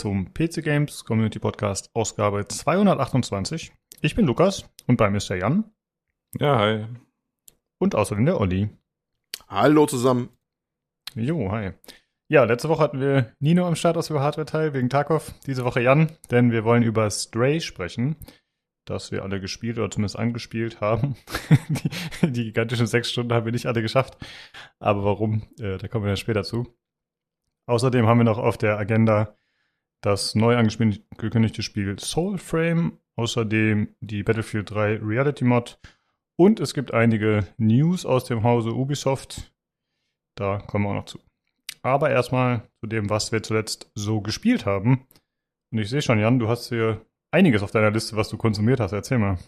zum PC Games Community Podcast Ausgabe 228. Ich bin Lukas und bei mir ist der Jan. Ja, hi. Und außerdem der Olli. Hallo zusammen. Jo, hi. Ja, letzte Woche hatten wir Nino am Start aus über Hardware-Teil wegen Tarkov. Diese Woche Jan, denn wir wollen über Stray sprechen, das wir alle gespielt oder zumindest angespielt haben. die, die gigantischen sechs Stunden haben wir nicht alle geschafft. Aber warum, äh, da kommen wir dann später zu. Außerdem haben wir noch auf der Agenda das neu angekündigte Spiel Soulframe, außerdem die Battlefield 3 Reality Mod und es gibt einige News aus dem Hause Ubisoft. Da kommen wir auch noch zu. Aber erstmal zu dem, was wir zuletzt so gespielt haben. Und ich sehe schon, Jan, du hast hier einiges auf deiner Liste, was du konsumiert hast. Erzähl mal.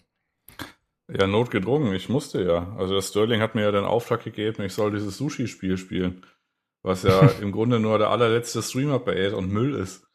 Ja, notgedrungen. Ich musste ja. Also der Sterling hat mir ja den Auftrag gegeben, ich soll dieses Sushi-Spiel spielen. Was ja im Grunde nur der allerletzte Streamer-Bait und Müll ist.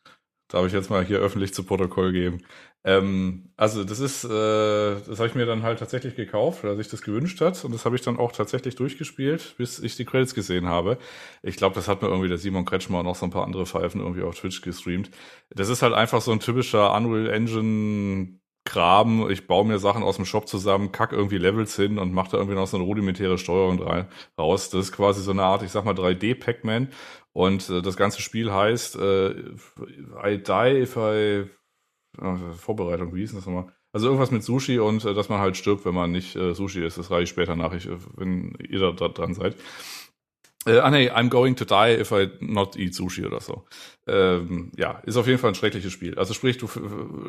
Darf ich jetzt mal hier öffentlich zu Protokoll geben. Ähm, also das ist, äh, das habe ich mir dann halt tatsächlich gekauft, weil er sich das gewünscht hat. Und das habe ich dann auch tatsächlich durchgespielt, bis ich die Credits gesehen habe. Ich glaube, das hat mir irgendwie der Simon Kretschmer und noch so ein paar andere Pfeifen irgendwie auf Twitch gestreamt. Das ist halt einfach so ein typischer Unreal Engine Graben, ich baue mir Sachen aus dem Shop zusammen, kack irgendwie Levels hin und mache da irgendwie noch so eine rudimentäre Steuerung rein, raus. Das ist quasi so eine Art, ich sag mal 3D Pac-Man und äh, das ganze Spiel heißt äh, I die if I äh, Vorbereitung, wie hieß das nochmal? Also irgendwas mit Sushi und äh, dass man halt stirbt, wenn man nicht äh, Sushi ist. Das reiche ich später nach, ich, wenn ihr da dran seid. Äh, ah nee, I'm going to die if I not eat Sushi oder so. Ähm, ja, ist auf jeden Fall ein schreckliches Spiel. Also sprich, du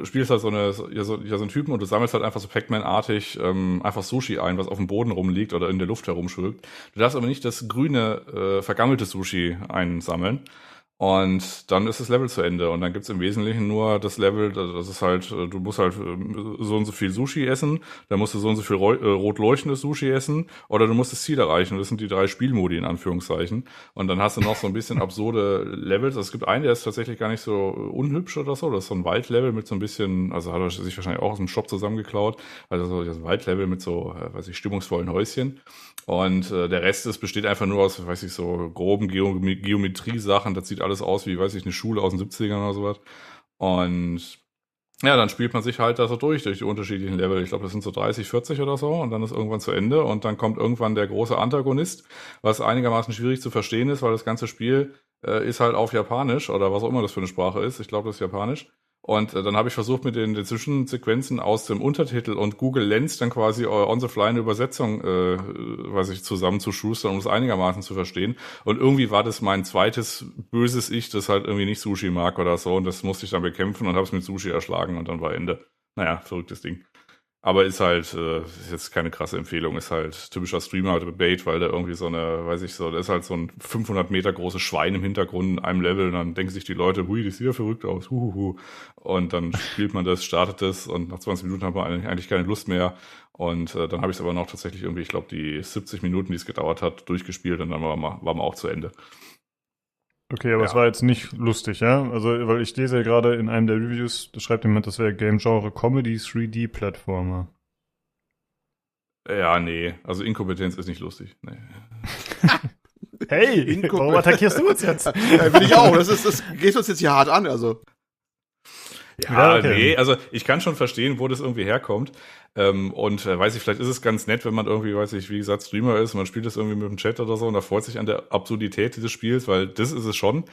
spielst halt so eine ja, so, ja, so einen Typen und du sammelst halt einfach so Pac-Man-artig ähm, einfach Sushi ein, was auf dem Boden rumliegt oder in der Luft herumschwirrt. Du darfst aber nicht das grüne, äh, vergammelte Sushi einsammeln. Und dann ist das Level zu Ende. Und dann gibt's im Wesentlichen nur das Level, das ist halt, äh, du musst halt äh, so und so viel Sushi essen, dann musst du so und so viel äh, rot leuchtendes Sushi essen, oder du musst das Ziel erreichen. Das sind die drei Spielmodi in Anführungszeichen. Und dann hast du noch so ein bisschen absurde Levels. Also es gibt einen, der ist tatsächlich gar nicht so unhübsch oder so. Das ist so ein Waldlevel mit so ein bisschen, also hat er sich wahrscheinlich auch aus dem Shop zusammengeklaut. Also so ein Waldlevel mit so, weiß ich, stimmungsvollen Häuschen. Und äh, der Rest ist, besteht einfach nur aus, weiß ich, so groben Geometrie-Sachen. Das sieht alles aus wie, weiß ich, eine Schule aus den 70ern oder sowas. Und ja, dann spielt man sich halt da so durch, durch die unterschiedlichen Level. Ich glaube, das sind so 30, 40 oder so. Und dann ist irgendwann zu Ende. Und dann kommt irgendwann der große Antagonist, was einigermaßen schwierig zu verstehen ist, weil das ganze Spiel äh, ist halt auf Japanisch oder was auch immer das für eine Sprache ist. Ich glaube, das ist Japanisch. Und äh, dann habe ich versucht, mit den, den Zwischensequenzen aus dem Untertitel und Google Lens dann quasi on the fly eine Übersetzung, äh, weiß ich, zusammenzuschustern, um es einigermaßen zu verstehen. Und irgendwie war das mein zweites böses Ich, das halt irgendwie nicht Sushi mag oder so. Und das musste ich dann bekämpfen und habe es mit Sushi erschlagen und dann war Ende. Naja, verrücktes Ding. Aber ist halt, äh, ist jetzt keine krasse Empfehlung, ist halt typischer Streamer-Bait, weil da irgendwie so eine, weiß ich so, da ist halt so ein 500 Meter großes Schwein im Hintergrund in einem Level und dann denken sich die Leute, hui, das sieht ja verrückt aus, huhuhu. Und dann spielt man das, startet das und nach 20 Minuten hat man eigentlich keine Lust mehr. Und äh, dann habe ich es aber noch tatsächlich irgendwie, ich glaube, die 70 Minuten, die es gedauert hat, durchgespielt und dann war man, war man auch zu Ende. Okay, aber ja. es war jetzt nicht lustig, ja? Also, weil ich lese ja gerade in einem der Reviews, da schreibt jemand, das wäre Game Genre Comedy 3D Plattformer. Ja, nee. Also Inkompetenz ist nicht lustig. Nee. hey, warum attackierst du uns jetzt? ja, will ich auch. Das, ist, das geht uns jetzt hier hart an, also. Ja, ja okay. nee, also ich kann schon verstehen, wo das irgendwie herkommt. Ähm, und äh, weiß ich, vielleicht ist es ganz nett, wenn man irgendwie, weiß ich, wie gesagt, Streamer ist, man spielt das irgendwie mit dem Chat oder so und da freut sich an der Absurdität dieses Spiels, weil das ist es schon.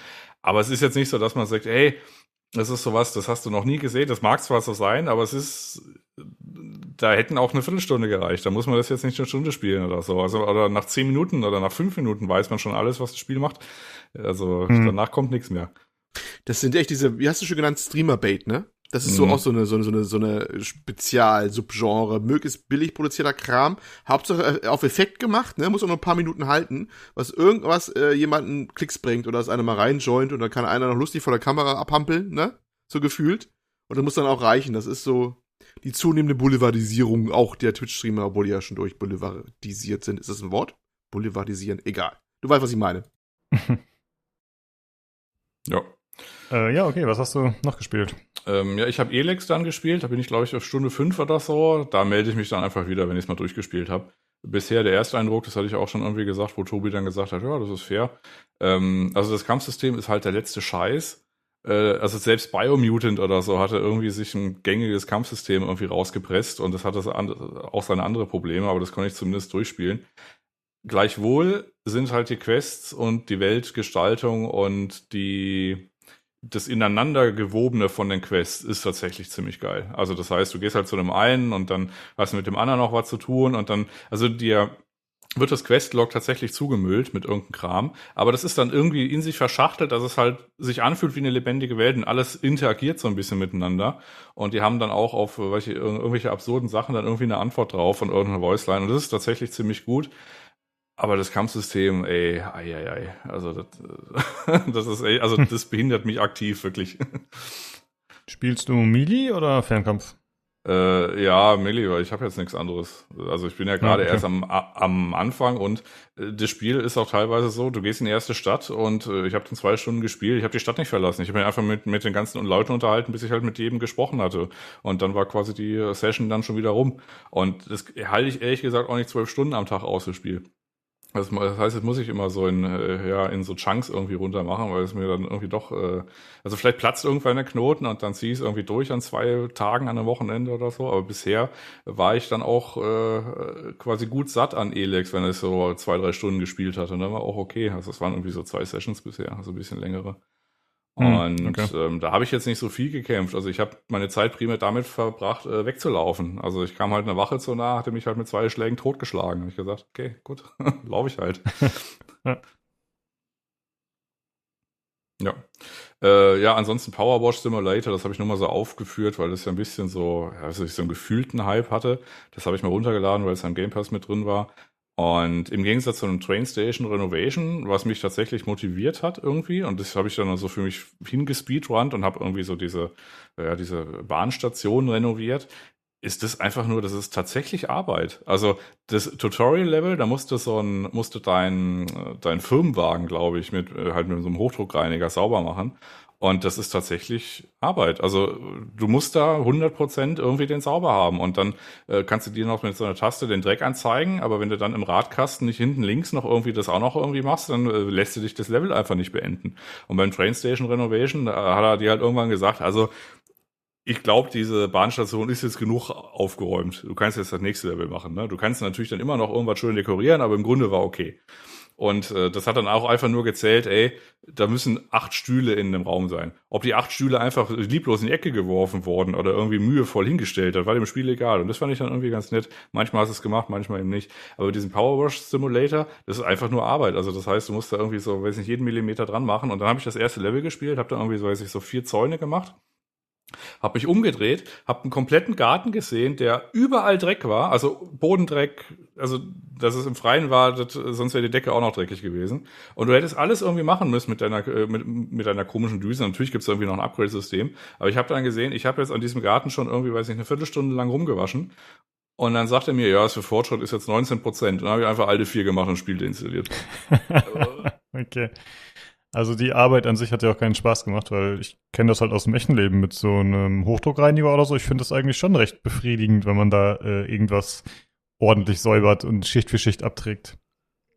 Aber es ist jetzt nicht so, dass man sagt, ey, das ist sowas, das hast du noch nie gesehen, das mag zwar so sein, aber es ist, da hätten auch eine Viertelstunde gereicht. Da muss man das jetzt nicht eine Stunde spielen oder so. Also, oder nach zehn Minuten oder nach fünf Minuten weiß man schon alles, was das Spiel macht. Also, hm. danach kommt nichts mehr. Das sind echt diese, wie hast du schon genannt, Streamer-Bait, ne? Das ist mhm. so auch so eine, so eine, so eine, so eine Spezial-Subgenre, möglichst billig produzierter Kram. Hauptsache äh, auf Effekt gemacht, ne? Muss auch nur ein paar Minuten halten, was irgendwas äh, jemanden Klicks bringt oder dass einer mal reinjoint und dann kann einer noch lustig vor der Kamera abhampeln, ne? So gefühlt. Und das muss dann auch reichen. Das ist so die zunehmende Boulevardisierung auch der Twitch-Streamer, obwohl die ja schon durch boulevardisiert sind. Ist das ein Wort? Boulevardisieren? Egal. Du weißt, was ich meine. ja. Äh, ja, okay, was hast du noch gespielt? Ähm, ja, ich habe Elex dann gespielt, da bin ich, glaube ich, auf Stunde 5 oder so. Da melde ich mich dann einfach wieder, wenn ich es mal durchgespielt habe. Bisher der erste Eindruck, das hatte ich auch schon irgendwie gesagt, wo Tobi dann gesagt hat, ja, das ist fair. Ähm, also das Kampfsystem ist halt der letzte Scheiß. äh, also selbst Biomutant oder so hatte irgendwie sich ein gängiges Kampfsystem irgendwie rausgepresst und das hatte auch seine andere Probleme, aber das konnte ich zumindest durchspielen. Gleichwohl sind halt die Quests und die Weltgestaltung und die das ineinander gewobene von den Quests ist tatsächlich ziemlich geil. Also das heißt, du gehst halt zu dem einen und dann hast du mit dem anderen noch was zu tun und dann, also dir wird das Questlog tatsächlich zugemüllt mit irgendeinem Kram, aber das ist dann irgendwie in sich verschachtelt, dass es halt sich anfühlt wie eine lebendige Welt und alles interagiert so ein bisschen miteinander und die haben dann auch auf welche, irgendwelche absurden Sachen dann irgendwie eine Antwort drauf von irgendeiner Voiceline und das ist tatsächlich ziemlich gut. Aber das Kampfsystem, ey, ei, ei, ei. Also das, das ist, ey, also das behindert mich aktiv, wirklich. Spielst du Melee oder Fernkampf? Äh, ja, Melee, weil ich habe jetzt nichts anderes. Also ich bin ja gerade okay. erst am, am Anfang und äh, das Spiel ist auch teilweise so, du gehst in die erste Stadt und äh, ich habe dann zwei Stunden gespielt, ich habe die Stadt nicht verlassen. Ich habe mich einfach mit, mit den ganzen Leuten unterhalten, bis ich halt mit jedem gesprochen hatte. Und dann war quasi die Session dann schon wieder rum. Und das halte ich ehrlich gesagt auch nicht zwölf Stunden am Tag aus, das Spiel. Das heißt, jetzt muss ich immer so in, äh, ja, in so Chunks irgendwie runter machen, weil es mir dann irgendwie doch, äh, also vielleicht platzt irgendwann der Knoten und dann ziehe ich es irgendwie durch an zwei Tagen an einem Wochenende oder so. Aber bisher war ich dann auch äh, quasi gut satt an Elex, wenn ich so zwei, drei Stunden gespielt hatte. Und dann war auch okay. Also es waren irgendwie so zwei Sessions bisher, also ein bisschen längere. Hm, und okay. ähm, da habe ich jetzt nicht so viel gekämpft. Also ich habe meine Zeit primär damit verbracht, äh, wegzulaufen. Also ich kam halt eine Wache zu nah, hatte mich halt mit zwei Schlägen totgeschlagen. Habe ich gesagt, okay, gut, laufe ich halt. ja. Ja. Äh, ja, ansonsten Powerwash Simulator, das habe ich nur mal so aufgeführt, weil das ja ein bisschen so, ja, also ich so einen gefühlten Hype hatte. Das habe ich mal runtergeladen, weil es am Game Pass mit drin war. Und im Gegensatz zu einem Train Station Renovation, was mich tatsächlich motiviert hat irgendwie, und das habe ich dann also für mich hingespeedrunnt und habe irgendwie so diese, ja, diese Bahnstation renoviert, ist das einfach nur, das ist tatsächlich Arbeit. Also das Tutorial-Level, da musste so ein, musste dein, dein Firmenwagen, glaube ich, mit halt mit so einem Hochdruckreiniger sauber machen. Und das ist tatsächlich Arbeit. Also du musst da 100% irgendwie den Sauber haben. Und dann äh, kannst du dir noch mit so einer Taste den Dreck anzeigen. Aber wenn du dann im Radkasten nicht hinten links noch irgendwie das auch noch irgendwie machst, dann äh, lässt du dich das Level einfach nicht beenden. Und beim Train Station Renovation, da hat er dir halt irgendwann gesagt, also ich glaube, diese Bahnstation ist jetzt genug aufgeräumt. Du kannst jetzt das nächste Level machen. Ne? Du kannst natürlich dann immer noch irgendwas schön dekorieren, aber im Grunde war okay. Und äh, das hat dann auch einfach nur gezählt, ey, da müssen acht Stühle in dem Raum sein. Ob die acht Stühle einfach lieblos in die Ecke geworfen worden oder irgendwie mühevoll hingestellt, das war dem Spiel egal. Und das fand ich dann irgendwie ganz nett. Manchmal hast du es gemacht, manchmal eben nicht. Aber diesen Powerwash Simulator, das ist einfach nur Arbeit. Also das heißt, du musst da irgendwie so, weiß nicht, jeden Millimeter dran machen. Und dann habe ich das erste Level gespielt, habe dann irgendwie so, weiß ich, so vier Zäune gemacht hab mich umgedreht, hab einen kompletten Garten gesehen, der überall Dreck war, also Bodendreck, also dass es im Freien war, das, sonst wäre die Decke auch noch dreckig gewesen. Und du hättest alles irgendwie machen müssen mit deiner äh, mit, mit deiner komischen Düse. Natürlich gibt's irgendwie noch ein Upgrade-System, aber ich habe dann gesehen, ich habe jetzt an diesem Garten schon irgendwie, weiß ich, eine Viertelstunde lang rumgewaschen. Und dann sagt er mir, ja, das für Fortschritt ist jetzt 19 Prozent. Und dann habe ich einfach alte vier gemacht und Spiel installiert. okay. Also die Arbeit an sich hat ja auch keinen Spaß gemacht, weil ich kenne das halt aus dem echten Leben mit so einem Hochdruckreiniger oder so. Ich finde das eigentlich schon recht befriedigend, wenn man da äh, irgendwas ordentlich säubert und Schicht für Schicht abträgt.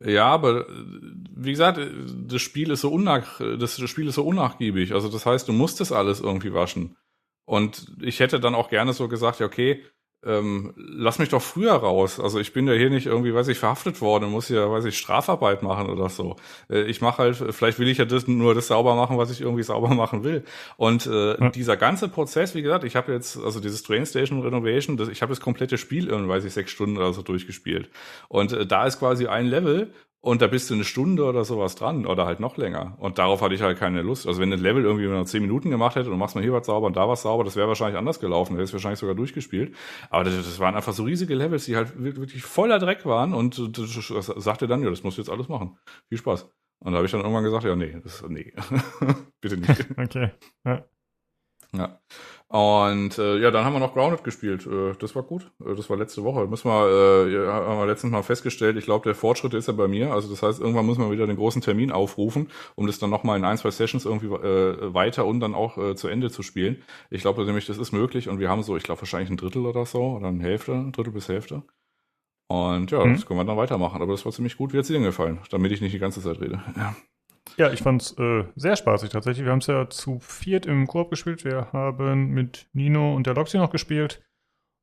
Ja, aber wie gesagt, das Spiel ist so unnach, das Spiel ist so unnachgiebig. Also das heißt, du musst das alles irgendwie waschen. Und ich hätte dann auch gerne so gesagt, ja, okay, ähm, lass mich doch früher raus. Also ich bin ja hier nicht irgendwie, weiß ich, verhaftet worden, muss ja, weiß ich, Strafarbeit machen oder so. Äh, ich mache halt, vielleicht will ich ja das, nur das sauber machen, was ich irgendwie sauber machen will. Und äh, ja. dieser ganze Prozess, wie gesagt, ich habe jetzt, also dieses Train Station Renovation, das, ich habe das komplette Spiel irgendwie, weiß ich, sechs Stunden oder so durchgespielt. Und äh, da ist quasi ein Level, und da bist du eine Stunde oder sowas dran oder halt noch länger. Und darauf hatte ich halt keine Lust. Also wenn ein Level irgendwie nur zehn Minuten gemacht hätte und machst mal hier was sauber und da was sauber, das wäre wahrscheinlich anders gelaufen. Hätte es wahrscheinlich sogar durchgespielt. Aber das, das, waren einfach so riesige Levels, die halt wirklich voller Dreck waren. Und das, das sagte dann, ja, das musst du jetzt alles machen. Viel Spaß. Und da habe ich dann irgendwann gesagt, ja, nee, das, nee, bitte nicht. okay. Ja. ja. Und äh, ja, dann haben wir noch Grounded gespielt. Äh, das war gut. Äh, das war letzte Woche. Müssen wir, äh, ja, haben wir letztens mal festgestellt, ich glaube, der Fortschritt ist ja bei mir. Also das heißt, irgendwann muss man wieder den großen Termin aufrufen, um das dann nochmal in ein, zwei Sessions irgendwie äh, weiter und dann auch äh, zu Ende zu spielen. Ich glaube nämlich, das ist möglich und wir haben so, ich glaube, wahrscheinlich ein Drittel oder so, oder eine Hälfte, ein Drittel bis Hälfte. Und ja, mhm. das können wir dann weitermachen. Aber das war ziemlich gut. Wie hat es dir denn gefallen? Damit ich nicht die ganze Zeit rede. Ja. Ja, ich fand's äh, sehr spaßig tatsächlich. Wir haben es ja zu viert im Koop gespielt. Wir haben mit Nino und der Loxi noch gespielt.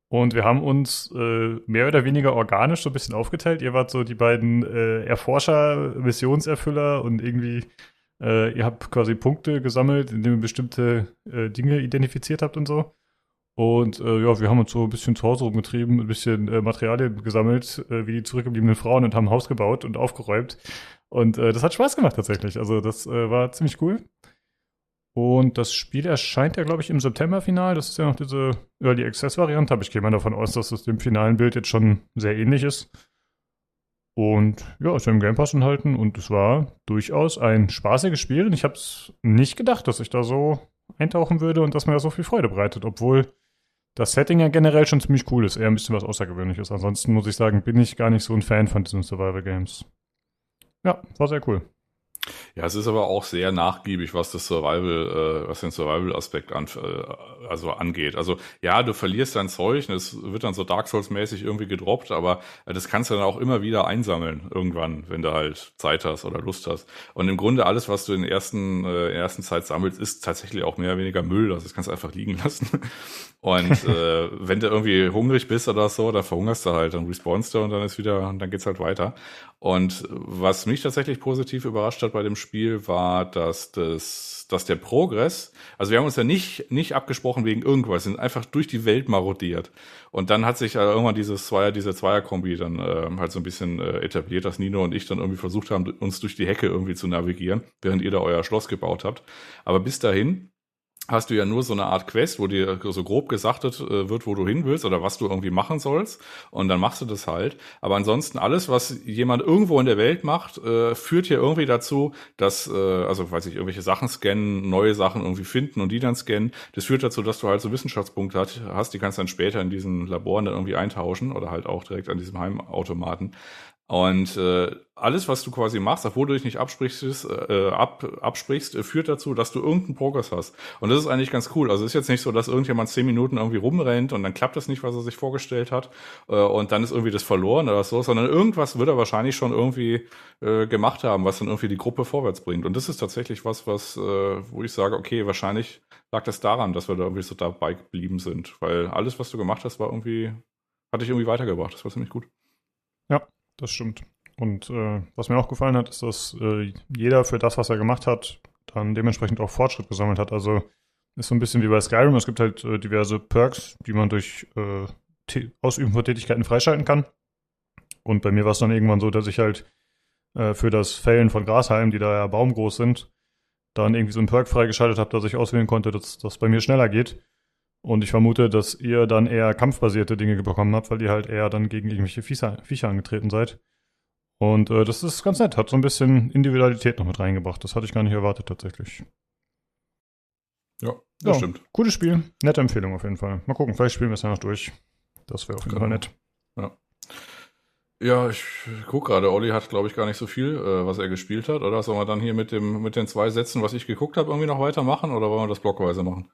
Und wir haben uns äh, mehr oder weniger organisch so ein bisschen aufgeteilt. Ihr wart so die beiden äh, Erforscher, Missionserfüller und irgendwie äh, ihr habt quasi Punkte gesammelt, indem ihr bestimmte äh, Dinge identifiziert habt und so. Und äh, ja, wir haben uns so ein bisschen zu Hause rumgetrieben, ein bisschen äh, Materialien gesammelt, äh, wie die zurückgebliebenen Frauen und haben ein Haus gebaut und aufgeräumt. Und äh, das hat Spaß gemacht tatsächlich. Also das äh, war ziemlich cool. Und das Spiel erscheint ja, glaube ich, im September final. Das ist ja noch diese Early Access-Variante, aber ich gehe mal davon aus, dass es dem finalen Bild jetzt schon sehr ähnlich ist. Und ja, ist ja im Game Pass enthalten und es war durchaus ein spaßiges Spiel. Und ich habe es nicht gedacht, dass ich da so eintauchen würde und dass mir das so viel Freude bereitet, obwohl das Setting ja generell schon ziemlich cool ist, eher ein bisschen was Außergewöhnliches. Ansonsten muss ich sagen, bin ich gar nicht so ein Fan von diesen Survival Games. Ja, war sehr cool. Ja, es ist aber auch sehr nachgiebig, was das Survival, äh, was den Survival-Aspekt an, äh, also angeht. Also ja, du verlierst dein Zeug und es wird dann so Dark Souls-mäßig irgendwie gedroppt, aber äh, das kannst du dann auch immer wieder einsammeln irgendwann, wenn du halt Zeit hast oder Lust hast. Und im Grunde alles, was du in der ersten, äh, in der ersten Zeit sammelst, ist tatsächlich auch mehr oder weniger Müll. Also das kannst du einfach liegen lassen. Und äh, wenn du irgendwie hungrig bist oder so, dann verhungerst du halt, dann respawnst du und dann ist wieder, und dann geht's halt weiter. Und was mich tatsächlich positiv überrascht hat bei dem Spiel, war, dass das, dass der Progress, also wir haben uns ja nicht, nicht abgesprochen wegen irgendwas, sind einfach durch die Welt marodiert. Und dann hat sich äh, irgendwann dieses Zweier, diese Zweierkombi dann äh, halt so ein bisschen äh, etabliert, dass Nino und ich dann irgendwie versucht haben, uns durch die Hecke irgendwie zu navigieren, während ihr da euer Schloss gebaut habt. Aber bis dahin hast du ja nur so eine Art Quest, wo dir so grob gesagtet äh, wird, wo du hin willst oder was du irgendwie machen sollst. Und dann machst du das halt. Aber ansonsten alles, was jemand irgendwo in der Welt macht, äh, führt ja irgendwie dazu, dass, äh, also weiß ich, irgendwelche Sachen scannen, neue Sachen irgendwie finden und die dann scannen. Das führt dazu, dass du halt so Wissenschaftspunkte hast, die kannst dann später in diesen Laboren dann irgendwie eintauschen oder halt auch direkt an diesem Heimautomaten. Und äh, alles, was du quasi machst, obwohl du dich nicht absprichst, äh, ab, absprichst, äh, führt dazu, dass du irgendeinen Progress hast. Und das ist eigentlich ganz cool. Also es ist jetzt nicht so, dass irgendjemand zehn Minuten irgendwie rumrennt und dann klappt das nicht, was er sich vorgestellt hat, äh, und dann ist irgendwie das verloren oder so, sondern irgendwas wird er wahrscheinlich schon irgendwie äh, gemacht haben, was dann irgendwie die Gruppe vorwärts bringt. Und das ist tatsächlich was, was, äh, wo ich sage, okay, wahrscheinlich lag das daran, dass wir da irgendwie so dabei geblieben sind. Weil alles, was du gemacht hast, war irgendwie, hat dich irgendwie weitergebracht. Das war ziemlich gut. Das stimmt. Und äh, was mir auch gefallen hat, ist, dass äh, jeder für das, was er gemacht hat, dann dementsprechend auch Fortschritt gesammelt hat. Also ist so ein bisschen wie bei Skyrim. Es gibt halt äh, diverse Perks, die man durch äh, Ausüben von Tätigkeiten freischalten kann. Und bei mir war es dann irgendwann so, dass ich halt äh, für das Fällen von Grashalmen, die da ja baumgroß sind, dann irgendwie so einen Perk freigeschaltet habe, dass ich auswählen konnte, dass das bei mir schneller geht. Und ich vermute, dass ihr dann eher kampfbasierte Dinge bekommen habt, weil ihr halt eher dann gegen irgendwelche Viecher, Viecher angetreten seid. Und äh, das ist ganz nett, hat so ein bisschen Individualität noch mit reingebracht. Das hatte ich gar nicht erwartet tatsächlich. Ja, das ja, stimmt. Gutes Spiel, nette Empfehlung auf jeden Fall. Mal gucken, vielleicht spielen wir es ja noch durch. Das wäre auf jeden genau. Fall nett. Ja. Ja, ich guck gerade, Olli hat, glaube ich, gar nicht so viel, äh, was er gespielt hat. Oder sollen wir dann hier mit dem mit den zwei Sätzen, was ich geguckt habe, irgendwie noch weitermachen oder wollen wir das blockweise machen?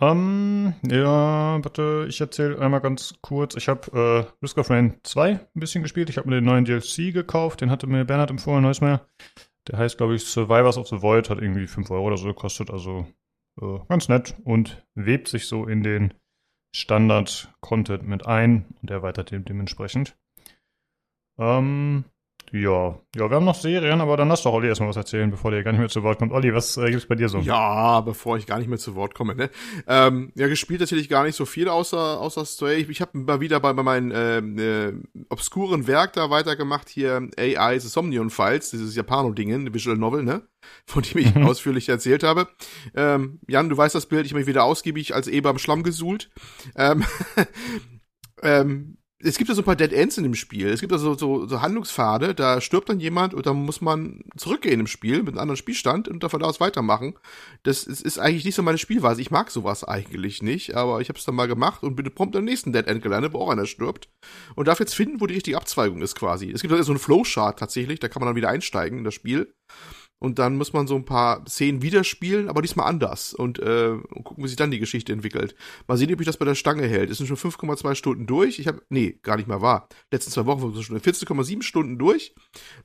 Ähm, ja, warte, ich erzähle einmal ganz kurz. Ich habe äh, Risk of Rain 2 ein bisschen gespielt. Ich habe mir den neuen DLC gekauft. Den hatte mir Bernhard empfohlen, weiß mehr. Der heißt, glaube ich, Survivors of the Void. Hat irgendwie 5 Euro oder so gekostet. Also äh, ganz nett und webt sich so in den Standard-Content mit ein und erweitert den dementsprechend. Ähm, ja, ja, wir haben noch Serien, aber dann lass doch Olli erstmal was erzählen, bevor der gar nicht mehr zu Wort kommt. Olli, was äh, gibt's bei dir so? Ja, bevor ich gar nicht mehr zu Wort komme, ne? Ähm, ja, gespielt natürlich gar nicht so viel außer außer Stray. Ich, ich habe mal wieder bei, bei meinem äh, äh, obskuren Werk da weitergemacht hier AI The Somnium Files, dieses Japano-Dingen, Visual Novel, ne? Von dem ich mhm. ausführlich erzählt habe. Ähm, Jan, du weißt das Bild, ich habe mich wieder ausgiebig als Eber im Schlamm gesuhlt. Ähm, ähm, es gibt ja so ein paar Dead Ends in dem Spiel. Es gibt also so, so Handlungspfade, da stirbt dann jemand und dann muss man zurückgehen im Spiel mit einem anderen Spielstand und davon aus weitermachen. Das ist, ist eigentlich nicht so meine Spielweise. Ich mag sowas eigentlich nicht, aber ich habe es dann mal gemacht und bin prompt am nächsten Dead End gelandet, wo auch einer stirbt. Und darf jetzt finden, wo die richtige Abzweigung ist quasi. Es gibt also so einen Flowchart tatsächlich, da kann man dann wieder einsteigen in das Spiel und dann muss man so ein paar Szenen widerspielen, aber diesmal anders und, äh, und gucken, wie sich dann die Geschichte entwickelt. Mal sehen, ob ich das bei der Stange hält. Es sind schon 5,2 Stunden durch. Ich habe, nee, gar nicht mal wahr. Letzten zwei Wochen waren schon 14,7 Stunden durch.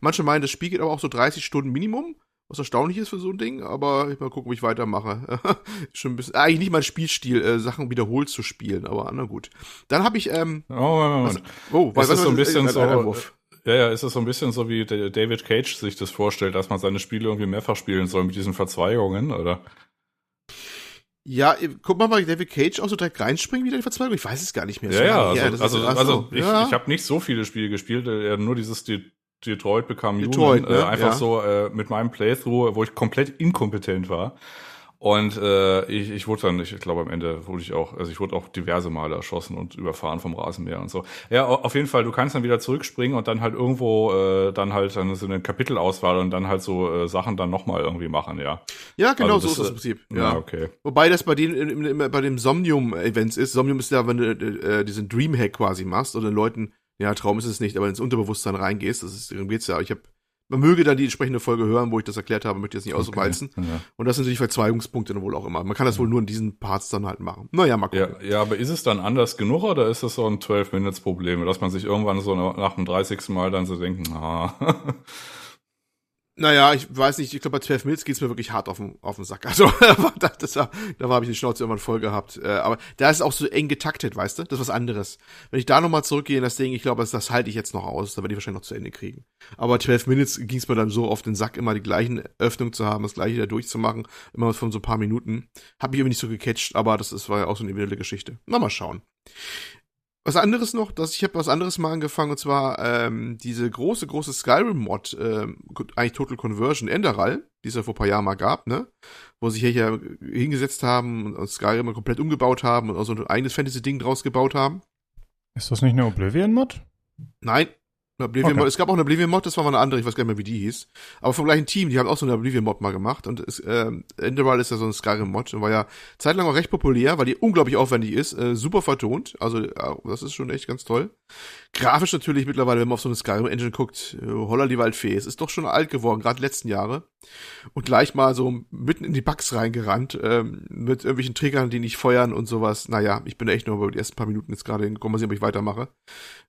Manche meinen, das Spiel geht aber auch so 30 Stunden Minimum. was erstaunlich ist für so ein Ding, aber ich mal gucken, wie ich weitermache. Schon ein bisschen, eigentlich nicht mein Spielstil, äh, Sachen wiederholt zu spielen, aber na gut. Dann habe ich, ähm, Oh, Moment, was, oh, was, ist so ein bisschen äh, so. Ja, ja, ist es so ein bisschen so, wie David Cage sich das vorstellt, dass man seine Spiele irgendwie mehrfach spielen soll mit diesen Verzweigungen, oder? Ja, äh, guck mal mal David Cage auch so direkt reinspringen wieder in die Verzweigung. Ich weiß es gar nicht mehr. Ja, ja, also, ist- also, ach so, also ich, ja. ich habe nicht so viele Spiele gespielt, äh, nur dieses De Detroit Become Detroit, Human, ne? äh, einfach Ja. so äh, mit meinem Playthrough, wo ich komplett inkompetent war. Und äh, ich, ich wurde dann, ich glaube am Ende wurde ich auch, also ich wurde auch diverse Male erschossen und überfahren vom Rasenmäher und so. Ja, au- auf jeden Fall, du kannst dann wieder zurückspringen und dann halt irgendwo äh, dann halt dann so eine Kapitelauswahl und dann halt so äh, Sachen dann nochmal irgendwie machen, ja. Ja, genau Also so das, ist das im Prinzip. Ja, Ja. okay. Wobei das bei den bei dem Somnium-Events ist. Somnium ist ja, wenn du äh, diesen Dreamhack quasi machst oder den Leuten, ja, Traum ist es nicht, aber ins Unterbewusstsein reingehst, das ist, darum geht's ja. Ich habe man möge dann die entsprechende Folge hören, wo ich das erklärt habe, möchte ich jetzt nicht auswalzen. Ja. Und das sind die Verzweigungspunkte dann wohl auch immer. Man kann das wohl nur in diesen Parts dann halt machen. Naja, mal gucken. Ja, ja, aber ist es dann anders genug oder ist das so ein 12-Minutes-Problem, dass man sich irgendwann so nach dem 30. Mal dann so denkt, ah, Naja, ich weiß nicht, ich glaube bei 12 Minutes geht's mir wirklich hart auf den, auf den Sack. Also das, das war, da habe ich die Schnauze irgendwann voll gehabt. Äh, aber da ist es auch so eng getaktet, weißt du? Das ist was anderes. Wenn ich da nochmal zurückgehe in das Ding, ich glaube, das, das halte ich jetzt noch aus, da werde ich wahrscheinlich noch zu Ende kriegen. Aber 12 Minutes ging's mir dann so auf den Sack, immer die gleichen Öffnungen zu haben, das gleiche da durchzumachen, immer von so ein paar Minuten. Hab mich irgendwie nicht so gecatcht, aber das ist, war ja auch so eine individuelle Geschichte. Na, mal schauen. Was anderes noch, dass ich habe was anderes mal angefangen und zwar ähm, diese große große Skyrim Mod, ähm, eigentlich Total Conversion Enderal, die es ja vor ein paar Jahren mal gab, ne, wo sich hier ja hingesetzt haben und Skyrim mal komplett umgebaut haben und auch so ein eigenes Fantasy Ding draus gebaut haben. Ist das nicht eine Oblivion-Mod? Nein. Oblivion Okay. Es gab auch eine Oblivion Mod, das war mal eine andere, ich weiß gar nicht mehr, wie die hieß. Aber vom gleichen Team, die haben auch so eine Oblivion Mod mal gemacht. Und es, ähm, Enderal ist ja so ein Skyrim Mod und war ja zeitlang auch recht populär, weil die unglaublich aufwendig ist, äh, super vertont. Also äh, das ist schon echt ganz toll. Grafisch natürlich mittlerweile, wenn man auf so eine Skyrim Engine guckt, äh, holla die Waldfee. Es ist doch schon alt geworden, gerade letzten Jahre. Und gleich mal so mitten in die Bugs reingerannt, ähm, mit irgendwelchen Triggern, die nicht feuern und sowas. Naja, ich bin echt nur über die ersten paar Minuten jetzt gerade hingekommen, mal sehen, ob ich weitermache.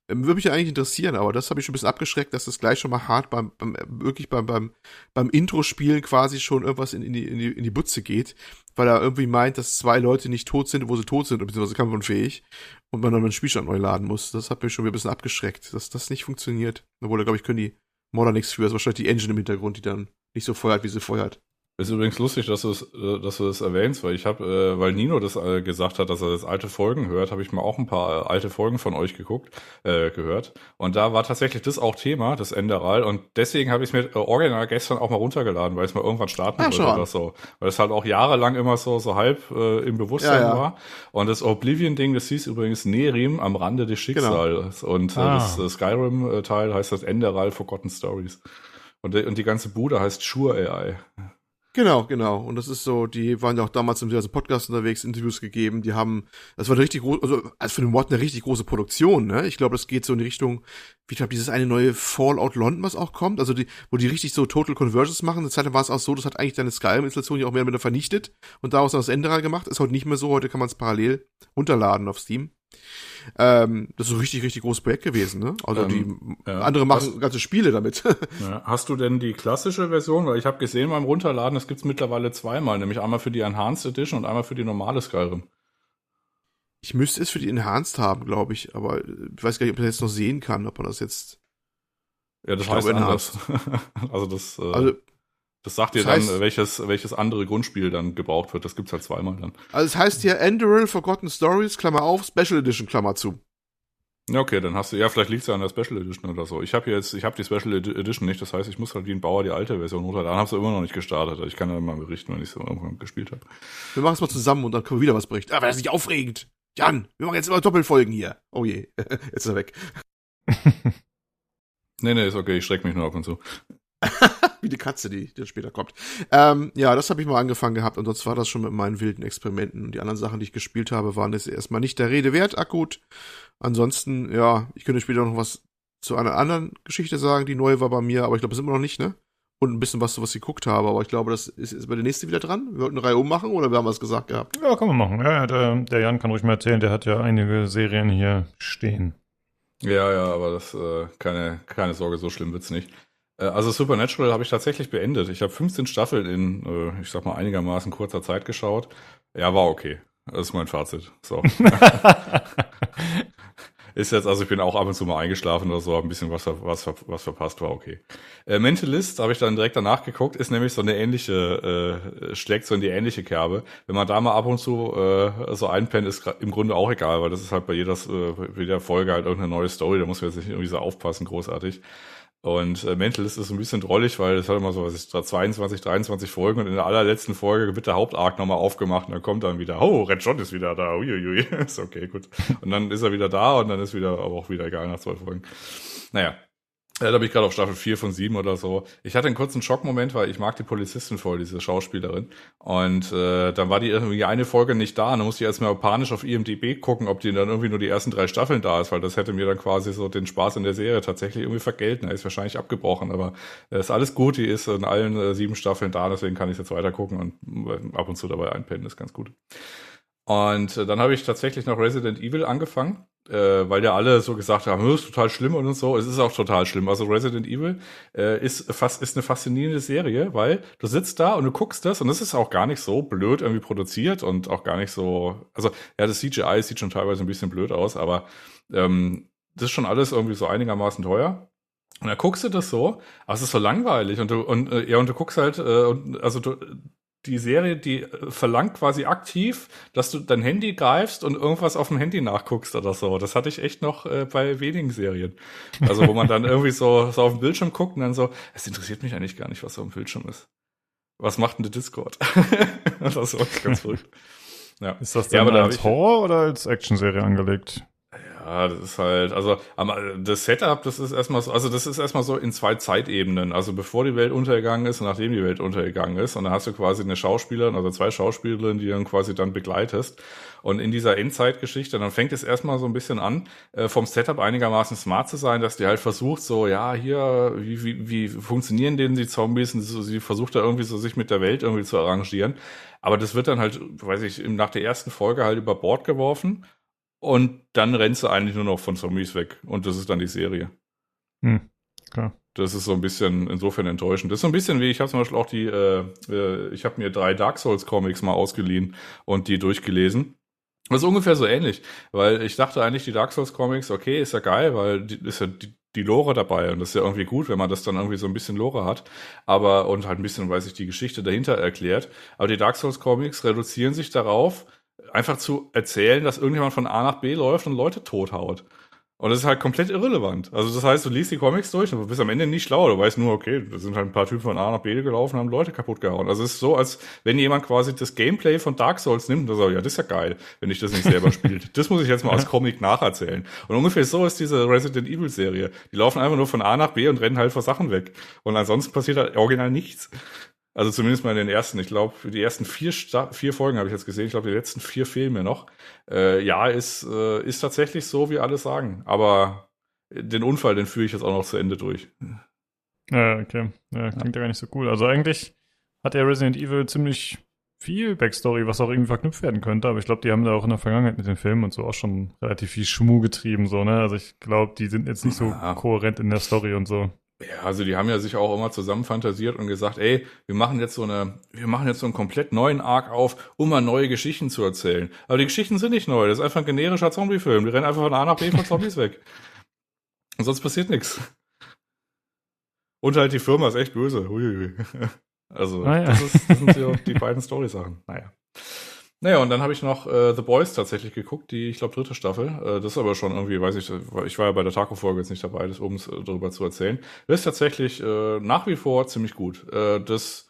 Ähm, würde mich ja eigentlich interessieren, aber das habe ich schon ein bisschen abgeschreckt, dass das gleich schon mal hart beim, beim wirklich beim, beim, beim Intro-Spielen quasi schon irgendwas in, in, die, in, die, in die Butze geht, weil er irgendwie meint, dass zwei Leute nicht tot sind, wo sie tot sind, beziehungsweise kampfunfähig und man dann einen Spielstand neu laden muss. Das hat mich schon wieder ein bisschen abgeschreckt, dass das nicht funktioniert. Obwohl, da glaube ich, können die Modder nichts für. Das ist wahrscheinlich die Engine im Hintergrund, die dann nicht so feuert, wie sie feuert. Ist übrigens lustig, dass du es, äh, dass du es erwähnst, weil ich habe, äh, weil Nino das äh, gesagt hat, dass er das alte Folgen hört, habe ich mal auch ein paar äh, alte Folgen von euch geguckt, äh, gehört. Und da war tatsächlich das auch Thema, das Enderal. Und deswegen habe ich es mir äh, original gestern auch mal runtergeladen, weil ich es mal irgendwann starten Ah, wollte oder so. Weil es halt auch jahrelang immer so, so halb äh, im Bewusstsein Ja, ja. war. Und das Oblivion-Ding, das hieß übrigens Nerim am Rande des Schicksals. Und äh, Ah. das äh, Skyrim-Teil heißt das Enderal Forgotten Stories. Und, die- und die ganze Bude heißt Sure AI. Genau, genau. Und das ist so, die waren ja auch damals in diversen Podcasts unterwegs, Interviews gegeben, die haben, das war eine richtig große, also als für den Mod eine richtig große Produktion, ne? Ich glaube, das geht so in die Richtung, wie ich glaube, dieses eine neue Fallout London, was auch kommt, also die, wo die richtig so Total Conversions machen. Eine Zeit war es auch so, das hat eigentlich deine Skyrim-Installation ja auch mehr oder weniger vernichtet und daraus dann das Enderal gemacht. Ist heute nicht mehr so, heute kann man es parallel runterladen auf Steam. Ähm, das ist ein richtig, richtig großes Projekt gewesen, ne? Also Ähm, die ja. andere machen Was- ganze Spiele damit. Ja. Hast du denn die klassische Version? Weil ich habe gesehen beim Runterladen, es gibt's mittlerweile zweimal, nämlich einmal für die Enhanced Edition und einmal für die normale Skyrim. Ich müsste es für die Enhanced haben, glaube ich, aber ich weiß gar nicht, ob man das jetzt noch sehen kann, ob man das jetzt. Ja, das Ich heißt glaube, anders. also das, äh, Also, das sagt dir das heißt- dann, welches, welches andere Grundspiel dann gebraucht wird. Das gibt's halt zweimal dann. also es heißt hier Enderal Forgotten Stories, Klammer auf, Special Edition, Klammer zu. Ja, okay, dann hast du, ja, vielleicht liegt's ja an der Special Edition oder so. Ich habe jetzt, ich habe die Special Edi- Edition nicht, das heißt, ich muss halt wie ein Bauer die alte Version runterladen. Hab's immer noch nicht gestartet. Ich kann ja mal berichten, wenn ich so irgendwann gespielt habe. Wir machen es mal zusammen und dann können wir wieder was berichten. Aber das ist nicht aufregend. Jan, wir machen jetzt immer Doppelfolgen hier. Oh je, jetzt ist er weg. Nee, nee, ist okay, ich strecke mich nur ab und zu. Wie die Katze, die, die dann später kommt. Ähm, ja, das habe ich mal angefangen gehabt und sonst war das schon mit meinen wilden Experimenten. Und die anderen Sachen, die ich gespielt habe, waren jetzt erstmal nicht der Rede wert, akut. Ansonsten, ja, ich könnte später noch was zu einer anderen Geschichte sagen, die neu war bei mir, aber ich glaube, das ist immer noch nicht, ne? Und ein bisschen was, was ich geguckt habe, aber ich glaube, das ist, ist bei der nächste wieder dran. Wir wollten eine Reihe ummachen oder wir haben was gesagt gehabt? Ja, kann man machen. Ja, ja, der, der Jan kann ruhig mal erzählen, der hat ja einige Serien hier stehen. Ja, ja, aber das, äh, keine, keine Sorge, so schlimm wird's nicht. Äh, also Supernatural habe ich tatsächlich beendet. Ich habe 15 Staffeln in, äh, ich sag mal, einigermaßen kurzer Zeit geschaut. Ja, war okay. Das ist mein Fazit. So. ist jetzt, also ich bin auch ab und zu mal eingeschlafen oder so, ein bisschen was, was, was verpasst war, okay. Äh, Mentalist habe ich dann direkt danach geguckt, ist nämlich so eine ähnliche, äh, schlägt so in die ähnliche Kerbe. Wenn man da mal ab und zu äh, so einpennt, ist im Grunde auch egal, weil das ist halt bei jeder, äh, bei jeder Folge halt irgendeine neue Story, da muss man jetzt nicht irgendwie so aufpassen, großartig. Und äh, Mentalist ist ein bisschen drollig, weil es hat immer so, was ist, 22, 23 Folgen und in der allerletzten Folge wird der Hauptarg nochmal aufgemacht und dann kommt dann wieder, oh, Red John ist wieder da, uiuiui, ist okay, gut. Und dann ist er wieder da und dann ist wieder, aber auch wieder egal nach zwei Folgen. Naja, ja, da bin ich gerade auf Staffel 4 von 7 oder so. Ich hatte einen kurzen Schockmoment, weil ich mag die Polizistin voll, diese Schauspielerin. Und äh, dann war die irgendwie eine Folge nicht da. Und dann musste ich erstmal panisch auf IMDB gucken, ob die dann irgendwie nur die ersten drei Staffeln da ist, weil das hätte mir dann quasi so den Spaß in der Serie tatsächlich irgendwie vergelten. Er ist wahrscheinlich abgebrochen, aber äh, ist alles gut. Die ist in allen äh, sieben Staffeln da, deswegen kann ich jetzt weiter gucken und äh, ab und zu dabei einpennen, ist ganz gut. Und äh, dann habe ich tatsächlich noch Resident Evil angefangen äh, weil ja alle so gesagt haben, ist total schlimm und so. Es ist auch total schlimm. Also Resident Evil äh, ist fast ist eine faszinierende Serie, weil du sitzt da und du guckst das und es ist auch gar nicht so blöd irgendwie produziert und auch gar nicht so. Also ja, das CGI sieht schon teilweise ein bisschen blöd aus, aber ähm, das ist schon alles irgendwie so einigermaßen teuer. Und da guckst du das so, aber es ist so langweilig und du und äh, ja und du guckst halt äh, und also du die Serie, die äh, verlangt quasi aktiv, dass du dein Handy greifst und irgendwas auf dem Handy nachguckst oder so. Das hatte ich echt noch äh, bei wenigen Serien. Also wo man dann irgendwie so, so auf dem Bildschirm guckt und dann so, es interessiert mich eigentlich gar nicht, was auf dem Bildschirm ist. Was macht denn der Discord? das ist ganz verrückt. Ja. Ist das denn ja, als Horror oder als Actionserie angelegt? Ja, das ist halt, also das Setup, das ist erstmal so, also das ist erstmal so in zwei Zeitebenen. Also bevor die Welt untergegangen ist und nachdem die Welt untergegangen ist. Und dann hast du quasi eine Schauspielerin, also zwei Schauspielerinnen, die dann quasi dann begleitest. Und in dieser Endzeitgeschichte, dann fängt es erstmal so ein bisschen an, äh, vom Setup einigermaßen smart zu sein, dass die halt versucht, so, ja, hier, wie, wie, wie funktionieren denn die Zombies? Und sie versucht da irgendwie so sich mit der Welt irgendwie zu arrangieren. Aber das wird dann halt, weiß ich, nach der ersten Folge halt über Bord geworfen. Und dann rennst du eigentlich nur noch von Zombies weg. Und das ist dann die Serie. Hm, klar. Das ist so ein bisschen insofern enttäuschend. Das ist so ein bisschen wie, ich habe zum Beispiel auch die, äh, äh, ich habe mir drei Dark Souls Comics mal ausgeliehen und die durchgelesen. Das ist ungefähr so ähnlich, weil ich dachte eigentlich, die Dark Souls Comics, okay, ist ja geil, weil die, ist ja die, die Lore dabei und das ist ja irgendwie gut, wenn man das dann irgendwie so ein bisschen Lore hat, aber und halt ein bisschen, weiß ich, die Geschichte dahinter erklärt. Aber die Dark Souls Comics reduzieren sich darauf, einfach zu erzählen, dass irgendjemand von A nach B läuft und Leute tothaut. Und das ist halt komplett irrelevant. Also das heißt, du liest die Comics durch und bist am Ende nicht schlau. Du weißt nur, okay, da sind halt ein paar Typen von A nach B gelaufen und haben Leute kaputt gehauen. Also es ist so, als wenn jemand quasi das Gameplay von Dark Souls nimmt und sagt, ja, das ist ja geil, wenn ich das nicht selber spielt. Das muss ich jetzt mal als Comic nacherzählen. Und ungefähr so ist diese Resident Evil Serie. Die laufen einfach nur von A nach B und rennen halt vor Sachen weg. Und ansonsten passiert halt original nichts. Also zumindest mal in den ersten. Ich glaube, für die ersten vier, Sta vier Folgen habe ich jetzt gesehen. Ich glaube, die letzten vier fehlen mir noch. Äh, ja, ist, äh, ist tatsächlich so, wie alle sagen. Aber den Unfall, den führe ich jetzt auch noch zu Ende durch. Ja, okay. Ja, klingt ja gar nicht so cool. Also eigentlich hat ja Resident Evil ziemlich viel Backstory, was auch irgendwie verknüpft werden könnte. Aber ich glaube, die haben da auch in der Vergangenheit mit den Filmen und so auch schon relativ viel Schmuh getrieben, so, ne? Also ich glaube, die sind jetzt nicht so ja. kohärent in der Story und so. Ja, also die haben ja sich auch immer zusammen fantasiert und gesagt, ey, wir machen jetzt so eine, wir machen jetzt so einen komplett neuen Arc auf, um mal neue Geschichten zu erzählen. Aber die Geschichten sind nicht neu, das ist einfach ein generischer Zombie-Film. Die rennen einfach von A nach B von Zombies weg. Und sonst passiert nichts. Und halt die Firma ist echt böse. Uiui. Also, ah, ja. das, ist, das sind so die beiden Story-Sachen. Naja. Naja, und dann habe ich noch äh, The Boys tatsächlich geguckt, die, ich glaube, dritte Staffel. Äh, das ist aber schon irgendwie, weiß ich, ich war ja bei der Taco-Folge jetzt nicht dabei, das oben äh, darüber zu erzählen. Das ist tatsächlich äh, nach wie vor ziemlich gut. Äh, das,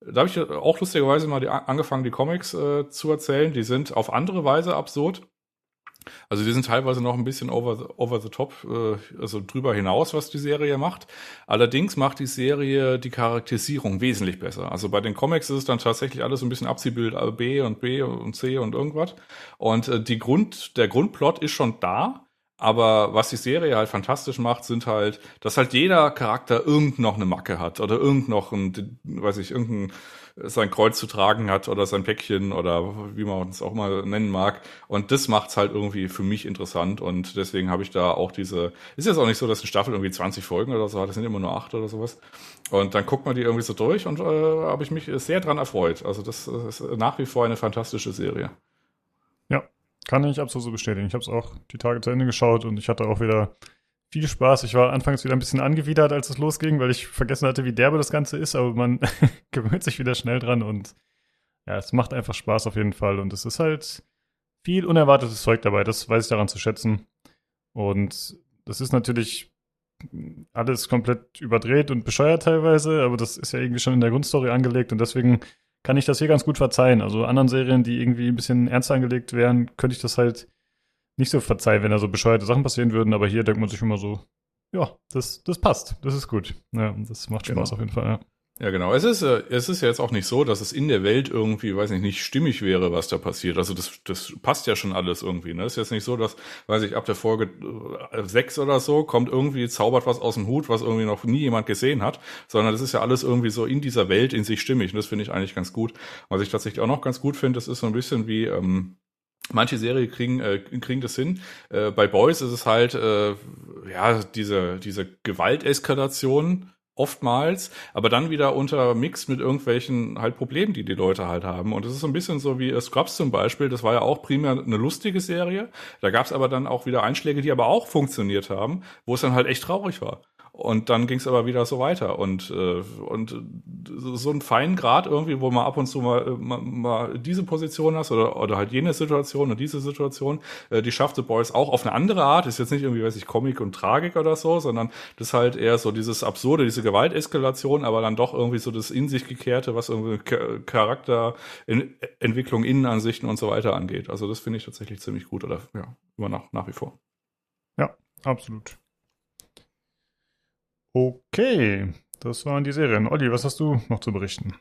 da habe ich auch lustigerweise mal die, angefangen, die Comics äh, zu erzählen. Die sind auf andere Weise absurd. Also die sind teilweise noch ein bisschen over the, over the top, äh, also drüber hinaus, was die Serie macht. Allerdings macht die Serie die Charakterisierung wesentlich besser. Also bei den Comics ist es dann tatsächlich alles ein bisschen Abziehbild B und B und C und irgendwas. Und äh, die Grund, der Grundplot ist schon da, Aber was die Serie halt fantastisch macht, sind halt, dass halt jeder Charakter irgend noch eine Macke hat oder irgend noch ein, weiß ich, irgendein sein Kreuz zu tragen hat oder sein Päckchen oder wie man es auch mal nennen mag. Und das macht's halt irgendwie für mich interessant und deswegen habe ich da auch diese, ist jetzt auch nicht so, dass eine Staffel irgendwie 20 Folgen oder so hat, das sind immer nur acht oder sowas. Und dann guckt man die irgendwie so durch und äh, habe ich mich sehr dran erfreut. Also das ist nach wie vor eine fantastische Serie. Ja, kann ich absolut so bestätigen. Ich habe es auch die Tage zu Ende geschaut und ich hatte auch wieder viel Spaß. Ich war anfangs wieder ein bisschen angewidert, als es losging, weil ich vergessen hatte, wie derbe das Ganze ist, aber man gewöhnt sich wieder schnell dran und ja, es macht einfach Spaß auf jeden Fall. Und es ist halt viel unerwartetes Zeug dabei, das weiß ich daran zu schätzen. Und das ist natürlich alles komplett überdreht und bescheuert teilweise, aber das ist ja irgendwie schon in der Grundstory angelegt und deswegen kann ich das hier ganz gut verzeihen. Also anderen Serien, die irgendwie ein bisschen ernster angelegt wären, könnte ich das halt nicht so verzeihen, wenn da so bescheuerte Sachen passieren würden, aber hier denkt man sich immer so, ja, das, das passt, das ist gut. Ja, das macht Spaß genau. auf jeden Fall, ja. Ja, genau. Es ist, äh, es ist ja jetzt auch nicht so, dass es in der Welt irgendwie, weiß ich nicht, stimmig wäre, was da passiert. Also das, das passt ja schon alles irgendwie. Ne? Es ist jetzt nicht so, dass, weiß ich, ab der Folge äh, sechs oder so kommt irgendwie, zaubert was aus dem Hut, was irgendwie noch nie jemand gesehen hat, sondern das ist ja alles irgendwie so in dieser Welt in sich stimmig. Und das finde ich eigentlich ganz gut. Was ich tatsächlich auch noch ganz gut finde, das ist so ein bisschen wie, ähm, Manche Serien kriegen, äh, kriegen das hin. Äh, bei Boys ist es halt, äh, ja, diese, diese Gewalteskalation oftmals, aber dann wieder unter Mix mit irgendwelchen halt Problemen, die die Leute halt haben. Und es ist so ein bisschen so wie Scrubs zum Beispiel. Das war ja auch primär eine lustige Serie. Da gab es aber dann auch wieder Einschläge, die aber auch funktioniert haben, wo es dann halt echt traurig war. Und dann ging es aber wieder so weiter. Und, äh, und so einen feinen Grad irgendwie, wo man ab und zu mal, äh, mal, mal diese Position hast oder, oder halt jene Situation und diese Situation, äh, die schafft The Boys auch auf eine andere Art. Ist jetzt nicht irgendwie, weiß ich, Comic und Tragik oder so, sondern das ist halt eher so dieses Absurde, diese Gewalteskalation, aber dann doch irgendwie so das in sich gekehrte, was irgendwie Charakterentwicklung, Innenansichten und so weiter angeht. Also das finde ich tatsächlich ziemlich gut oder ja, immer nach, nach wie vor. Ja, absolut. Okay, das waren die Serien. Olli, was hast du noch zu berichten?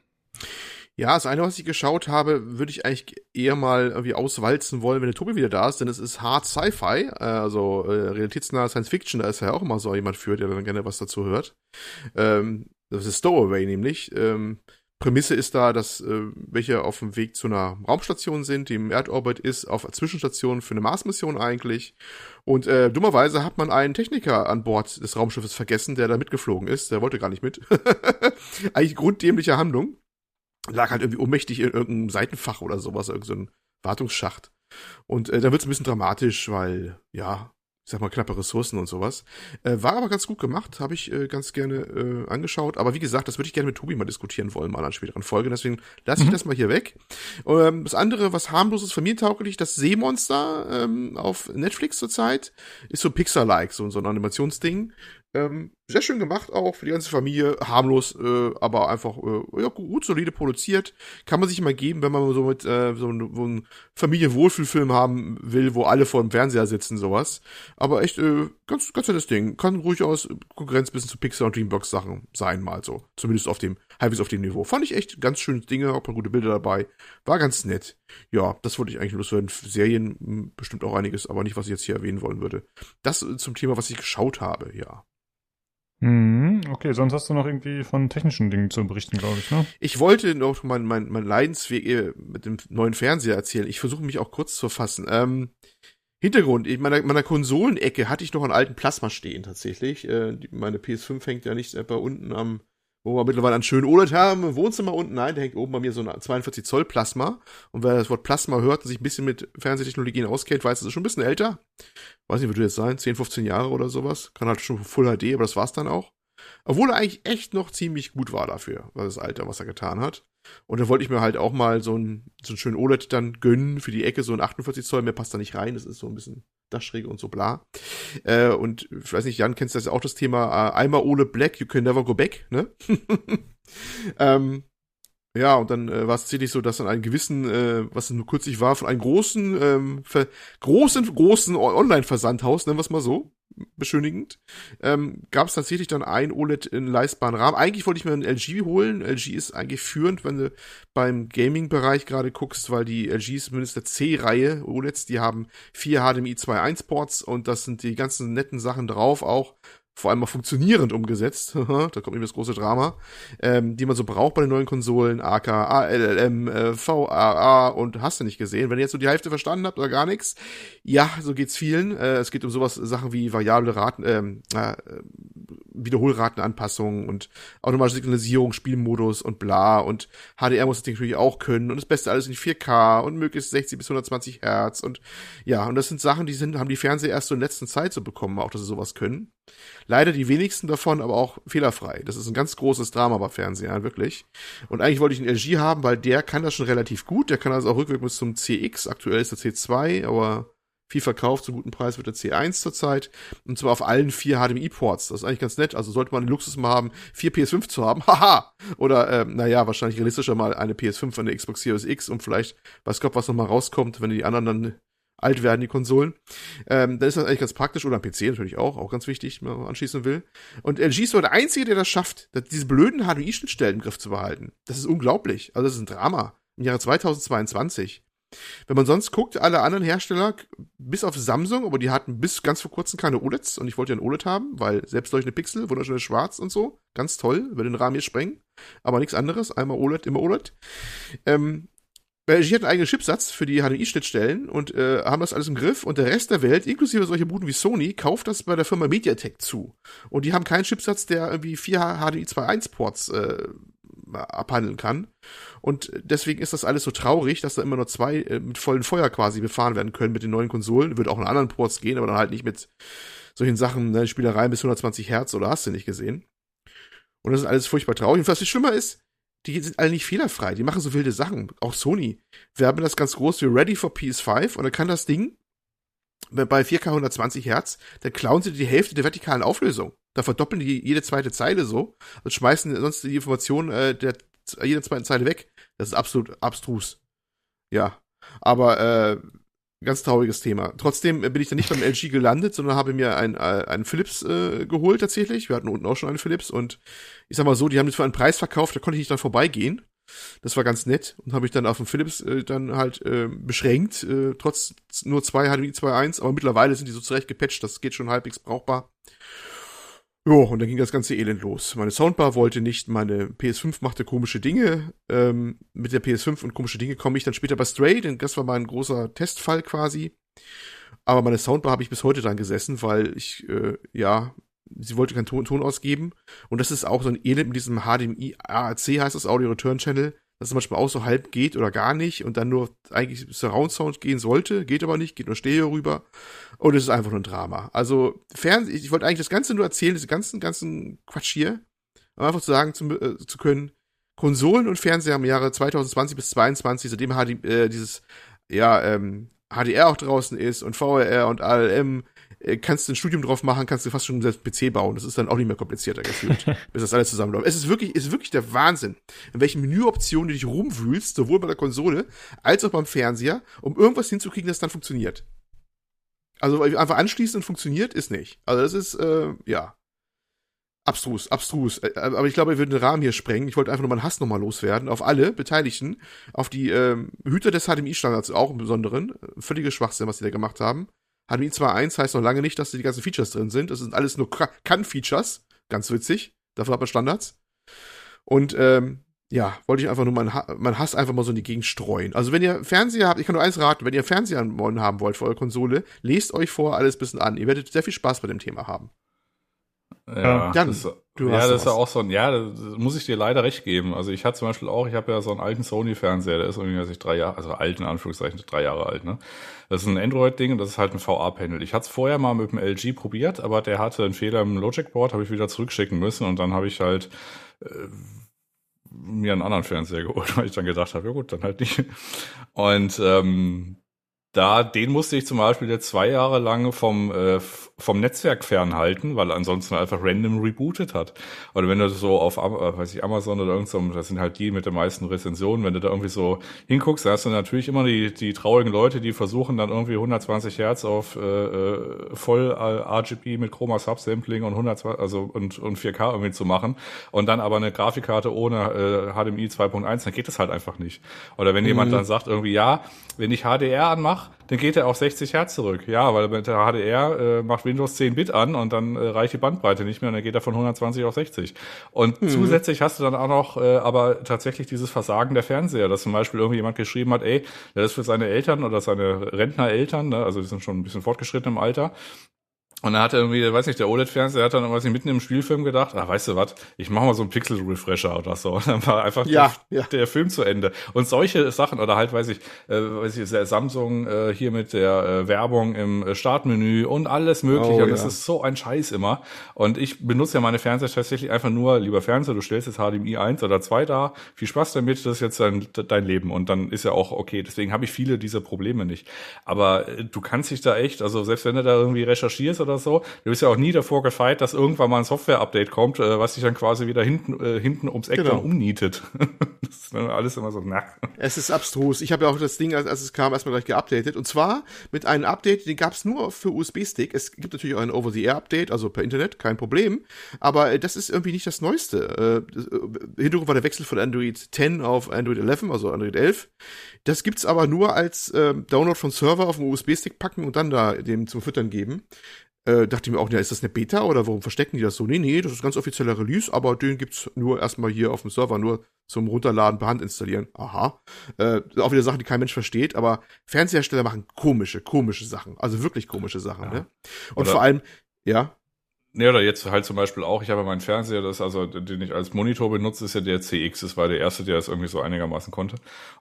Ja, das eine, was ich geschaut habe, würde ich eigentlich eher mal irgendwie auswalzen wollen, wenn der Tobi wieder da ist, denn es ist Hard Sci-Fi, äh, also äh, realitätsnahe Science Fiction, da ist ja auch immer so jemand für, der dann gerne was dazu hört. Ähm, das ist Stowaway nämlich. Ähm, Prämisse ist da, dass äh, welche auf dem Weg zu einer Raumstation sind, die im Erdorbit ist, auf Zwischenstation für eine Marsmission eigentlich. Und äh, dummerweise hat man einen Techniker an Bord des Raumschiffes vergessen, der da mitgeflogen ist. Der wollte gar nicht mit. eigentlich grunddämliche Handlung. Lag halt irgendwie ohnmächtig in irgendeinem Seitenfach oder sowas, irgendein so Wartungsschacht. Und äh, da wird es ein bisschen dramatisch, weil, ja, ich sag mal, knappe Ressourcen und sowas. Äh, war aber ganz gut gemacht, habe ich äh, ganz gerne äh, angeschaut. Aber wie gesagt, das würde ich gerne mit Tobi mal diskutieren wollen, mal an späteren Folgen. Deswegen lasse ich mhm. das mal hier weg. Ähm, das andere, was harmloses, familientauglich, das Seemonster ähm, auf Netflix zurzeit, ist so Pixar-like, so, so ein Animationsding. Ähm, sehr schön gemacht auch für die ganze Familie, harmlos, äh, aber einfach äh, ja, gut, solide produziert. Kann man sich mal geben, wenn man so mit äh, so, einen, so einen Familienwohlfühlfilm haben will, wo alle vor dem Fernseher sitzen, sowas. Aber echt äh, ganz ganz nettes Ding. Kann ruhig aus Konkurrenz bisschen zu Pixar und Dreambox Sachen sein, mal so. Zumindest auf dem halbwegs auf dem Niveau. Fand ich echt ganz schöne Dinge, auch paar gute Bilder dabei. War ganz nett. Ja, das wollte ich eigentlich loswerden. Serien hm, bestimmt auch einiges, aber nicht, was ich jetzt hier erwähnen wollen würde. Das zum Thema, was ich geschaut habe, ja. Mhm, okay, sonst hast du noch irgendwie von technischen Dingen zu berichten, glaube ich, ne? Ich wollte noch mein, mein, mein Leidensweg äh, mit dem neuen Fernseher erzählen. Ich versuche mich auch kurz zu fassen. Ähm, Hintergrund, in meiner, meiner Konsolenecke hatte ich noch einen alten Plasma stehen tatsächlich. Äh, meine PS5 hängt ja nicht etwa unten am wo wir mittlerweile einen schönen OLED haben, im Wohnzimmer unten, nein, da hängt oben bei mir so ein 42 Zoll Plasma. Und wer das Wort Plasma hört und sich ein bisschen mit Fernsehtechnologien auskennt, weiß, es ist schon ein bisschen älter. Weiß nicht, wie du jetzt sein, 10, 15 Jahre oder sowas. Kann halt schon Full HD, aber das war's dann auch. Obwohl er eigentlich echt noch ziemlich gut war dafür, was das Alter, was er getan hat. Und da wollte ich mir halt auch mal so einen, so einen schönen OLED dann gönnen für die Ecke, so ein 48 Zoll, mehr passt da nicht rein, das ist so ein bisschen Dachschräge und so bla. Äh, und ich weiß nicht, Jan, kennst du das auch das Thema äh, einmal OLED Black, you can never go back, ne? ähm, Ja, und dann äh, war es tatsächlich so, dass an einem gewissen, äh, was nur kürzlich war, von einem großen, ähm, großen, großen Online-Versandhaus, nennen wir es mal so, beschönigend, ähm, gab es tatsächlich dann ein OLED in leistbaren Rahmen. Eigentlich wollte ich mir ein LG holen. LG ist eigentlich führend, wenn du beim Gaming-Bereich gerade guckst, weil die LG ist zumindest der C-Reihe OLEDs, die haben vier HDMI 2.1 Ports und das sind die ganzen netten Sachen drauf auch vor allem mal funktionierend umgesetzt, da kommt eben das große Drama, ähm, die man so braucht bei den neuen Konsolen, AK, ALLM, äh, VAA und hast du nicht gesehen. Wenn ihr jetzt so die Hälfte verstanden habt oder gar nichts, ja, so geht's vielen. Äh, es geht um sowas, Sachen wie variable Raten, ähm, äh, Wiederholratenanpassungen und automatische Signalisierung, Spielmodus und bla und HDR muss das natürlich auch können und das Beste alles in 4K und möglichst 60 bis 120 Hertz und ja, und das sind Sachen, die sind, haben die Fernseher erst so in letzter Zeit so bekommen, auch dass sie sowas können. Leider die wenigsten davon, aber auch fehlerfrei. Das ist ein ganz großes Drama bei Fernsehern, wirklich. Und eigentlich wollte ich einen LG haben, weil der kann das schon relativ gut. Der kann also auch rückwärts bis zum CX. Aktuell ist der C2, aber viel verkauft, zu gutem Preis wird der C1 zurzeit. Und zwar auf allen vier HDMI-Ports. Das ist eigentlich ganz nett. Also sollte man den Luxus mal haben, vier PS5 zu haben. Haha! Oder, ähm, naja, wahrscheinlich realistischer mal eine PS5 von der Xbox Series X und vielleicht, weiß Gott, was nochmal rauskommt, wenn die anderen dann alt werden, die Konsolen. Ähm, dann ist das eigentlich ganz praktisch. Oder am PC natürlich auch, auch ganz wichtig, wenn man anschließen will. Und LG ist so der Einzige, der das schafft, diese blöden HDMI-Schnittstellen im Griff zu behalten. Das ist unglaublich. Also das ist ein Drama. Im Jahre 2022. Wenn man sonst guckt, alle anderen Hersteller, bis auf Samsung, aber die hatten bis ganz vor kurzem keine OLEDs und ich wollte ja ein OLED haben, weil selbstleuchtende Pixel, wunderschönes Schwarz und so, ganz toll, über den Rahmen hier sprengen, aber nichts anderes, einmal OLED, immer OLED. Ähm, LG hat einen eigenen Chipsatz für die HDMI-Schnittstellen und äh, haben das alles im Griff und der Rest der Welt, inklusive solche Buden wie Sony, kauft das bei der Firma MediaTek zu. Und die haben keinen Chipsatz, der irgendwie vier HDMI 2.1 Ports äh, abhandeln kann. Und deswegen ist das alles so traurig, dass da immer nur zwei äh, mit vollen Feuer quasi befahren werden können mit den neuen Konsolen. Wird auch in anderen Ports gehen, aber dann halt nicht mit solchen Sachen, ne, Spielereien bis 120 Hertz oder hast du nicht gesehen. Und das ist alles furchtbar traurig. Und was viel schlimmer ist, die sind alle nicht fehlerfrei. Die machen so wilde Sachen. Auch Sony. Wir haben das ganz groß wie Ready for PS5 und dann kann das Ding bei 4K 120 Hertz, dann klauen sie die Hälfte der vertikalen Auflösung. Da verdoppeln die jede zweite Zeile so und schmeißen sonst die Informationen äh, der jede zweite Zeile weg. Das ist absolut abstrus. Ja. Aber äh, ganz trauriges Thema. Trotzdem bin ich dann nicht beim LG gelandet, sondern habe mir ein, äh, einen Philips äh, geholt tatsächlich. Wir hatten unten auch schon einen Philips und ich sag mal so, die haben das für einen Preis verkauft, da konnte ich nicht dann vorbeigehen. Das war ganz nett und habe ich dann auf dem Philips äh, dann halt äh, beschränkt, äh, trotz nur zwei HDMI 2.1, aber mittlerweile sind die so zurecht gepatcht, das geht schon halbwegs brauchbar. Jo, und dann ging das ganze Elend los. Meine Soundbar wollte nicht, meine PS5 machte komische Dinge. Ähm, mit der PS5 und komische Dinge komme ich dann später bei Stray, denn das war mein großer Testfall quasi. Aber meine Soundbar habe ich bis heute dran gesessen, weil ich, äh, ja, sie wollte keinen Ton, Ton ausgeben. Und das ist auch so ein Elend mit diesem HDMI AAC, heißt das Audio Return Channel dass es manchmal auch so halb geht oder gar nicht und dann nur eigentlich Surround Sound gehen sollte, geht aber nicht, geht nur Stereo rüber und es ist einfach nur ein Drama. Also Fernsehen, ich wollte eigentlich das Ganze nur erzählen, diese ganzen, ganzen Quatsch hier, um einfach zu sagen zu, äh, zu können, Konsolen und Fernseher im Jahre 2020 bis 2022, seitdem HD, äh, dieses ja, ähm, HDR auch draußen ist und VRR und ALM, kannst du ein Studium drauf machen, kannst du fast schon selbst PC bauen. Das ist dann auch nicht mehr komplizierter gefühlt, bis das alles zusammenläuft. Es ist wirklich, ist wirklich der Wahnsinn, in welchen Menüoptionen du dich rumwühlst, sowohl bei der Konsole als auch beim Fernseher, um irgendwas hinzukriegen, das dann funktioniert. Also einfach anschließen und funktioniert, ist nicht. Also das ist, äh, ja. Abstrus, abstrus. Äh, aber ich glaube, wir würden den Rahmen hier sprengen. Ich wollte einfach nur meinen Hass nochmal loswerden. Auf alle Beteiligten. Auf die ähm, Hüter des HDMI-Standards auch im Besonderen. Völlige Schwachsinn, was die da gemacht haben. HDMI 2.1 heißt noch lange nicht, dass die ganzen Features drin sind. Das sind alles nur Kann-Features. Ganz witzig. Dafür hat man Standards. Und ähm, ja, wollte ich einfach nur meinen, ha meinen Hass einfach mal so in die Gegend streuen. Also wenn ihr Fernseher habt, ich kann nur eins raten, wenn ihr Fernseher haben wollt für eure Konsole, lest euch vor alles bisschen an. Ihr werdet sehr viel Spaß bei dem Thema haben. Ja, Jan, das, du ja, das ist ja auch so ein, ja, das muss ich dir leider recht geben. Also ich hatte zum Beispiel auch, ich habe ja so einen alten Sony-Fernseher, der ist irgendwie, als ich drei Jahre, also alten Anführungszeichen, drei Jahre alt, ne? Das ist ein Android-Ding und das ist halt ein VA-Panel. Ich hatte es vorher mal mit dem LG probiert, aber der hatte einen Fehler im Logic-Board, habe ich wieder zurückschicken müssen und dann habe ich halt äh, mir einen anderen Fernseher geholt, weil ich dann gedacht habe, ja gut, dann halt nicht. Und ähm, da, den musste ich zum Beispiel jetzt zwei Jahre lang vom, äh, vom Netzwerk fernhalten, weil ansonsten einfach random rebootet hat. Oder wenn du so auf, äh, weiß ich, Amazon oder irgendeinem, das sind halt die mit den meisten Rezensionen, wenn du da irgendwie so hinguckst, da hast du natürlich immer die, die traurigen Leute, die versuchen dann irgendwie 120 Hertz auf äh, äh voll RGB mit Chroma Subsampling und 120, also und, und 4K irgendwie zu machen und dann aber eine Grafikkarte ohne äh, HDMI 2.1, dann geht das halt einfach nicht. Oder wenn mhm. jemand dann sagt irgendwie, ja, wenn ich HDR anmache, dann geht er auf 60 Hertz zurück. Ja, weil mit der HDR äh, macht Windows 10 Bit an und dann äh, reicht die Bandbreite nicht mehr und dann geht er von 120 auf 60. Und mhm. zusätzlich hast du dann auch noch äh, aber tatsächlich dieses Versagen der Fernseher, dass zum Beispiel irgendwie jemand geschrieben hat, ey, das ist für seine Eltern oder seine Rentnereltern, ne, also die sind schon ein bisschen fortgeschritten im Alter, und dann hat er irgendwie, weiß nicht, der OLED-Fernseher hat dann irgendwie mitten im Spielfilm gedacht, ah, weißt du was, ich mache mal so einen Pixel-Refresher oder so. Und dann war einfach ja, der, ja. der, Film zu Ende. Und solche Sachen, oder halt, weiß ich, äh, weiß ich, Samsung äh, hier mit der äh, Werbung im äh, Startmenü und alles mögliche. Oh, und das ja. ist so ein Scheiß immer. Und ich benutze ja meine Fernseher tatsächlich einfach nur, lieber Fernseher, du stellst jetzt HDMI 1 oder 2 da, viel Spaß damit, das ist jetzt dein, dein Leben. Und dann ist ja auch okay. Deswegen habe ich viele dieser Probleme nicht. Aber äh, du kannst dich da echt, also selbst wenn du da irgendwie recherchierst oder so, du bist ja auch nie davor gefeit, dass irgendwann mal ein Software-Update kommt, äh, was sich dann quasi wieder hinten, äh, hinten ums Eck genau. dann umnietet. das ist dann alles immer so, na. Es ist abstrus. Ich habe ja auch das Ding, als, als es kam, erstmal gleich geupdatet. Und zwar mit einem Update, den gab es nur für USB-Stick. Es gibt natürlich auch ein Over-the-Air-Update, also per Internet, kein Problem. Aber äh, das ist irgendwie nicht das Neueste. Äh, Hintergrund war der Wechsel von Android 10 auf Android 11, also Android 11. Das gibt's aber nur als äh, Download von Server auf dem USB-Stick packen und dann da dem zum Füttern geben. Äh, dachte ich mir auch, ja, ist das eine Beta oder warum verstecken die das so? Nee, nee, das ist ganz offizieller Release, aber den gibt's nur erstmal hier auf dem Server, nur zum Runterladen per Hand installieren. Aha. Äh, auch wieder Sachen, die kein Mensch versteht, aber Fernsehersteller machen komische, komische Sachen. Also wirklich komische Sachen, ja. ne? Und oder vor allem, ja. Ne, oder jetzt halt zum Beispiel auch, ich habe meinen Fernseher, das also, den ich als Monitor benutze, ist ja der CX. Das war der erste, der es irgendwie so einigermaßen konnte.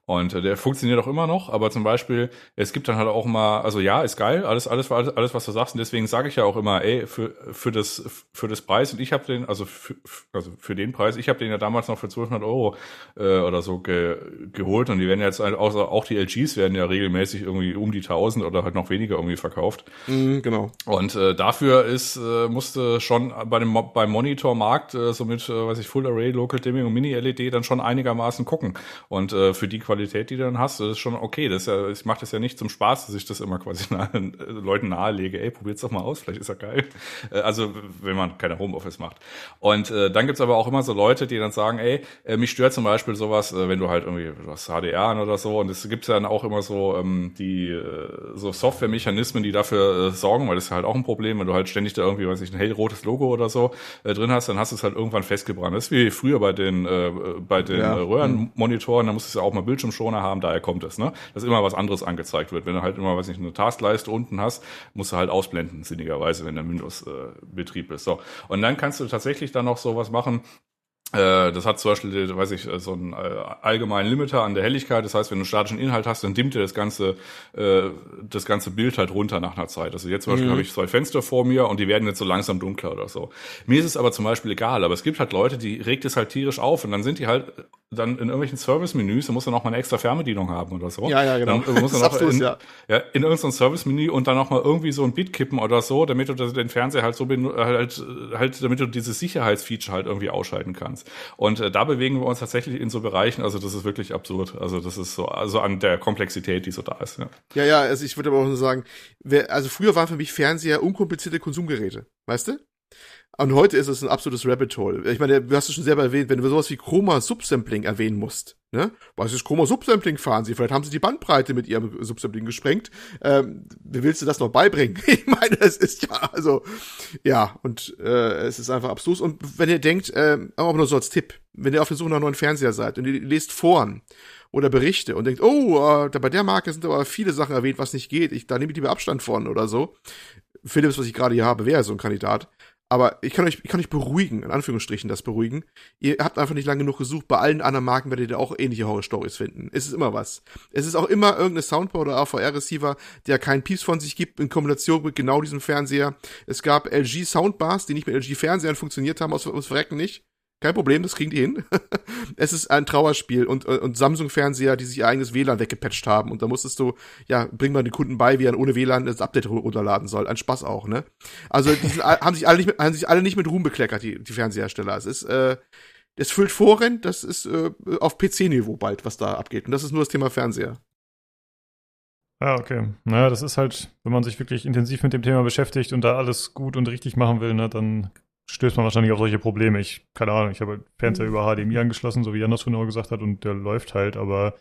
Und äh, der funktioniert auch immer noch, aber zum Beispiel, es gibt dann halt auch mal, also ja, ist geil, alles, alles, alles, alles was du sagst. Und deswegen sage ich ja auch immer, ey, für, für das, für das Preis, und ich habe den, also für, also für den Preis, ich habe den ja damals noch für 1200 Euro äh, oder so ge, geholt und die werden jetzt, auch, auch die LGs werden ja regelmäßig irgendwie um die 1000 oder halt noch weniger irgendwie verkauft. Mhm, genau. Und äh, dafür ist, äh, musste schon bei dem beim Monitormarkt äh, so mit, äh, weiß ich, Full Array, Local Dimming und Mini LED dann schon einigermaßen gucken. Und äh, für die Qualität, die du dann hast, das ist schon okay. Das ist ja, ich mache das ja nicht zum Spaß, dass ich das immer quasi nahe, äh, Leuten nahelege. Ey, probiert's doch mal aus, vielleicht ist ja geil. Äh, also wenn man keine Homeoffice macht. Und äh, dann gibt's aber auch immer so Leute, die dann sagen, ey, äh, mich stört zum Beispiel sowas, äh, wenn du halt irgendwie hast HDR an oder so. Und es gibt dann auch immer so ähm, die äh, so Softwaremechanismen, die dafür äh, sorgen, weil das ist halt auch ein Problem, wenn du halt ständig da irgendwie, weiß ich, ein hellrotes Logo oder so äh, drin hast, dann hast du es halt irgendwann festgebrannt. Das ist wie früher bei den, äh, bei den ja. Röhrenmonitoren, da musstest du ja auch mal Bildschirmschoner haben, daher kommt es, ne? Dass immer was anderes angezeigt wird. Wenn du halt immer, weiß nicht, eine Taskleiste unten hast, musst du halt ausblenden, sinnigerweise, wenn der Windows-Betrieb äh, ist. So. Und dann kannst du tatsächlich dann noch sowas machen, äh, das hat zum Beispiel, weiß ich, so einen äh, allgemeinen Limiter an der Helligkeit. Das heißt, wenn du statischen Inhalt hast, dann dimmt dir das ganze, äh, das ganze Bild halt runter nach einer Zeit. Also jetzt zum Beispiel mhm. habe ich zwei Fenster vor mir und die werden jetzt so langsam dunkler oder so. Mir ist es aber zum Beispiel egal, aber es gibt halt Leute, die regt es halt tierisch auf und dann sind die halt dann in irgendwelchen Service-Menüs, da muss er noch mal eine extra Fernbedienung haben oder so. Ja, ja, genau. Dann muss er noch in, ja. ja, in irgendeinem Service-Menü und dann noch mal irgendwie so ein Bit kippen oder so, damit du den Fernseher halt so halt, halt damit du dieses Sicherheitsfeature halt irgendwie ausschalten kannst. Und äh, da bewegen wir uns tatsächlich in so Bereichen, also das ist wirklich absurd. Also das ist so, also an der Komplexität, die so da ist. Ja, ja, ja also ich würde aber auch nur sagen, wer, also früher waren für mich Fernseher unkomplizierte Konsumgeräte, weißt du? Und heute ist es ein absolutes Rabbit Hole. Ich meine, du hast es schon selber erwähnt, wenn du sowas wie Chroma Subsampling erwähnen musst, ne? Was ist Chroma Subsampling fahren sie? Vielleicht haben sie die Bandbreite mit ihrem Subsampling gesprengt. Ähm, wie willst du das noch beibringen? ich meine, es ist ja, also, ja, und äh, es ist einfach abstrus. Und wenn ihr denkt, äh, auch nur so als Tipp, wenn ihr auf der Suche nach neuen Fernseher seid und ihr lest Foren oder Berichte und denkt, oh, äh, bei der Marke sind aber viele Sachen erwähnt, was nicht geht, ich, da nehme ich lieber Abstand von oder so. Philips, was ich gerade hier habe, wäre so ein Kandidat. Aber ich kann euch, ich kann euch beruhigen, in Anführungsstrichen das beruhigen. Ihr habt einfach nicht lange genug gesucht. Bei allen anderen Marken werdet ihr auch ähnliche Horror-Stories finden. Es ist immer was. Es ist auch immer irgendeine Soundbar oder AVR-Receiver, der keinen Pieps von sich gibt, in Kombination mit genau diesem Fernseher. Es gab LG Soundbars, die nicht mit LG-Fernsehern funktioniert haben, aus, aus Verrecken nicht. Kein Problem, das kriegen die hin. es ist ein Trauerspiel und, und Samsung-Fernseher, die sich ihr eigenes WLAN weggepatcht haben. Und da musstest du, ja, bring mal den Kunden bei, wie er ohne WLAN das Update runterladen soll. Ein Spaß auch, ne? Also, die sind, haben sich alle nicht mit, haben sich alle nicht mit Ruhm bekleckert, die, die Fernsehersteller. Es ist, äh, es füllt Foren, das ist äh, auf PC-Niveau bald, was da abgeht. Und das ist nur das Thema Fernseher. Ah, okay. Naja, das ist halt, wenn man sich wirklich intensiv mit dem Thema beschäftigt und da alles gut und richtig machen will, ne, dann stößt man wahrscheinlich auf solche Probleme. Ich, keine Ahnung, ich habe halt Fernseher über HDMI angeschlossen, so wie Jan das vorhin auch gesagt hat, und der läuft halt, aber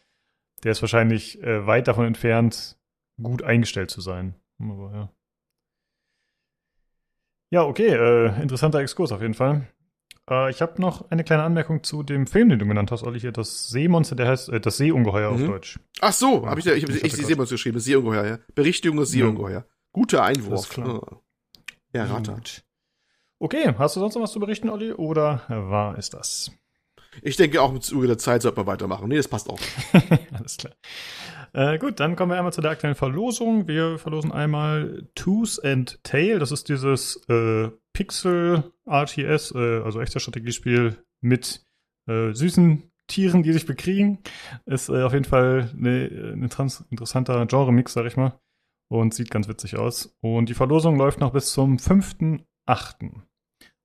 der ist wahrscheinlich äh, weit davon entfernt, gut eingestellt zu sein. Aber ja. Ja, okay, äh, interessanter Exkurs auf jeden Fall. Äh, ich habe noch eine kleine Anmerkung zu dem Film, den du genannt hast, Olli, hier, das Seemonster, der heißt äh, das Seeungeheuer mhm. auf Deutsch. Ach so, ja, habe ich, ich, hab, ich, ich die Seemonster geschrieben, das Seeungeheuer, ja. Berichtigung des Seeungeheuer. Ja. Guter Einwurf. Klar. Ja, Ratter. Okay, hast du sonst noch was zu berichten, Olli, oder war es das? Ich denke, auch im Zuge der Zeit sollte man weitermachen. Nee, das passt auch. Alles klar. Äh, gut, dann kommen wir einmal zu der aktuellen Verlosung. Wir verlosen einmal Tooth and Tail. Das ist dieses äh, Pixel RTS, äh, also echter Strategiespiel mit äh, süßen Tieren, die sich bekriegen. Ist äh, auf jeden Fall ein interessanter Genre-Mix, sag ich mal. Und sieht ganz witzig aus. Und die Verlosung läuft noch bis zum 5.8.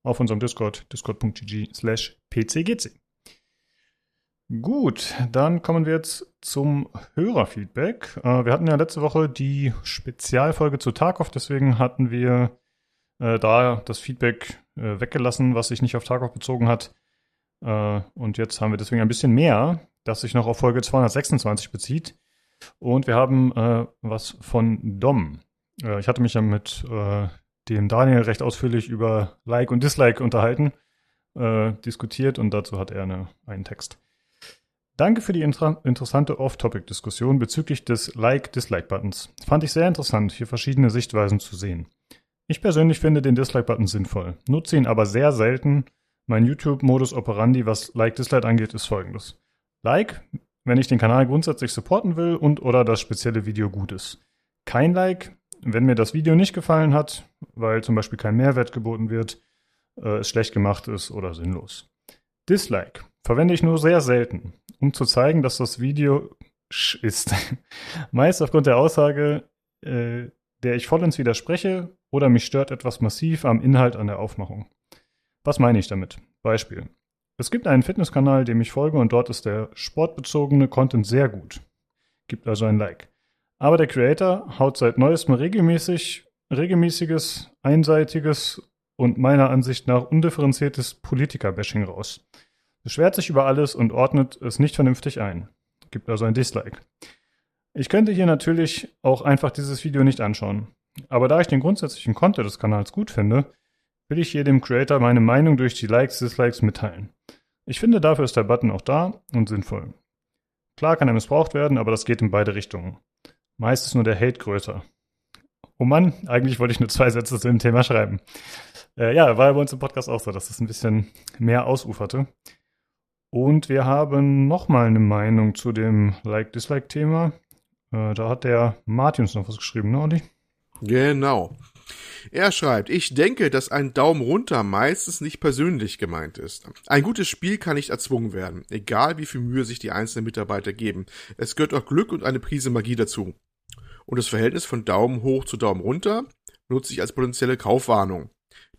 auf unserem Discord, discord.gg slash pcgc. Gut, dann kommen wir jetzt zum Hörerfeedback. Äh, wir hatten ja letzte Woche die Spezialfolge zu Tarkov, deswegen hatten wir äh, da das Feedback äh, weggelassen, was sich nicht auf Tarkov bezogen hat. Und jetzt haben wir deswegen ein bisschen mehr, das sich noch auf Folge 226 bezieht. Und wir haben was von Dom. Ich hatte mich ja mit dem Daniel recht ausführlich über Like und Dislike unterhalten, diskutiert und dazu hat er eine, einen Text. Danke für die inter interessante Off-Topic-Diskussion bezüglich des Like-Dislike-Buttons. Fand ich sehr interessant, hier verschiedene Sichtweisen zu sehen. Ich persönlich finde den Dislike-Button sinnvoll, nutze ihn aber sehr selten. Mein YouTube-Modus operandi, was Like-Dislike angeht, ist folgendes. Like, wenn ich den Kanal grundsätzlich supporten will und oder das spezielle Video gut ist. Kein Like, wenn mir das Video nicht gefallen hat, weil zum Beispiel kein Mehrwert geboten wird, äh, es schlecht gemacht ist oder sinnlos. Dislike verwende ich nur sehr selten um zu zeigen, dass das Video ist. Meist aufgrund der Aussage, äh, der ich vollends widerspreche oder mich stört etwas massiv am Inhalt an der Aufmachung. Was meine ich damit? Beispiel. Es gibt einen Fitnesskanal, dem ich folge und dort ist der sportbezogene Content sehr gut. Gibt also ein Like. Aber der Creator haut seit neuestem regelmäßig, regelmäßiges, einseitiges und meiner Ansicht nach undifferenziertes Politiker-Bashing raus beschwert sich über alles und ordnet es nicht vernünftig ein. Gibt also ein Dislike. Ich könnte hier natürlich auch einfach dieses Video nicht anschauen. Aber da ich den grundsätzlichen Content des Kanals gut finde, will ich hier dem Creator meine Meinung durch die Likes, Dislikes mitteilen. Ich finde, dafür ist der Button auch da und sinnvoll. Klar kann er missbraucht werden, aber das geht in beide Richtungen. Meist ist nur der Hate größer. Oh Mann, eigentlich wollte ich nur zwei Sätze zu dem Thema schreiben. Äh, ja, war bei uns im Podcast auch so, dass das ein bisschen mehr ausuferte. Und wir haben nochmal eine Meinung zu dem Like-Dislike-Thema. Äh, da hat der Martin uns noch was geschrieben, ne, Olli? Genau. Er schreibt, ich denke, dass ein Daumen runter meistens nicht persönlich gemeint ist. Ein gutes Spiel kann nicht erzwungen werden, egal wie viel Mühe sich die einzelnen Mitarbeiter geben. Es gehört auch Glück und eine Prise Magie dazu. Und das Verhältnis von Daumen hoch zu Daumen runter nutze ich als potenzielle Kaufwarnung.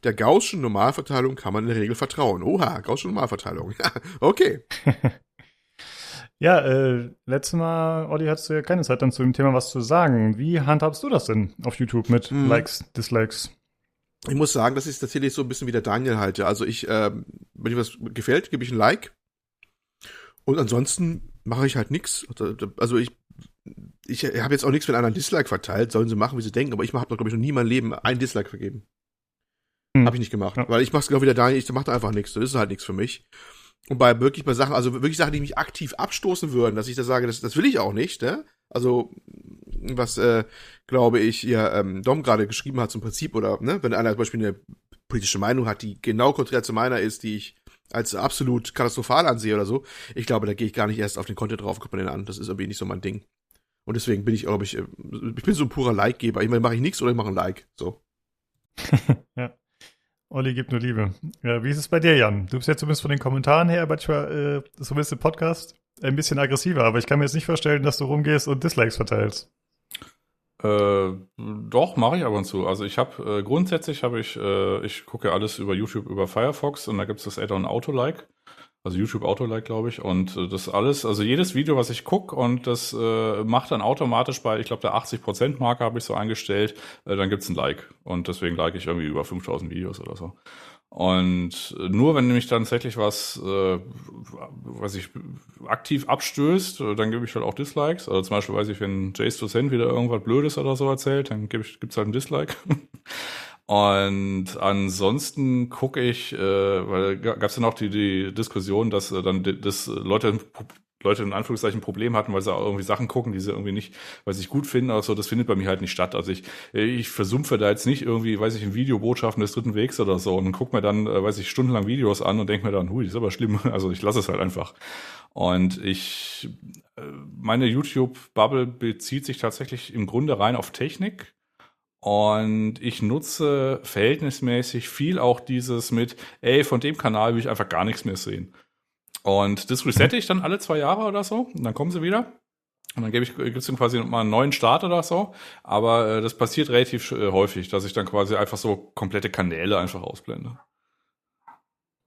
Der Gaußschen Normalverteilung kann man in der Regel vertrauen. Oha, Gaußsche Normalverteilung. okay. ja, äh, letztes Mal, Olli, hattest du ja keine Zeit dann zu dem Thema was zu sagen. Wie handhabst du das denn auf YouTube mit hm. Likes, Dislikes? Ich muss sagen, dass ich es tatsächlich so ein bisschen wie der Daniel halte. Also ich, äh, wenn mir was gefällt, gebe ich ein Like. Und ansonsten mache ich halt nichts. Also ich, ich habe jetzt auch nichts, einer ein Dislike verteilt, sollen sie machen, wie sie denken, aber ich habe noch, glaube ich, noch nie in meinem Leben ein Dislike vergeben. Hm. Habe ich nicht gemacht. Ja. Weil ich mach's genau wie der Daniel, ich mach da einfach nichts. Das ist halt nichts für mich. Und bei wirklich bei Sachen, also wirklich Sachen, die mich aktiv abstoßen würden, dass ich da sage, das, das will ich auch nicht, ne? Also, was, äh, glaube ich, ja, ähm, Dom gerade geschrieben hat zum Prinzip, oder, ne, wenn einer zum Beispiel eine politische Meinung hat, die genau konträr zu meiner ist, die ich als absolut katastrophal ansehe oder so, ich glaube, da gehe ich gar nicht erst auf den Content drauf, guck mal den an. Das ist irgendwie nicht so mein Ding. Und deswegen bin ich, glaube ich, äh, ich bin so ein purer Like-Geber. Ich meine, mache ich nichts oder ich mache ein Like. So. ja. Olli gibt nur Liebe. Ja, wie ist es bei dir, Jan? Du bist ja zumindest von den Kommentaren her manchmal, äh, zumindest im Podcast, ein bisschen aggressiver, aber ich kann mir jetzt nicht vorstellen, dass du rumgehst und Dislikes verteilst. Äh, doch, mache ich ab und zu. Also ich habe äh, grundsätzlich habe ich, äh, ich gucke alles über YouTube über Firefox und da gibt es das Add-on Autolike. Also YouTube Autolike, glaube ich. Und äh, das alles, also jedes Video, was ich gucke und das äh, macht dann automatisch bei, ich glaube, der 80%-Marke habe ich so eingestellt, äh, dann gibt's ein Like. Und deswegen like ich irgendwie über 5000 Videos oder so. Und nur wenn nämlich dann tatsächlich was, äh, was ich aktiv abstößt, äh, dann gebe ich halt auch Dislikes. Also zum Beispiel weiß ich, wenn Jace Docent wieder irgendwas Blödes oder so erzählt, dann gebe ich, gibt's halt ein Dislike. Und ansonsten gucke ich, äh, weil gab es ja noch die, die Diskussion, dass äh, dann das Leute Leute in Anführungszeichen ein Problem hatten, weil sie auch irgendwie Sachen gucken, die sie irgendwie nicht, weil sie sich gut finden, aber so, das findet bei mir halt nicht statt. Also ich, ich versumpfe da jetzt nicht irgendwie, weiß ich, in Videobotschaften des dritten Wegs oder so und guck mir dann, äh, weiß ich, stundenlang Videos an und denke mir dann, hui, das ist aber schlimm. Also ich lasse es halt einfach. Und ich, äh, meine YouTube-Bubble bezieht sich tatsächlich im Grunde rein auf Technik. Und ich nutze verhältnismäßig viel auch dieses mit, ey, von dem Kanal will ich einfach gar nichts mehr sehen. Und das resette ich dann alle zwei Jahre oder so. Und dann kommen sie wieder. Und dann gebe ich, gibt's dann quasi mal einen neuen Start oder so. Aber äh, das passiert relativ äh, häufig, dass ich dann quasi einfach so komplette Kanäle einfach ausblende.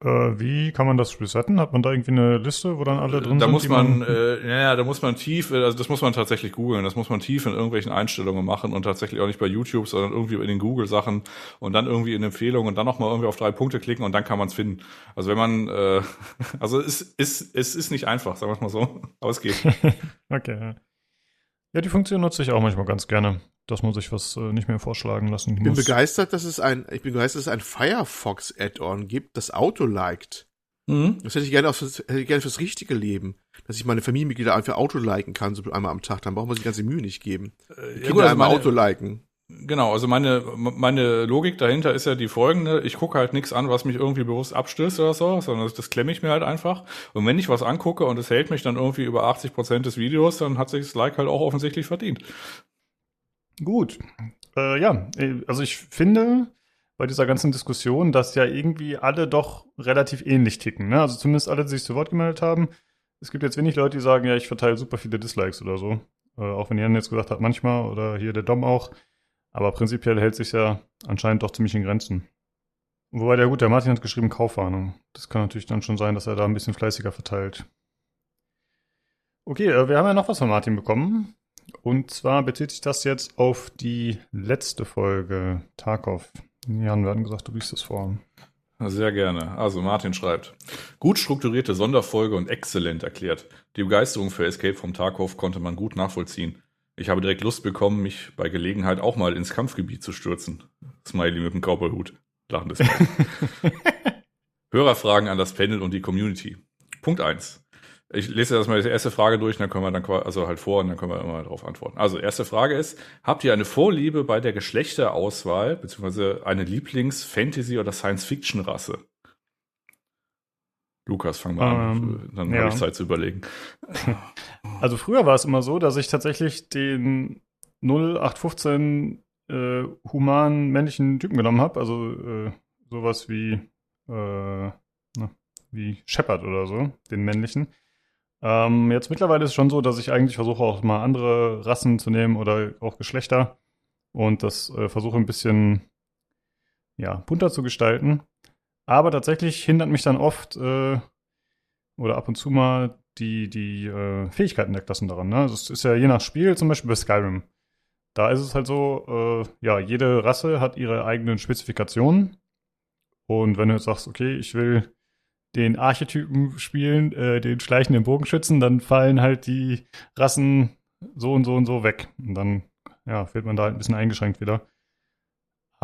Äh, wie kann man das resetten? Hat man da irgendwie eine Liste, wo dann alle drin da sind? Muss man, man äh, ja, da muss man tief, äh, also das muss man tatsächlich googeln, das muss man tief in irgendwelchen Einstellungen machen und tatsächlich auch nicht bei YouTube, sondern irgendwie in den Google-Sachen und dann irgendwie in Empfehlungen und dann nochmal irgendwie auf drei Punkte klicken und dann kann man es finden. Also wenn man, äh, also es ist, es ist nicht einfach, sagen wir es mal so, aber es geht. okay. Ja, die Funktion nutze ich auch manchmal ganz gerne dass man sich was äh, nicht mehr vorschlagen lassen muss. Ich bin begeistert, dass es ein, ich bin begeistert, dass es ein Firefox Add-on gibt, das Auto liked. Mhm. Das hätte ich gerne, fürs, hätte ich gerne fürs richtige Leben, dass ich meine Familienmitglieder einfach Auto liken kann, so einmal am Tag. Dann braucht man sich die ganze Mühe nicht geben. Äh, ja, gut, also einmal Auto liken. Genau, also meine, meine Logik dahinter ist ja die folgende. Ich gucke halt nichts an, was mich irgendwie bewusst abstößt oder so, sondern das, das klemme ich mir halt einfach. Und wenn ich was angucke und es hält mich dann irgendwie über 80 Prozent des Videos, dann hat sich das Like halt auch offensichtlich verdient. Gut. Äh, ja, äh, also ich finde bei dieser ganzen Diskussion, dass ja irgendwie alle doch relativ ähnlich ticken. Ne? Also zumindest alle, die sich zu Wort gemeldet haben. Es gibt jetzt wenig Leute, die sagen, ja, ich verteile super viele Dislikes oder so. Äh, auch wenn Jan jetzt gesagt hat, manchmal oder hier der Dom auch. Aber prinzipiell hält sich ja anscheinend doch ziemlich in Grenzen. Wobei der gut, der Martin hat geschrieben Kaufwarnung. Das kann natürlich dann schon sein, dass er da ein bisschen fleißiger verteilt. Okay, äh, wir haben ja noch was von Martin bekommen. Und zwar bezieht sich das jetzt auf die letzte Folge Tarkov. Jan, wir hatten gesagt, du liest es vor. Sehr gerne. Also Martin schreibt, gut strukturierte Sonderfolge und exzellent erklärt. Die Begeisterung für Escape vom Tarkov konnte man gut nachvollziehen. Ich habe direkt Lust bekommen, mich bei Gelegenheit auch mal ins Kampfgebiet zu stürzen. Smiley mit dem Cowboyhut. Lachendes Hörerfragen an das Panel und die Community. Punkt eins. Ich lese erstmal die erste Frage durch, dann können wir dann also halt vor und dann können wir immer darauf antworten. Also erste Frage ist: Habt ihr eine Vorliebe bei der Geschlechterauswahl beziehungsweise eine Lieblings-Fantasy- oder Science-Fiction-Rasse? Lukas, fang mal ähm, an. Dann ja. habe ich Zeit zu überlegen. Also früher war es immer so, dass ich tatsächlich den 0815 äh, humanen männlichen Typen genommen habe. Also äh, sowas wie, äh, na, wie Shepard oder so, den männlichen. Ähm, jetzt mittlerweile ist es schon so, dass ich eigentlich versuche auch mal andere Rassen zu nehmen oder auch Geschlechter und das äh, versuche ein bisschen ja, bunter zu gestalten. Aber tatsächlich hindert mich dann oft äh, oder ab und zu mal die, die äh, Fähigkeiten der Klassen daran. Ne? Das ist ja je nach Spiel, zum Beispiel bei Skyrim. Da ist es halt so, äh, ja, jede Rasse hat ihre eigenen Spezifikationen. Und wenn du jetzt sagst, okay, ich will den Archetypen spielen, äh, den schleichenden Bogenschützen, dann fallen halt die Rassen so und so und so weg. Und dann, ja, wird man da halt ein bisschen eingeschränkt wieder.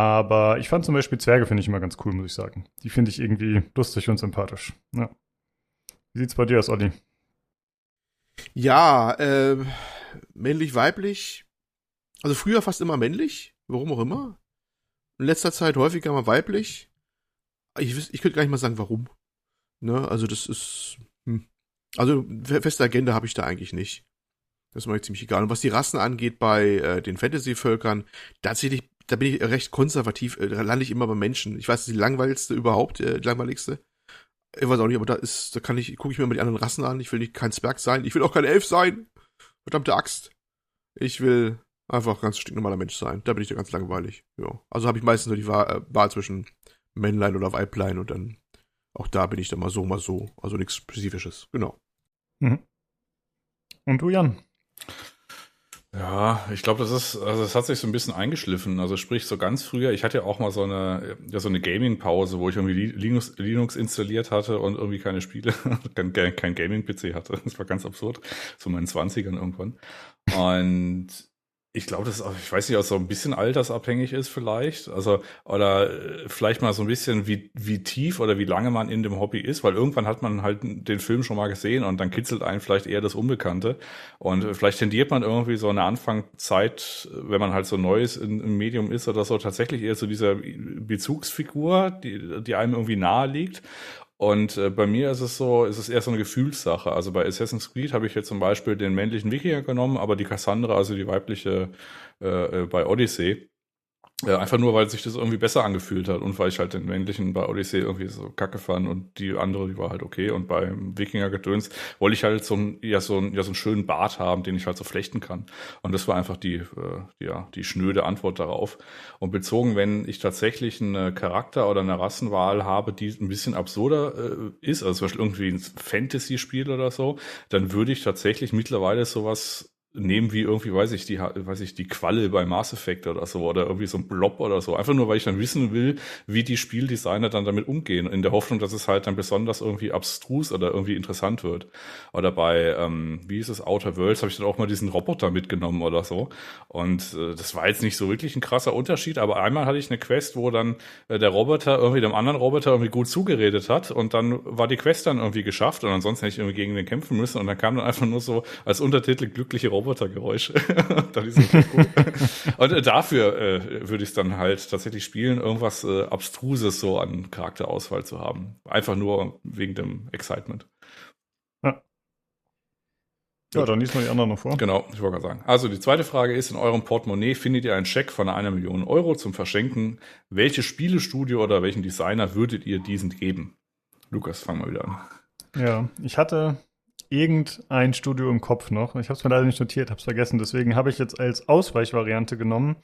Aber ich fand zum Beispiel Zwerge, finde ich immer ganz cool, muss ich sagen. Die finde ich irgendwie lustig und sympathisch. Ja. Wie sieht's bei dir aus, Olli? Ja, äh, männlich, weiblich. Also früher fast immer männlich, warum auch immer. In letzter Zeit häufiger mal weiblich. Ich, ich könnte gar nicht mal sagen, warum. Ne? Also das ist. Hm. Also feste Agenda habe ich da eigentlich nicht. Das ist mir ziemlich egal. Und was die Rassen angeht bei äh, den Fantasy-Völkern, tatsächlich, da bin ich recht konservativ, äh, da lande ich immer bei Menschen. Ich weiß, die langweiligste überhaupt, äh, die langweiligste. Ich weiß auch nicht, aber da ist, da kann ich, gucke ich mir mal die anderen Rassen an. Ich will nicht kein Zwerg sein. Ich will auch kein Elf sein. Verdammte Axt. Ich will einfach ganz stinknormaler Mensch sein. Da bin ich da ganz langweilig. Ja. Also habe ich meistens nur die Wahl, äh, Wahl zwischen Männlein oder Weiblein und dann auch da bin ich dann mal so, mal so. Also nichts Spezifisches. Genau. Mhm. Und du, Jan? Ja, ich glaube, das ist, also es hat sich so ein bisschen eingeschliffen. Also sprich, so ganz früher, ich hatte ja auch mal so eine, ja, so eine Gaming-Pause, wo ich irgendwie Linux, Linux installiert hatte und irgendwie keine Spiele, kein, kein Gaming-PC hatte. Das war ganz absurd. So in meinen Zwanzigern irgendwann. Und ich glaube, das ich weiß nicht, ob es so ein bisschen altersabhängig ist vielleicht. Also, oder äh, vielleicht mal so ein bisschen, wie, wie tief oder wie lange man in dem Hobby ist, weil irgendwann hat man halt den Film schon mal gesehen und dann kitzelt einen vielleicht eher das Unbekannte. Und vielleicht tendiert man irgendwie so eine Anfangszeit, wenn man halt so Neues im Medium ist oder so, tatsächlich eher zu dieser Bezugsfigur, die, die einem irgendwie nahe liegt. Und äh, bei mir ist es so, ist es eher so eine Gefühlssache. Also bei Assassin's Creed habe ich jetzt zum Beispiel den männlichen Wikinger genommen, aber die Cassandra, also die weibliche äh, äh bei Odyssey, ja, einfach nur, weil sich das irgendwie besser angefühlt hat und weil ich halt den männlichen bei Odyssey irgendwie so kacke fand und die andere, die war halt okay. Und beim Wikinger-Gedöns wollte ich halt so, ein, ja, so, ein, ja, so einen schönen Bart haben, den ich halt so flechten kann. Und das war einfach die, äh, ja, die schnöde Antwort darauf. Und bezogen, wenn ich tatsächlich einen Charakter oder eine Rassenwahl habe, die ein bisschen absurder äh, ist, also zum Beispiel irgendwie ein Fantasy-Spiel oder so, dann würde ich tatsächlich mittlerweile sowas nehmen wie irgendwie, weiß ich, die, weiß ich, die Qualle bei Mass Effect oder so oder irgendwie so ein Blob oder so. Einfach nur, weil ich dann wissen will, wie die Spieldesigner dann damit umgehen, in der Hoffnung, dass es halt dann besonders irgendwie abstrus oder irgendwie interessant wird. Oder bei, ähm, wie ist es, Outer Worlds, habe ich dann auch mal diesen Roboter mitgenommen oder so. Und äh, das war jetzt nicht so wirklich ein krasser Unterschied, aber einmal hatte ich eine Quest, wo dann äh, der Roboter irgendwie dem anderen Roboter irgendwie gut zugeredet hat und dann war die Quest dann irgendwie geschafft und ansonsten hätte ich irgendwie gegen den kämpfen müssen und dann kam dann einfach nur so als Untertitel glückliche Roboter Robotergeräusche. und äh, dafür äh, würde ich es dann halt tatsächlich spielen, irgendwas äh, Abstruses so an Charakterauswahl zu haben. Einfach nur wegen dem Excitement. Ja. Ja, dann liest mal die anderen noch vor. Genau, ich wollte gerade sagen. Also die zweite Frage ist, in eurem Portemonnaie findet ihr einen Scheck von einer Million Euro zum Verschenken. Welches Spielestudio oder welchen Designer würdet ihr diesen geben? Lukas, fang mal wieder an. Ja, ich hatte irgendein Studio im Kopf noch. Ich habe es mir leider nicht notiert, habe es vergessen. Deswegen habe ich jetzt als Ausweichvariante genommen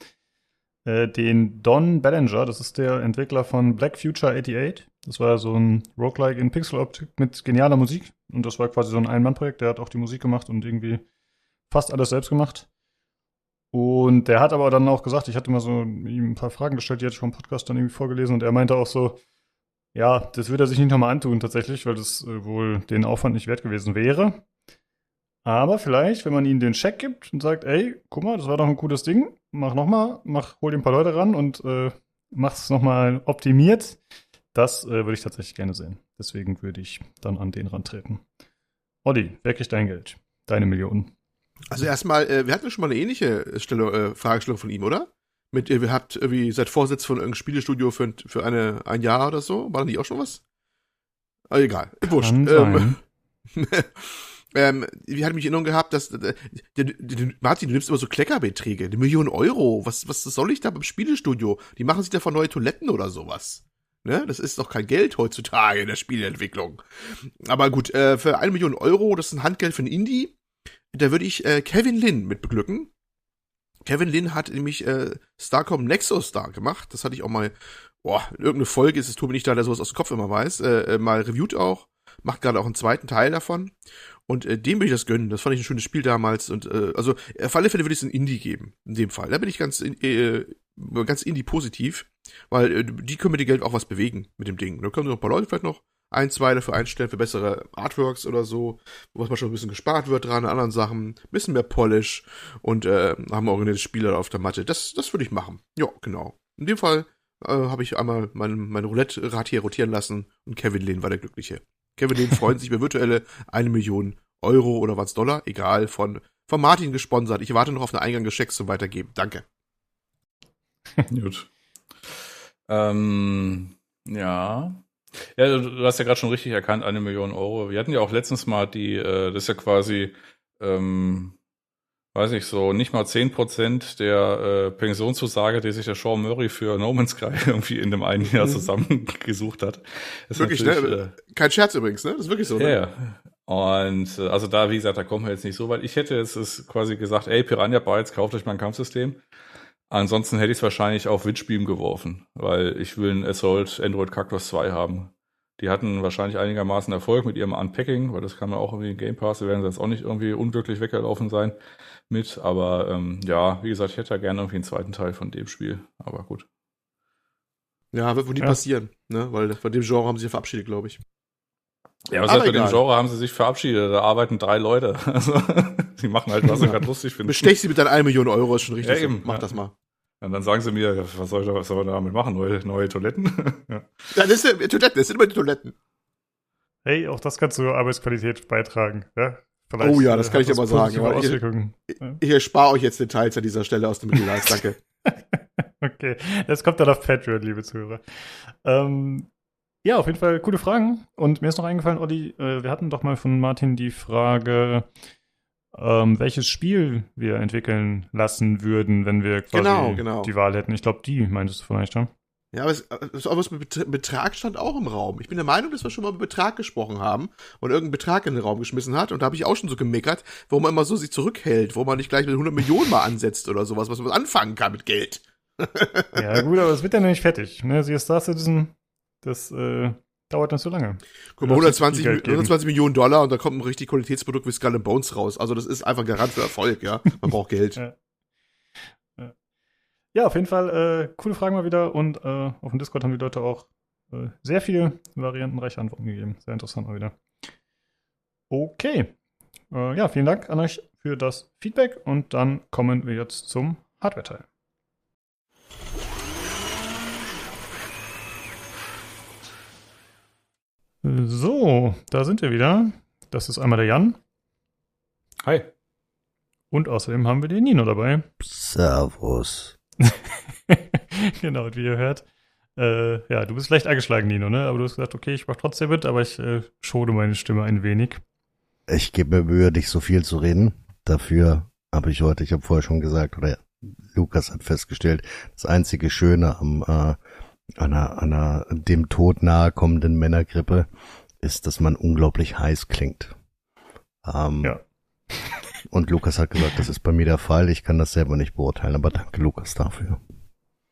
äh, den Don Ballinger. Das ist der Entwickler von Black Future 88. Das war so ein Roguelike in Pixel-Optik mit genialer Musik. Und das war quasi so ein Ein-Mann-Projekt. Der hat auch die Musik gemacht und irgendwie fast alles selbst gemacht. Und der hat aber dann auch gesagt, ich hatte mal so ihm ein paar Fragen gestellt, die hatte ich vom Podcast dann irgendwie vorgelesen und er meinte auch so, ja, das würde er sich nicht nochmal antun tatsächlich, weil das äh, wohl den Aufwand nicht wert gewesen wäre. Aber vielleicht, wenn man ihnen den Scheck gibt und sagt, ey, guck mal, das war doch ein cooles Ding, mach nochmal, mach, hol dir ein paar Leute ran und äh, mach's nochmal optimiert, das äh, würde ich tatsächlich gerne sehen. Deswegen würde ich dann an den rantreten. Olli, wer kriegt dein Geld? Deine Millionen. Also erstmal, äh, wir hatten schon mal eine ähnliche Stelle, äh, Fragestellung von ihm, oder? Mit, ihr habt irgendwie, seid Vorsitz von irgendeinem Spielestudio für, für eine, ein Jahr oder so? War da nicht auch schon was? Aber egal, wurscht. Ähm, ähm, wie hat mich in Erinnerung gehabt, dass äh, Martin, du nimmst immer so Kleckerbeträge, eine Million Euro. Was, was soll ich da beim Spielestudio? Die machen sich davon neue Toiletten oder sowas. Ne? Das ist doch kein Geld heutzutage in der Spieleentwicklung. Aber gut, äh, für eine Million Euro, das ist ein Handgeld für ein Indie. Da würde ich äh, Kevin Lin mit beglücken. Kevin Lin hat nämlich äh, Starcom Nexus Star gemacht. Das hatte ich auch mal, boah, in irgendeine Folge ist es Tobi nicht da, der sowas aus dem Kopf immer weiß, äh, äh, mal reviewt auch. Macht gerade auch einen zweiten Teil davon. Und äh, dem will ich das gönnen. Das fand ich ein schönes Spiel damals. Und äh, also auf alle Fälle würde ich es in Indie geben. In dem Fall. Da bin ich ganz, äh, ganz Indie positiv. Weil äh, die können mit dem Geld auch was bewegen mit dem Ding. Da können noch ein paar Leute vielleicht noch ein, zwei dafür einstellen für bessere Artworks oder so, wo man schon ein bisschen gespart wird dran, an anderen Sachen, ein bisschen mehr Polish und äh, haben originelle Spieler auf der Matte. Das, das würde ich machen. Ja, genau. In dem Fall äh, habe ich einmal mein, mein Roulette-Rad hier rotieren lassen und Kevin Lehn war der Glückliche. Kevin Lehn freut sich über virtuelle eine Million Euro oder was Dollar, egal, von, von Martin gesponsert. Ich warte noch auf eine Eingang des Schecks zum Weitergeben. Danke. Gut. Ähm, ja, ja, du hast ja gerade schon richtig erkannt, eine Million Euro. Wir hatten ja auch letztens mal die, äh, das ist ja quasi, ähm, weiß ich so, nicht mal zehn Prozent der äh, Pensionszusage, die sich der Sean Murray für No Man's Sky irgendwie in dem einen Jahr Mhm. zusammengesucht hat. Ist Wirklich, ne? Kein Scherz übrigens, ne? Das ist wirklich so. Äh, Ne? ja. Und äh, also da, wie gesagt, da kommen wir jetzt nicht so weit. Ich hätte jetzt quasi gesagt, ey, Piranha Bytes, kauft euch mein Kampfsystem. Ansonsten hätte ich es wahrscheinlich auf Witchbeam geworfen, weil ich will ein Assault Android Cactus 2 haben. Die hatten wahrscheinlich einigermaßen Erfolg mit ihrem Unpacking, weil das kann man auch irgendwie in Game Pass, da werden sie jetzt auch nicht irgendwie unglücklich weggelaufen sein mit. Aber ähm, ja, wie gesagt, ich hätte da gerne irgendwie einen zweiten Teil von dem Spiel. Aber gut. Ja, wird wohl nie Ja. passieren, ne? Weil von dem Genre haben sie ja verabschiedet, glaube ich. Ja, aber Aber selbst bei dem. Genre haben sie sich verabschiedet. Da arbeiten drei Leute. Also, die machen halt, was sie Ja. gerade lustig finden. Bestech sie mit deinen 1 Million Euro, ist schon richtig. Ja, eben, Mach ja. das mal. Und dann sagen sie mir, was soll ich da, was soll man damit machen? Neue, neue Toiletten? ja. Ja, das ist ja Toiletten, das sind immer die Toiletten. Hey, auch das kann zur Arbeitsqualität beitragen. Ja? Vielleicht, Oh ja, das äh, kann ich dir mal sagen, aber ich-. Ich erspare euch jetzt Details an dieser Stelle aus dem Mittelleid, danke. Okay, das kommt dann auf Patreon, liebe Zuhörer. Ähm, ja, auf jeden Fall coole Fragen. Und mir ist noch eingefallen, Olli, äh, wir hatten doch mal von Martin die Frage, ähm, welches Spiel wir entwickeln lassen würden, wenn wir quasi Genau, genau. die Wahl hätten. Ich glaube, die meintest du vielleicht, ja? Ja, aber es, es, aber es mit Bet- Betrag stand auch im Raum. Ich bin der Meinung, dass wir schon mal über Betrag gesprochen haben und irgendeinen Betrag in den Raum geschmissen hat. Und da habe ich auch schon so gemeckert, wo man immer so sich zurückhält, wo man nicht gleich mit 100 Millionen mal ansetzt oder sowas, was man anfangen kann mit Geld. Ja, gut, aber es wird ja noch nicht fertig. Ne? Sie ist Star Citizen, das äh, dauert nicht so lange. Guck mal, Du darfst 120, viel Geld geben. 120 Millionen Dollar und da kommt ein richtig Qualitätsprodukt wie Skull and Bones raus. Also das ist einfach Garant für Erfolg, ja. Man braucht Geld. Ja. Ja, auf jeden Fall äh, coole Fragen mal wieder und äh, auf dem Discord haben die Leute auch äh, sehr viele variantenreiche Antworten gegeben. Sehr interessant mal wieder. Okay. Äh, ja, vielen Dank an euch für das Feedback und dann kommen wir jetzt zum Hardware-Teil. So, da sind wir wieder. Das ist einmal der Jan Hi. und außerdem haben wir den Nino dabei. Servus. genau, und wie ihr hört, äh, ja, du bist leicht angeschlagen, Nino, ne? Aber du hast gesagt, okay, ich mach trotzdem mit, aber ich äh, schone meine Stimme ein wenig. Ich gebe mir Mühe, nicht so viel zu reden. Dafür habe ich heute, ich habe vorher schon gesagt, oder Lukas hat festgestellt, das einzige Schöne am äh, einer, einer dem Tod nahe kommenden Männergrippe ist, dass man unglaublich heiß klingt. Ähm, Ja. Und Lukas hat gesagt, das ist bei mir der Fall. Ich kann das selber nicht beurteilen, aber danke Lukas dafür.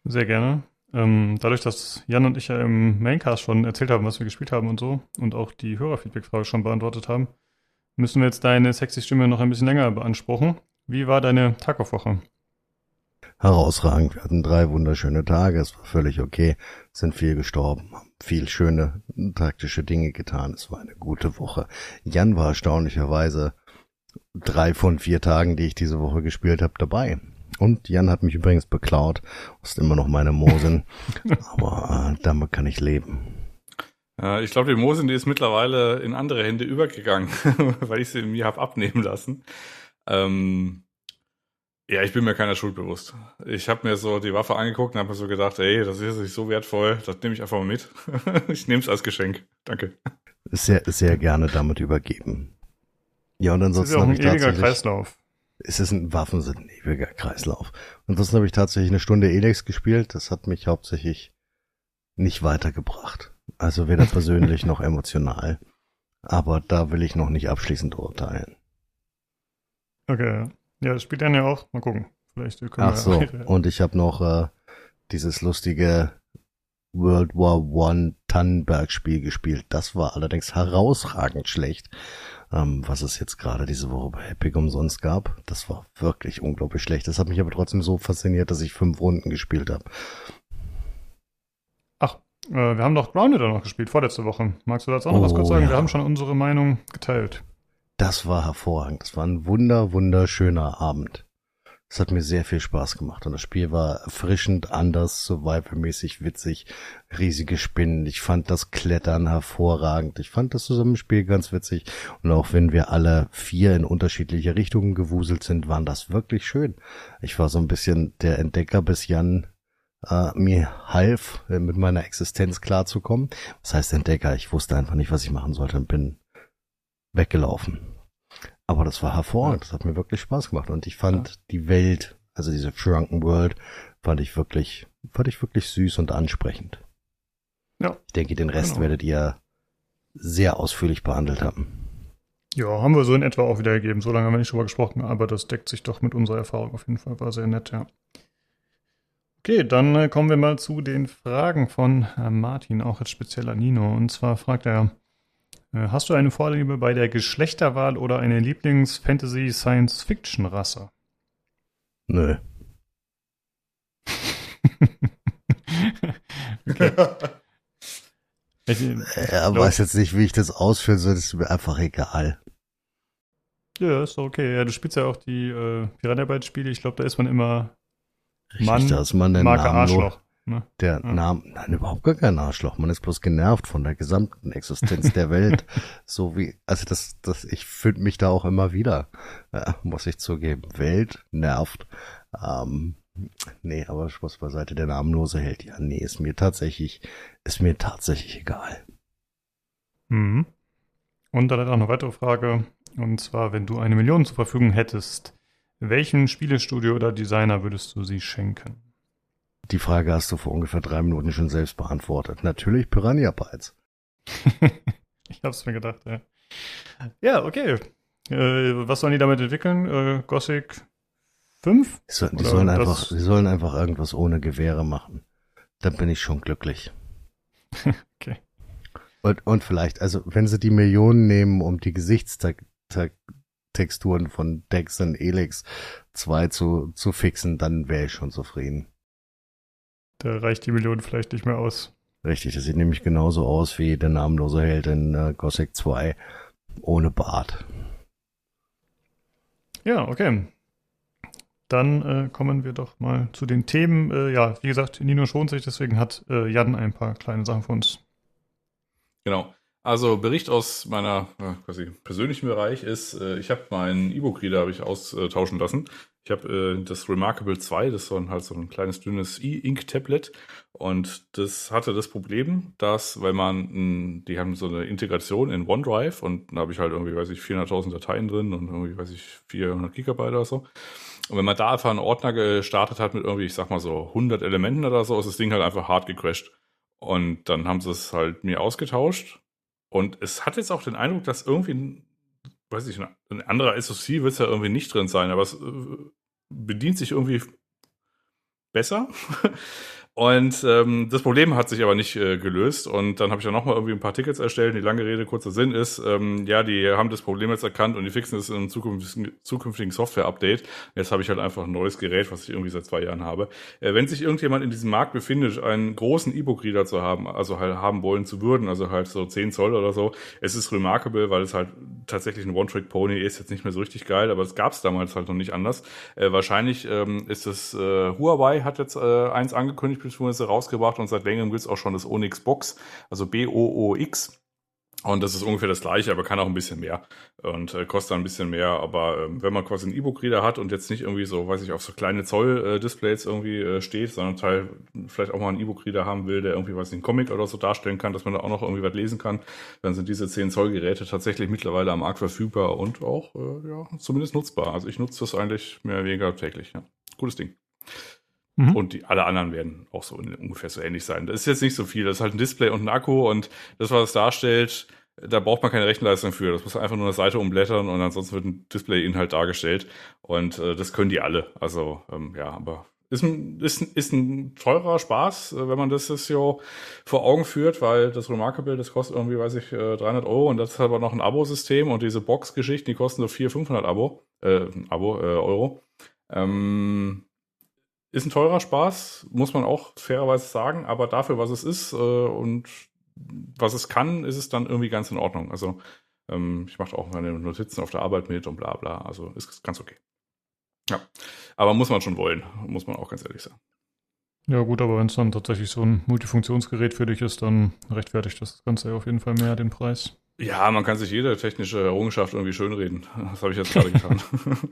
Sehr gerne. Ähm, dadurch, dass Jan und ich ja im Maincast schon erzählt haben, was wir gespielt haben und so und auch die Hörerfeedback-Frage schon beantwortet haben, müssen wir jetzt deine sexy Stimme noch ein bisschen länger beanspruchen. Wie war deine Tag-Woche? Herausragend. Wir hatten drei wunderschöne Tage. Es war völlig okay. Sind viel gestorben, haben viel schöne taktische Dinge getan. Es war eine gute Woche. Jan war erstaunlicherweise drei von vier Tagen, die ich diese Woche gespielt habe, dabei. Und Jan hat mich übrigens beklaut. Ist immer noch meine Mosin. Aber äh, damit kann ich leben. Äh, ich glaube, die Mosin, die ist mittlerweile in andere Hände übergegangen, weil ich sie mir habe abnehmen lassen. Ähm, ja, ich bin mir keiner Schuld bewusst. Ich habe mir so die Waffe angeguckt und habe mir so gedacht, ey, das ist nicht so wertvoll, das nehme ich einfach mal mit. ich nehme es als Geschenk. Danke. Sehr, sehr gerne damit übergeben. Ja, und ansonsten habe ein ich ewiger tatsächlich... Kreislauf. Es ist ein Waffen sind ein ewiger Kreislauf. Ansonsten habe ich tatsächlich eine Stunde Elex gespielt. Das hat mich hauptsächlich nicht weitergebracht. Also weder persönlich noch emotional. Aber da will ich noch nicht abschließend urteilen. Okay. Ja, das spielt Jan ja auch. Mal gucken. Vielleicht können Ach wir so, weiter- und ich habe noch äh, dieses lustige World War One Tannenberg-Spiel gespielt. Das war allerdings herausragend schlecht, ähm, was es jetzt gerade diese Woche bei Epic umsonst gab. Das war wirklich unglaublich schlecht. Das hat mich aber trotzdem so fasziniert, dass ich fünf Runden gespielt habe. Ach, äh, wir haben doch Grounded noch gespielt, vorletzte Woche. Magst du dazu auch noch was Oh, kurz sagen? ja. Wir haben schon unsere Meinung geteilt. Das war hervorragend. Das war ein wunder, wunderschöner Abend. Es hat mir sehr viel Spaß gemacht und das Spiel war erfrischend, anders, survival-mäßig witzig, riesige Spinnen. Ich fand das Klettern hervorragend. Ich fand das Zusammenspiel ganz witzig und auch wenn wir alle vier in unterschiedliche Richtungen gewuselt sind, waren das wirklich schön. Ich war so ein bisschen der Entdecker, bis Jan äh, mir half, äh, mit meiner Existenz klarzukommen. Was heißt Entdecker? Ich wusste einfach nicht, was ich machen sollte und bin weggelaufen. Aber das war hervorragend. Das hat mir wirklich Spaß gemacht. Und ich fand ja. die Welt, also diese Shrunken World, fand ich wirklich, fand ich wirklich süß und ansprechend. Ja. Ich denke, den Rest genau. werdet ihr sehr ausführlich behandelt haben. Ja, haben wir so in etwa auch wiedergegeben. So lange haben wir nicht drüber gesprochen, aber das deckt sich doch mit unserer Erfahrung auf jeden Fall. War sehr nett, ja. Okay, dann äh, kommen wir mal zu den Fragen von äh, Martin, auch als spezieller Nino. Und zwar fragt er, hast du eine Vorliebe bei der Geschlechterwahl oder eine Lieblings-Fantasy-Science-Fiction-Rasse? Nö. okay. Ich, ich er glaub, weiß jetzt nicht, wie ich das ausführen soll, das ist mir einfach egal. Ja, ist okay. Ja, du spielst ja auch die äh, Piranha-Bytes-Spiele. Ich glaube, da ist man immer Richtig, Mann, da ist man Marke Arschloch. Ne? Der ja. Name, nein, überhaupt gar kein Arschloch. Man ist bloß genervt von der gesamten Existenz der Welt. so wie, also das, das, ich finde mich da auch immer wieder, äh, muss ich zugeben. Welt nervt. Ähm, nee, aber Spaß beiseite, der namenlose Held, ja, nee, ist mir tatsächlich, ist mir tatsächlich egal. Mhm. Und dann hat auch eine weitere Frage. Und zwar, wenn du eine Million zur Verfügung hättest, welchen Spielestudio oder Designer würdest du sie schenken? Die Frage hast du vor ungefähr drei Minuten schon selbst beantwortet. Natürlich Piranha Bytes. ich hab's mir gedacht, ja. Ja, okay. Äh, was sollen die damit entwickeln? Äh, Gothic 5? Die, soll, die sollen einfach, die sollen einfach irgendwas ohne Gewehre machen. Dann bin ich schon glücklich. okay. Und, und vielleicht, also wenn sie die Millionen nehmen, um die Gesichtstag Texturen von Dex und Elix 2 zu, zu fixen, dann wäre ich schon zufrieden. Da reicht die Million vielleicht nicht mehr aus. Richtig, das sieht nämlich genauso aus wie der namenlose Held in äh, Gothic 2 ohne Bart. Ja, okay. Dann äh, kommen wir doch mal zu den Themen. Äh, ja, wie gesagt, Nino schont sich, deswegen hat äh, Jan ein paar kleine Sachen für uns. Genau. Also Bericht aus meiner äh, quasi persönlichen Bereich ist, äh, ich habe meinen E-Book-Reader habe ich austauschen lassen. Ich habe äh, das Remarkable 2, das ist so ein, halt so ein kleines dünnes E-Ink-Tablet und das hatte das Problem, dass, weil man, die haben so eine Integration in OneDrive und da habe ich halt irgendwie, weiß ich, 400.000 Dateien drin und irgendwie, weiß ich, 400 Gigabyte oder so. Und wenn man da einfach einen Ordner gestartet hat mit irgendwie, ich sag mal so 100 Elementen oder so, ist das Ding halt einfach hart gecrashed. Und dann haben sie es halt mir ausgetauscht und es hat jetzt auch den Eindruck, dass irgendwie, weiß ich, ein anderer SoC wird es ja irgendwie nicht drin sein, aber es äh, bedient sich irgendwie besser. Und ähm, das Problem hat sich aber nicht äh, gelöst. Und dann habe ich dann nochmal irgendwie ein paar Tickets erstellt. Die lange Rede, kurzer Sinn ist, ähm, ja, die haben das Problem jetzt erkannt und die fixen es in einem zukünftigen, zukünftigen Software-Update. Jetzt habe ich halt einfach ein neues Gerät, was ich irgendwie seit zwei Jahren habe. Äh, wenn sich irgendjemand in diesem Markt befindet, einen großen E-Book-Reader zu haben, also halt haben wollen zu würden, also halt so 10 Zoll oder so, es ist remarkable, weil es halt tatsächlich ein One-Trick-Pony ist, jetzt nicht mehr so richtig geil, aber es gab es damals halt noch nicht anders. Äh, wahrscheinlich ähm, ist es, äh, Huawei hat jetzt äh, eins angekündigt, beziehungsweise rausgebracht und seit längerem gibt es auch schon das Onyx Box, also B-O-O-X. Und das ist ungefähr das gleiche, aber kann auch ein bisschen mehr und äh, kostet ein bisschen mehr. Aber ähm, wenn man quasi einen E-Book-Reader hat und jetzt nicht irgendwie so, weiß ich, auf so kleine Zoll-Displays irgendwie äh, steht, sondern Teil vielleicht auch mal einen E-Book-Reader haben will, der irgendwie, weiß ich, einen Comic oder so darstellen kann, dass man da auch noch irgendwie was lesen kann, dann sind diese 10 Zoll-Geräte tatsächlich mittlerweile am Markt verfügbar und auch, äh, ja, zumindest nutzbar. Also ich nutze das eigentlich mehr oder weniger täglich. Ja. Gutes Ding. Mhm. Und die, alle anderen werden auch so ungefähr so ähnlich sein. Das ist jetzt nicht so viel. Das ist halt ein Display und ein Akku und das, was es darstellt, da braucht man keine Rechenleistung für. Das muss einfach nur eine Seite umblättern und ansonsten wird ein Display-Inhalt dargestellt. Und äh, das können die alle. Also, ähm, ja, aber ist ein, ist, ist ein teurer Spaß, äh, wenn man das so vor Augen führt, weil das Remarkable, das kostet irgendwie, weiß ich, 300 äh, Euro und das ist aber noch ein Abo-System und diese Box-Geschichten, die kosten so 400, 500 Abo, äh, Abo, äh, Euro. Ähm, ist ein teurer Spaß, muss man auch fairerweise sagen, aber dafür, was es ist äh, und was es kann, ist es dann irgendwie ganz in Ordnung. Also ähm, ich mache auch meine Notizen auf der Arbeit mit und bla bla. Also ist ganz okay. Ja, aber muss man schon wollen, muss man auch ganz ehrlich sagen. Ja gut, aber wenn es dann tatsächlich so ein Multifunktionsgerät für dich ist, dann rechtfertigt das Ganze ja auf jeden Fall mehr den Preis. Ja, man kann sich jede technische Errungenschaft irgendwie schönreden. Das habe ich jetzt gerade getan.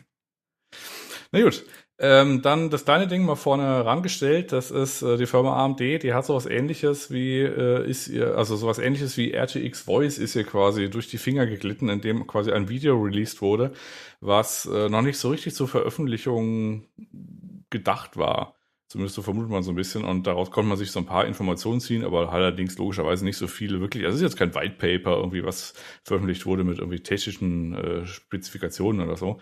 Na gut, Ähm, dann das kleine Ding mal vorne rangestellt, das ist äh, die Firma AMD, die hat sowas ähnliches wie, äh, ist ihr, also sowas ähnliches wie RTX Voice ist ihr quasi durch die Finger geglitten, indem quasi ein Video released wurde, was äh, noch nicht so richtig zur Veröffentlichung gedacht war. Zumindest so vermutet man so ein bisschen und daraus konnte man sich so ein paar Informationen ziehen, aber allerdings logischerweise nicht so viele wirklich. Also es ist jetzt kein White Paper irgendwie, was veröffentlicht wurde mit irgendwie technischen äh, Spezifikationen oder so.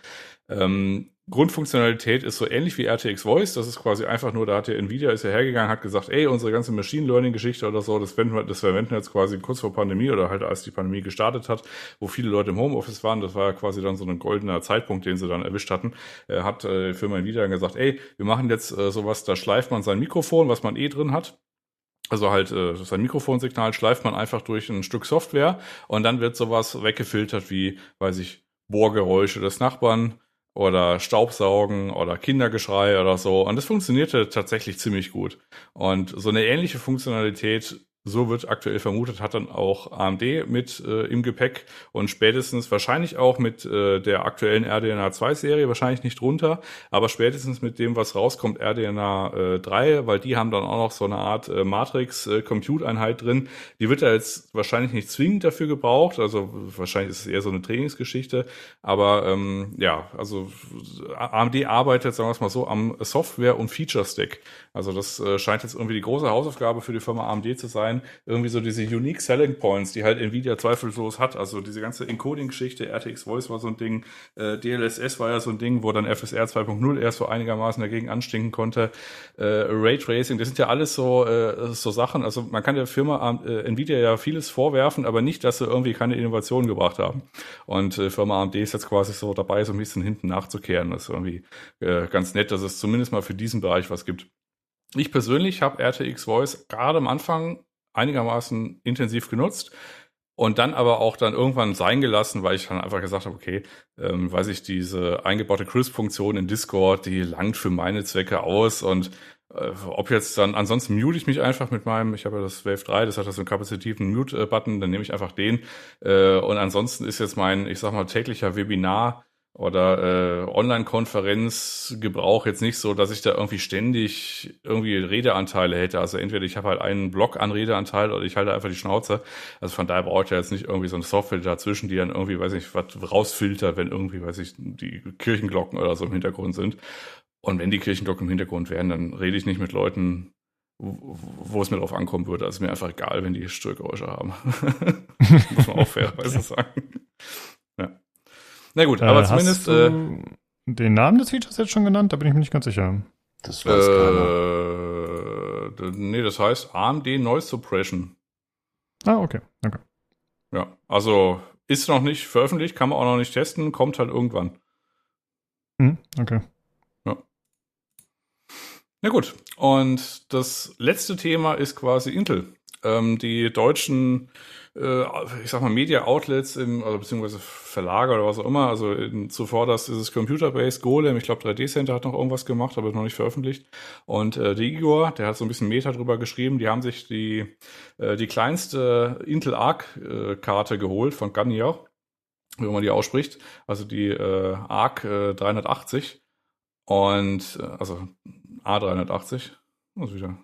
Ähm, Grundfunktionalität ist so ähnlich wie RTX Voice. Das ist quasi einfach nur, da hat der Nvidia ist ja hergegangen, hat gesagt, ey, unsere ganze Machine Learning Geschichte oder so, das verwenden wir, das verwenden wir jetzt quasi kurz vor Pandemie oder halt als die Pandemie gestartet hat, wo viele Leute im Homeoffice waren. Das war ja quasi dann so ein goldener Zeitpunkt, den sie dann erwischt hatten. Er hat äh, Firma Nvidia gesagt, ey, wir machen jetzt äh, sowas, da schleift man sein Mikrofon, was man eh drin hat. Also halt äh, sein Mikrofonsignal schleift man einfach durch ein Stück Software und dann wird sowas weggefiltert wie, weiß ich, Bohrgeräusche des Nachbarn, oder Staubsaugen oder Kindergeschrei oder so. Und das funktionierte tatsächlich ziemlich gut. Und so eine ähnliche Funktionalität so wird aktuell vermutet, hat dann auch AMD mit äh, im Gepäck und spätestens wahrscheinlich auch mit äh, der aktuellen RDNA 2 Serie, wahrscheinlich nicht runter, aber spätestens mit dem, was rauskommt, RDNA äh, 3, weil die haben dann auch noch so eine Art äh, Matrix-Compute-Einheit äh, drin. Die wird ja jetzt wahrscheinlich nicht zwingend dafür gebraucht, also wahrscheinlich ist es eher so eine Trainingsgeschichte, aber ähm, ja, also AMD arbeitet, sagen wir es mal so, am Software- und Feature-Stack. Also das äh, scheint jetzt irgendwie die große Hausaufgabe für die Firma AMD zu sein, irgendwie so diese Unique Selling Points, die halt Nvidia zweifellos hat. Also diese ganze Encoding-Geschichte, RTX Voice war so ein Ding, äh, DLSS war ja so ein Ding, wo dann FSR 2.0 erst so einigermaßen dagegen anstinken konnte. Äh, Raytracing, das sind ja alles so äh, so Sachen. Also man kann der Firma äh, Nvidia ja vieles vorwerfen, aber nicht, dass sie irgendwie keine Innovationen gebracht haben. Und äh, Firma AMD ist jetzt quasi so dabei, so ein bisschen hinten nachzukehren. Das ist irgendwie äh, ganz nett, dass es zumindest mal für diesen Bereich was gibt. Ich persönlich habe RTX Voice gerade am Anfang einigermaßen intensiv genutzt und dann aber auch dann irgendwann sein gelassen, weil ich dann einfach gesagt habe, okay, ähm, weiß ich, diese eingebaute Crisp-Funktion in Discord, die langt für meine Zwecke aus und äh, ob jetzt dann, ansonsten mute ich mich einfach mit meinem, ich habe ja das Wave 3, das hat ja so einen kapazitiven Mute-Button, dann nehme ich einfach den. Äh, und ansonsten ist jetzt mein, ich sag mal, täglicher Webinar oder äh, Online-Konferenz-Gebrauch jetzt nicht so, dass ich da irgendwie ständig irgendwie Redeanteile hätte. Also entweder ich habe halt einen Block an Redeanteil oder ich halte einfach die Schnauze. Also von daher brauche ich ja jetzt nicht irgendwie so eine Software dazwischen, die dann irgendwie, weiß ich, was rausfiltert, wenn irgendwie, weiß ich, die Kirchenglocken oder so im Hintergrund sind. Und wenn die Kirchenglocken im Hintergrund wären, dann rede ich nicht mit Leuten, wo es mir drauf ankommen würde. Also mir einfach egal, wenn die Störgeräusche haben. Muss man auch fairerweise sagen. Na gut, aber äh, zumindest. Hast du äh, den Namen des Features jetzt schon genannt? Da bin ich mir nicht ganz sicher. Das weiß äh, keiner. Nee, das heißt AMD Noise Suppression. Ah, okay. okay. Ja, also ist noch nicht veröffentlicht, kann man auch noch nicht testen, kommt halt irgendwann. Hm, okay. Ja. Na gut, und das letzte Thema ist quasi Intel. Ähm, die deutschen äh, ich sag mal, Media-Outlets im, also beziehungsweise Verlage oder was auch immer. Also in, zuvor das ist es Computer-Based Golem, ich glaube 3D Center hat noch irgendwas gemacht, aber noch nicht veröffentlicht. Und äh, der Igor, der hat so ein bisschen Meta drüber geschrieben, die haben sich die, äh, die kleinste Intel Arc-Karte geholt von Ganier, wie man die ausspricht. Also die äh, Arc äh, 380 und äh, also A380. Muss wieder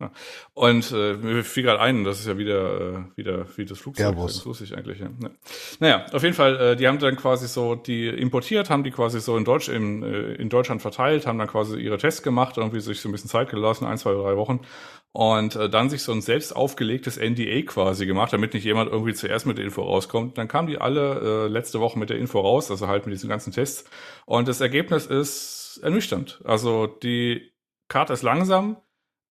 ja. Und äh, mir fiel gerade ein, das ist ja wieder, äh, wieder wie das Flugzeug. Airbus. Das wusste ich eigentlich. Ja. ja. Naja, auf jeden Fall, äh, die haben dann quasi so die importiert, haben die quasi so in Deutsch in, äh, in Deutschland verteilt, haben dann quasi ihre Tests gemacht, irgendwie sich so ein bisschen Zeit gelassen, ein, zwei, drei Wochen. Und äh, dann sich so ein selbst aufgelegtes NDA quasi gemacht, damit nicht jemand irgendwie zuerst mit der Info rauskommt. Dann kamen die alle äh, letzte Woche mit der Info raus, also halt mit diesen ganzen Tests. Und das Ergebnis ist ernüchternd. Also die Karte ist langsam,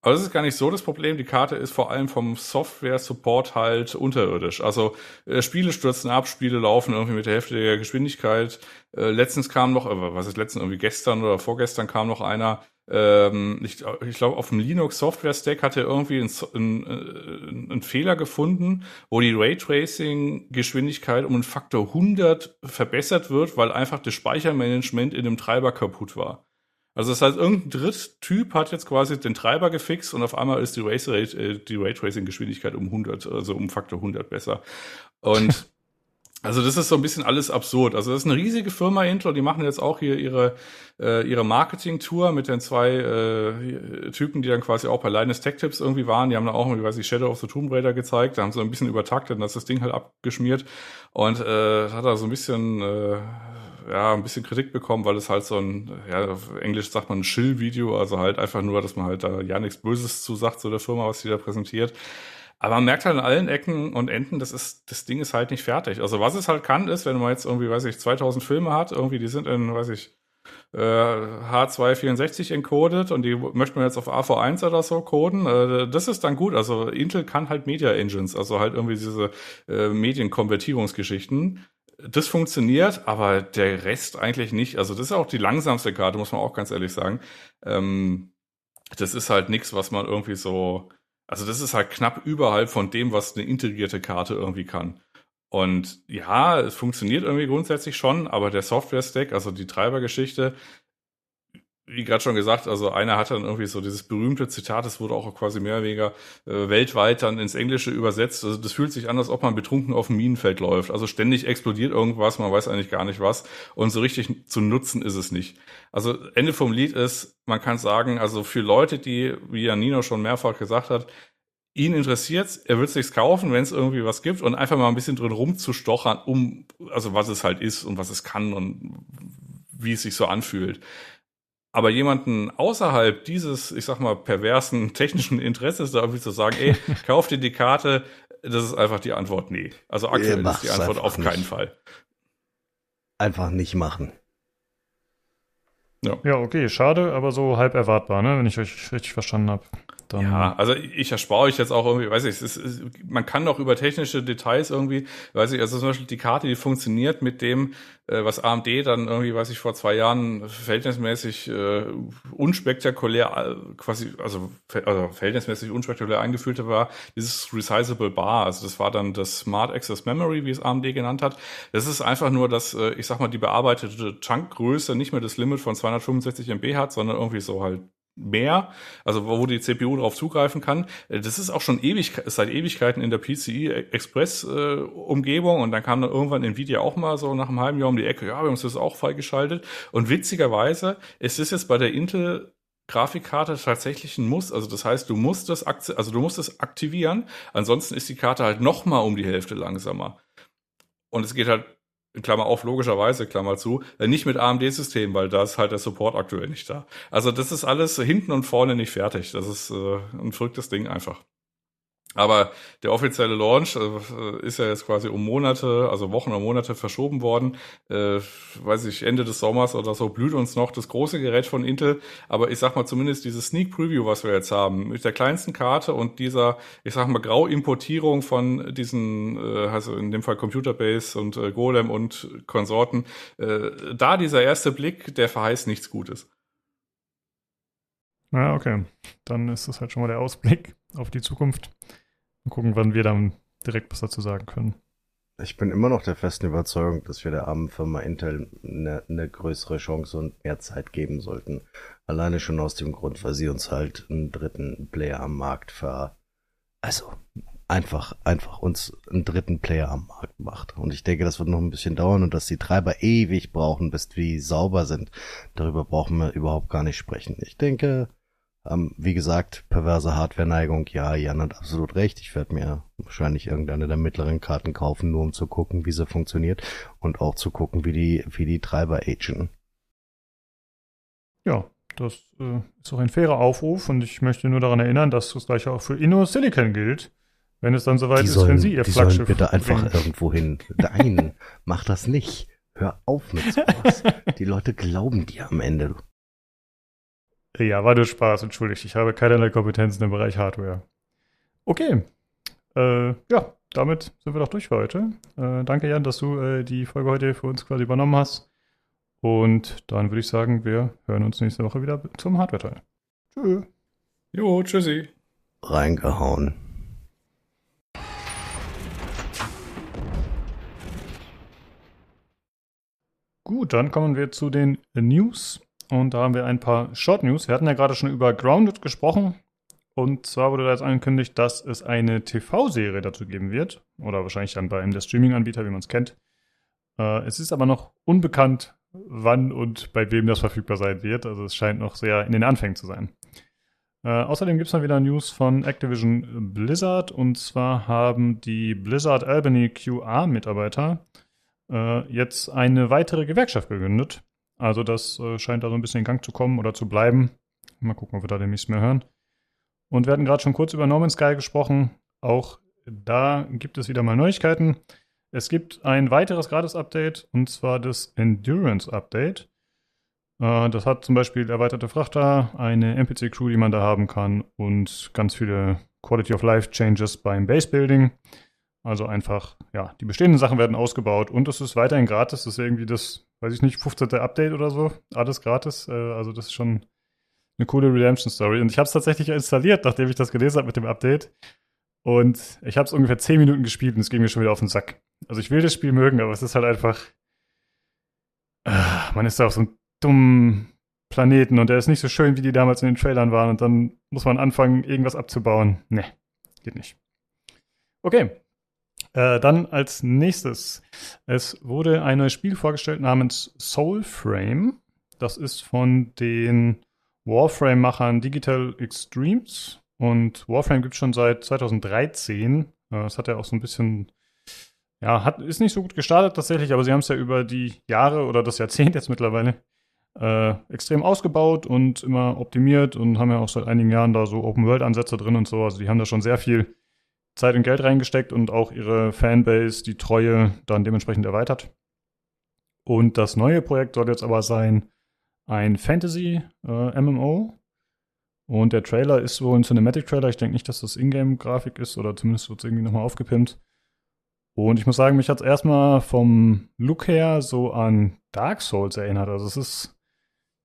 aber das ist gar nicht so das Problem. Die Karte ist vor allem vom Software-Support halt unterirdisch. Also äh, Spiele stürzen ab, Spiele laufen irgendwie mit der Hälfte der Geschwindigkeit. Äh, letztens kam noch, äh, was ist letztens irgendwie gestern oder vorgestern kam noch einer. Ähm, ich ich glaube, auf dem Linux Software Stack hat er irgendwie einen, einen, äh, einen Fehler gefunden, wo die Raytracing-Geschwindigkeit um einen Faktor 100 verbessert wird, weil einfach das Speichermanagement in dem Treiber kaputt war. Also das heißt, irgendein Dritttyp hat jetzt quasi den Treiber gefixt und auf einmal ist die, Race Rate, äh, die Raytracing-Geschwindigkeit um 100, also um Faktor 100 besser. Und Also das ist so ein bisschen alles absurd. Also das ist eine riesige Firma Intel, die machen jetzt auch hier ihre äh, ihre Marketing-Tour mit den zwei äh, Typen, die dann quasi auch bei Linus Tech Tips irgendwie waren. Die haben dann auch, wie weiß ich, Shadow of the Tomb Raider gezeigt. Da haben sie ein bisschen übertaktet und das das Ding halt abgeschmiert und äh, hat da so ein bisschen äh, ja, ein bisschen Kritik bekommen, weil es halt so ein, ja, auf Englisch sagt man ein Shill-Video, also halt einfach nur, dass man halt da ja nichts Böses zu sagt zu der Firma, was sie da präsentiert. Aber man merkt halt an allen Ecken und Enden, das ist, das Ding ist halt nicht fertig. Also was es halt kann, ist, wenn man jetzt irgendwie, weiß ich, 2000 Filme hat, irgendwie, die sind in, weiß ich, äh, H264 encoded und die möchte man jetzt auf AV1 oder so coden. Äh, das ist dann gut. Also Intel kann halt Media Engines, also halt irgendwie diese äh, Medienkonvertierungsgeschichten. Das funktioniert, aber der Rest eigentlich nicht. Also das ist auch die langsamste Karte, muss man auch ganz ehrlich sagen. Ähm, das ist halt nichts, was man irgendwie so also das ist halt knapp überhalb von dem, was eine integrierte Karte irgendwie kann. Und ja, es funktioniert irgendwie grundsätzlich schon, aber der Software-Stack, also die Treibergeschichte, wie gerade schon gesagt, also einer hat dann irgendwie so dieses berühmte Zitat, das wurde auch quasi mehr oder weniger äh, weltweit dann ins Englische übersetzt. Also das fühlt sich an, als ob man betrunken auf dem Minenfeld läuft. Also ständig explodiert irgendwas, man weiß eigentlich gar nicht was und so richtig zu nutzen ist es nicht. Also Ende vom Lied ist, man kann sagen, also für Leute, die, wie ja Nino schon mehrfach gesagt hat, ihn interessiert's, er wird sich's kaufen, wenn es irgendwie was gibt und einfach mal ein bisschen drin rumzustochern, um also was es halt ist und was es kann und wie es sich so anfühlt. Aber jemanden außerhalb dieses, ich sag mal, perversen technischen Interesses da irgendwie zu sagen, ey, kauf dir die Karte, das ist einfach die Antwort nee. Also aktuell ist die Antwort auf keinen nicht. Fall. Einfach nicht machen. Ja. ja, okay, schade, aber so halb erwartbar, ne, wenn ich euch richtig verstanden habe. Dann ja, also ich erspare euch jetzt auch irgendwie, weiß ich, es ist, man kann doch über technische Details irgendwie, weiß ich, also zum Beispiel die Karte, die funktioniert mit dem, äh, was AMD dann irgendwie, weiß ich, vor zwei Jahren verhältnismäßig äh, unspektakulär, äh, quasi, also, also verhältnismäßig unspektakulär eingeführte war, dieses Resizable Bar. Also das war dann das Smart Access Memory, wie es AMD genannt hat. Das ist einfach nur, dass, äh, ich sag mal, die bearbeitete Chunkgröße nicht mehr das Limit von 265 MB hat, sondern irgendwie so halt mehr, also wo die CPU darauf zugreifen kann. Äh, das ist auch schon ewig, seit Ewigkeiten in der PCI Express äh, Umgebung und dann kam dann irgendwann Nvidia auch mal so nach einem halben Jahr um die Ecke, ja, wir haben das auch freigeschaltet und witzigerweise ist es jetzt bei der Intel Grafikkarte tatsächlich ein Muss. Also das heißt, du musst das, also du musst es aktivieren. Ansonsten ist die Karte halt noch mal um die Hälfte langsamer. Und es geht halt Klammer auf, logischerweise, Klammer zu, äh, nicht mit AMD-Systemen, weil da ist halt der Support aktuell nicht da. Also das ist alles hinten und vorne nicht fertig. Das ist äh, ein verrücktes Ding einfach. Aber der offizielle Launch äh, ist ja jetzt quasi um Monate, also Wochen und Monate verschoben worden. Äh, weiß ich, Ende des Sommers oder so blüht uns noch das große Gerät von Intel. Aber ich sag mal zumindest dieses Sneak Preview, was wir jetzt haben, mit der kleinsten Karte und dieser, ich sag mal, Grauimportierung von diesen, äh, also in dem Fall Computerbase und äh, Golem und Konsorten, äh, da dieser erste Blick, der verheißt nichts Gutes. Ja, okay. Dann ist das halt schon mal der Ausblick auf die Zukunft. Mal gucken, wann wir dann direkt was dazu sagen können. Ich bin immer noch der festen Überzeugung, dass wir der armen Firma Intel eine, eine größere Chance und mehr Zeit geben sollten. Alleine schon aus dem Grund, weil sie uns halt einen dritten Player am Markt ver... Also, einfach, einfach uns einen dritten Player am Markt macht. Und ich denke, das wird noch ein bisschen dauern und dass die Treiber ewig brauchen, bis die sauber sind. Darüber brauchen wir überhaupt gar nicht sprechen. Ich denke, ähm, wie gesagt, perverse Hardware-Neigung, ja, Jan hat absolut recht. Ich werde mir wahrscheinlich irgendeine der mittleren Karten kaufen, nur um zu gucken, wie sie funktioniert und auch zu gucken, wie die, wie die Treiber agen. Ja, das äh, ist auch ein fairer Aufruf und ich möchte nur daran erinnern, dass das gleiche auch für InnoSilicon gilt. Wenn es dann soweit ist, sollen, wenn Sie Ihr die Flaggschiff sollen bitte einfach bringen. irgendwo hin. Nein, mach das nicht. Hör auf mit sowas. die Leute glauben dir am Ende. Ja, war nur Spaß, entschuldigt. Ich habe keinerlei Kompetenzen im Bereich Hardware. Okay. Äh, ja, damit sind wir doch durch für heute. Äh, danke, Jan, dass du äh, die Folge heute für uns quasi übernommen hast. Und dann würde ich sagen, wir hören uns nächste Woche wieder zum Hardware-Teil. Tschö. Jo, tschüssi. Reingehauen. Gut, dann kommen wir zu den News. Und da haben wir ein paar Short News. Wir hatten ja gerade schon über Grounded gesprochen. Und zwar wurde da jetzt angekündigt, dass es eine TV-Serie dazu geben wird. Oder wahrscheinlich dann bei einem der Streaming-Anbieter, wie man es kennt. Äh, es ist aber noch unbekannt, wann und bei wem das verfügbar sein wird. Also es scheint noch sehr in den Anfängen zu sein. Äh, außerdem gibt es mal wieder News von Activision Blizzard und zwar haben die Blizzard Albany QA-Mitarbeiter äh, jetzt eine weitere Gewerkschaft gegründet. Also das äh, scheint da so ein bisschen in Gang zu kommen oder zu bleiben. Mal gucken, ob wir da demnächst mehr hören. Und wir hatten gerade schon kurz über No Man's Sky gesprochen. Auch da gibt es wieder mal Neuigkeiten. Es gibt ein weiteres Gratis-Update und zwar das Endurance-Update. Äh, das hat zum Beispiel erweiterte Frachter, eine NPC-Crew, die man da haben kann und ganz viele Quality of Life Changes beim Base-Building. Also einfach, ja, die bestehenden Sachen werden ausgebaut und es ist weiterhin gratis. Das ist irgendwie das, weiß ich nicht, 15. Update oder so. Alles gratis. Äh, also das ist schon eine coole Redemption-Story. Und ich habe es tatsächlich installiert, nachdem ich das gelesen habe mit dem Update. Und ich habe es ungefähr 10 Minuten gespielt und es ging mir schon wieder auf den Sack. Also ich will das Spiel mögen, aber es ist halt einfach. Äh, man ist da auf so einem dummen Planeten und der ist nicht so schön, wie die damals in den Trailern waren. Und dann muss man anfangen, irgendwas abzubauen. Ne, geht nicht. Okay, äh, dann als nächstes. Es wurde ein neues Spiel vorgestellt namens Soulframe. Das ist von den Warframe-Machern Digital Extremes. Und Warframe gibt es schon seit 2013. Es äh, hat ja auch so ein bisschen, ja, hat, ist nicht so gut gestartet tatsächlich, aber sie haben es ja über die Jahre oder das Jahrzehnt jetzt mittlerweile äh, extrem ausgebaut und immer optimiert und haben ja auch seit einigen Jahren da so Open-World-Ansätze drin und so. Also die haben da schon sehr viel Zeit und Geld reingesteckt und auch ihre Fanbase, die Treue, dann dementsprechend erweitert. Und das neue Projekt soll jetzt aber sein ein Fantasy-MMO. Äh, und der Trailer ist wohl ein Cinematic-Trailer. Ich denke nicht, dass das Ingame-Grafik ist oder zumindest wird es irgendwie nochmal aufgepimpt. Und ich muss sagen, mich hat es erstmal vom Look her so an Dark Souls erinnert. Also es ist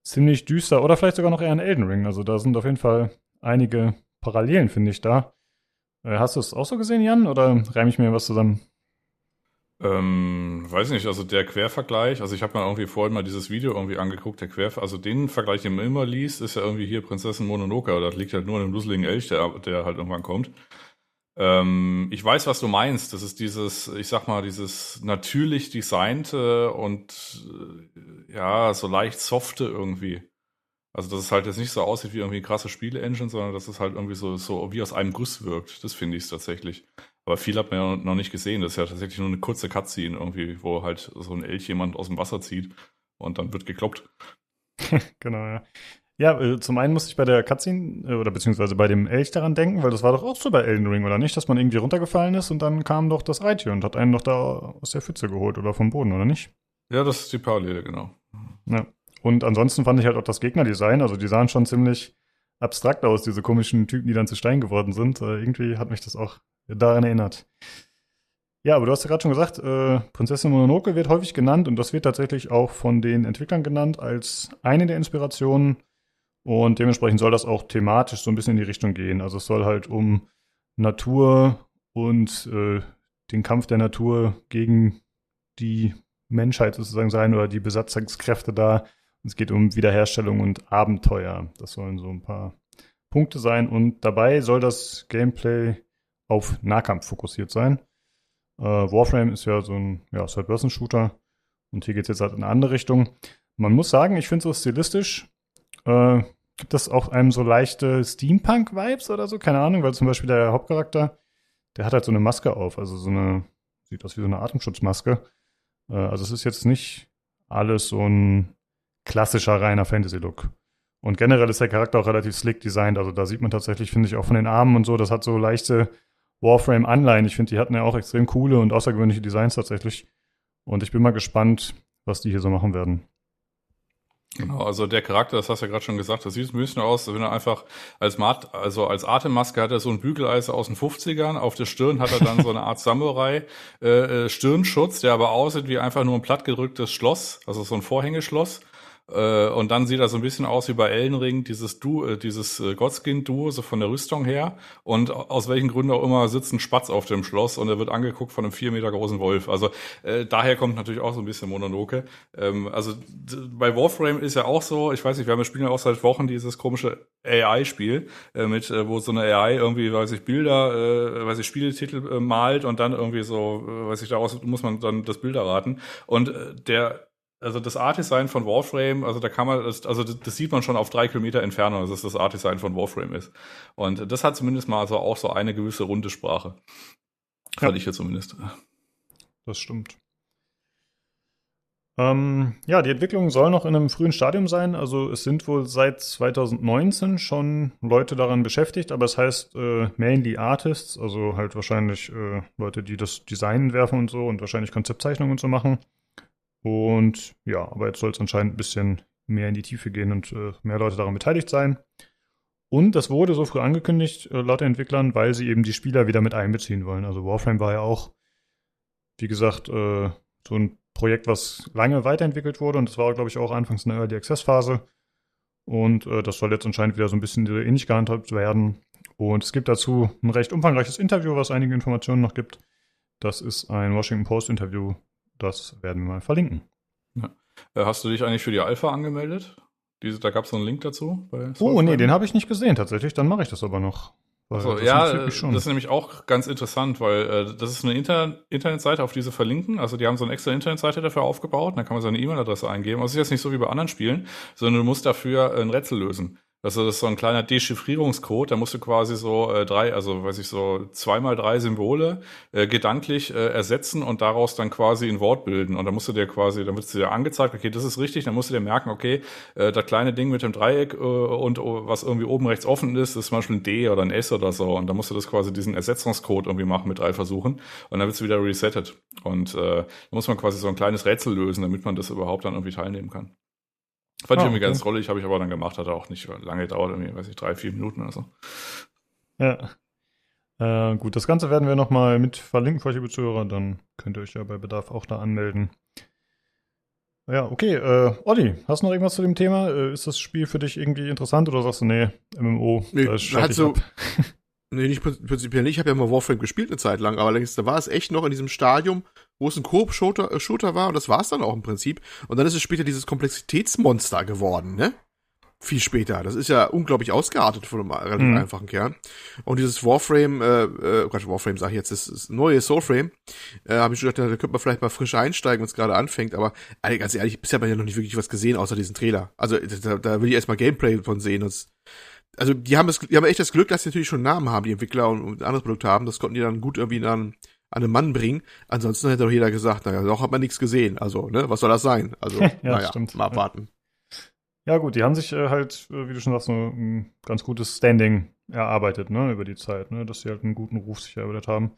ziemlich düster oder vielleicht sogar noch eher an Elden Ring. Also da sind auf jeden Fall einige Parallelen, finde ich, da. Äh, hast du es auch so gesehen, Jan, oder reime ich mir was zusammen? Ähm, weiß nicht, also der Quervergleich, also ich habe mir irgendwie vorhin mal dieses Video irgendwie angeguckt, der Quer, also den Vergleich, den man immer liest, ist ja irgendwie hier Prinzessin Mononoke, das liegt halt nur an dem luseligen Elch, der, der halt irgendwann kommt. Ähm, ich weiß, was du meinst, das ist dieses, ich sag mal, dieses natürlich designte und äh, ja, so leicht softe irgendwie. Also, dass es halt jetzt nicht so aussieht wie irgendwie krasse Spiele-Engine, sondern dass es halt irgendwie so, so wie aus einem Guss wirkt. Das finde ich tatsächlich. Aber viel hat man ja noch nicht gesehen. Das ist ja tatsächlich nur eine kurze Cutscene irgendwie, wo halt so ein Elch jemand aus dem Wasser zieht und dann wird gekloppt. genau, ja. Ja, äh, zum einen musste ich bei der Cutscene äh, oder beziehungsweise bei dem Elch daran denken, weil das war doch auch so bei Elden Ring, oder nicht? Dass man irgendwie runtergefallen ist und dann kam doch das Eitje und hat einen doch da aus der Pfütze geholt oder vom Boden, oder nicht? Ja, das ist die Parallele, genau. Ja. Und ansonsten fand ich halt auch das Gegnerdesign, also die sahen schon ziemlich abstrakt aus, diese komischen Typen, die dann zu Stein geworden sind. Äh, irgendwie hat mich das auch daran erinnert. Ja, aber du hast ja gerade schon gesagt, äh, Prinzessin Mononoke wird häufig genannt und das wird tatsächlich auch von den Entwicklern genannt als eine der Inspirationen. Und dementsprechend soll das auch thematisch so ein bisschen in die Richtung gehen. Also es soll halt um Natur und äh, den Kampf der Natur gegen die Menschheit sozusagen sein oder die Besatzungskräfte da es geht um Wiederherstellung und Abenteuer. Das sollen so ein paar Punkte sein. Und dabei soll das Gameplay auf Nahkampf fokussiert sein. Äh, Warframe ist ja so ein ja, Third-Person-Shooter. Und hier geht es jetzt halt in eine andere Richtung. Man muss sagen, ich finde so stilistisch, äh, gibt das auch einem so leichte Steampunk-Vibes oder so? Keine Ahnung, weil zum Beispiel der Hauptcharakter, der hat halt so eine Maske auf. Also so eine, sieht aus wie so eine Atemschutzmaske. Äh, also es ist jetzt nicht alles so ein klassischer reiner Fantasy-Look. Und generell ist der Charakter auch relativ slick designt. Also da sieht man tatsächlich, finde ich, auch von den Armen und so, das hat so leichte Warframe-Anleihen. Ich finde, die hatten ja auch extrem coole und außergewöhnliche Designs tatsächlich. Und ich bin mal gespannt, was die hier so machen werden. Genau, also der Charakter, das hast du ja gerade schon gesagt, das sieht ein bisschen aus, wenn er einfach als Mat also als Atemmaske hat er so ein Bügeleisen aus den 50ern, auf der Stirn hat er dann so eine Art Samurai äh, äh, der aber aussieht wie einfach nur ein plattgedrücktes Schloss, also so ein Vorhängeschloss Äh, und dann sieht er so ein bisschen aus wie bei Elden Ring, dieses Du, äh, dieses äh, Godskin-Duo, so von der Rüstung her. Und aus welchen Gründen auch immer sitzt ein Spatz auf dem Schloss und er wird angeguckt von einem vier Meter großen Wolf. Also äh, daher kommt natürlich auch so ein bisschen Mononoke. Ähm, also bei Warframe ist ja auch so, ich weiß nicht, wir haben ja spielen ja auch seit Wochen dieses komische AI-Spiel, äh, mit, äh, wo so eine AI irgendwie, weiß ich, Bilder, äh, weiß ich, Spieletitel äh, malt und dann irgendwie so, äh, weiß ich, daraus muss man dann das Bild erraten. Und äh, der also das Art-Design von Warframe, also da kann man, also das, sieht man schon auf drei Kilometer Entfernung, dass es das Art-Design von Warframe ist. Und das hat zumindest mal also auch so eine gewisse runde Sprache. Ja. Fand ich ja zumindest. Das stimmt. Ähm, ja, die Entwicklung soll noch in einem frühen Stadium sein. Also es sind wohl seit 2019 schon Leute daran beschäftigt, aber es heißt äh, mainly Artists, also halt wahrscheinlich äh, Leute, die das Design werfen und so und wahrscheinlich Konzeptzeichnungen und so machen. Und ja, aber jetzt soll es anscheinend ein bisschen mehr in die Tiefe gehen und äh, mehr Leute daran beteiligt sein. Und das wurde so früh angekündigt, äh, laut Entwicklern, weil sie eben die Spieler wieder mit einbeziehen wollen. Also Warframe war ja auch, wie gesagt, äh, so ein Projekt, was lange weiterentwickelt wurde und das war, glaube ich, auch anfangs in der Early Access Phase. Und äh, das soll jetzt anscheinend wieder so ein bisschen ähnlich gehandhabt werden. Und es gibt dazu ein recht umfangreiches Interview, was einige Informationen noch gibt. Das ist ein Washington Post Interview. Das werden wir mal verlinken. Ja. Äh, hast du dich eigentlich für die Alpha angemeldet? Diese, da gab es so einen Link dazu. oh, nee, den habe ich nicht gesehen tatsächlich. Dann mache ich das aber noch. Also ja, das ist nämlich auch ganz interessant, weil äh, das ist eine Inter Internetseite, auf diese verlinken. Also die haben so eine extra Internetseite dafür aufgebaut. Dann kann man seine E-Mail-Adresse eingeben. Also es ist jetzt nicht so wie bei anderen Spielen, sondern du musst dafür ein Rätsel lösen. Also das ist so ein kleiner Dechiffrierungscode, da musst du quasi so äh, drei, also weiß ich so zweimal drei Symbole äh, gedanklich äh, ersetzen und daraus dann quasi ein Wort bilden. Und dann musst du dir quasi, dann wird dir angezeigt, okay, das ist richtig, dann musst du dir merken, okay, äh, das kleine Ding mit dem Dreieck äh, und uh, was irgendwie oben rechts offen ist, ist zum Beispiel ein D oder ein S oder so. Und dann musst du das quasi diesen Ersetzungscode irgendwie machen mit drei Versuchen und dann wird es wieder resettet. Und äh, dann muss man quasi so ein kleines Rätsel lösen, damit man das überhaupt dann irgendwie teilnehmen kann. Fand ah, ich irgendwie okay. ganz rollig, habe ich aber dann gemacht, hat auch nicht lange gedauert, irgendwie, weiß ich, drei, vier Minuten oder so. Ja. Äh, gut, das Ganze werden wir nochmal mit verlinken für euch, liebe Zuhörer, dann könnt ihr euch ja bei Bedarf auch da anmelden. Ja, okay, äh, Olli, hast du noch irgendwas zu dem Thema? Äh, ist das Spiel für dich irgendwie interessant oder sagst du, nee, MMO, nee, da hat so, Nee, nicht prinzipiell nicht. Ich habe ja mal Warframe gespielt eine Zeit lang, aber da war es echt noch in diesem Stadium, wo es ein Koop-Shooter äh, Shooter war und das war es dann auch im Prinzip. Und dann ist es später dieses Komplexitätsmonster geworden, ne? Viel später. Das ist ja unglaublich ausgeartet von einem relativ mhm. einfachen Kern. Und dieses Warframe, äh, äh, Quatsch, Warframe sag ich jetzt, das, das neue Soulframe, äh, habe ich schon gedacht, da könnte man vielleicht mal frisch einsteigen, wenn es gerade anfängt, aber also, ganz ehrlich, bisher hat man ja noch nicht wirklich was gesehen, außer diesen Trailer. Also da, da will ich erstmal Gameplay von sehen. Das, also die haben es, die haben echt das Glück, dass sie natürlich schon Namen haben, die Entwickler und, und anderes Produkt haben. Das konnten die dann gut irgendwie an, an einen Mann bringen. Ansonsten hätte doch jeder gesagt, naja, doch hat man nichts gesehen. Also, ne, was soll das sein? Also, ja, naja, stimmt. mal abwarten. Ja, gut, die haben sich äh, halt, äh, wie du schon sagst, so ein ganz gutes Standing erarbeitet, ne, über die Zeit, ne, dass sie halt einen guten Ruf sich erarbeitet haben.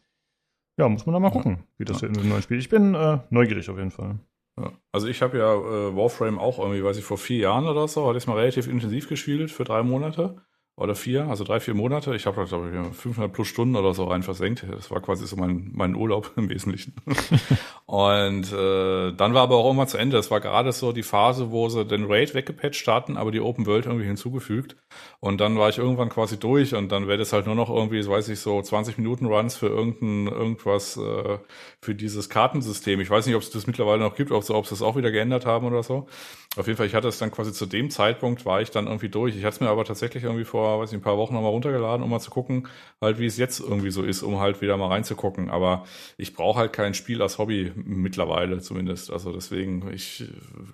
Ja, muss man da mal gucken, wie das ja. in dem neuen Spiel. Ich bin äh, neugierig auf jeden Fall. Ja. Also ich habe ja äh, Warframe auch irgendwie, weiß ich, vor vier Jahren oder so, hatte ich mal relativ intensiv gespielt für drei Monate oder vier, also drei, vier Monate. Ich habe da, glaube ich, 500 plus Stunden oder so rein versenkt. Das war quasi so mein, mein Urlaub im Wesentlichen. und äh, dann war aber auch immer zu Ende. Das war gerade so die Phase, wo sie den Raid weggepatcht hatten, aber die Open World irgendwie hinzugefügt. Und dann war ich irgendwann quasi durch und dann wäre das halt nur noch irgendwie, weiß ich, so 20 Minuten Runs für irgendein, irgendwas, äh, für dieses Kartensystem. Ich weiß nicht, ob es das mittlerweile noch gibt, ob sie, ob sie das auch wieder geändert haben oder so. Auf jeden Fall, ich hatte es dann quasi zu dem Zeitpunkt, war ich dann irgendwie durch. Ich hatte es mir aber tatsächlich irgendwie vor, weiß ich, ein paar Wochen nochmal runtergeladen, um mal zu gucken, halt, wie es jetzt irgendwie so ist, um halt wieder mal reinzugucken. Aber ich brauche halt kein Spiel als Hobby mittlerweile zumindest. Also deswegen, ich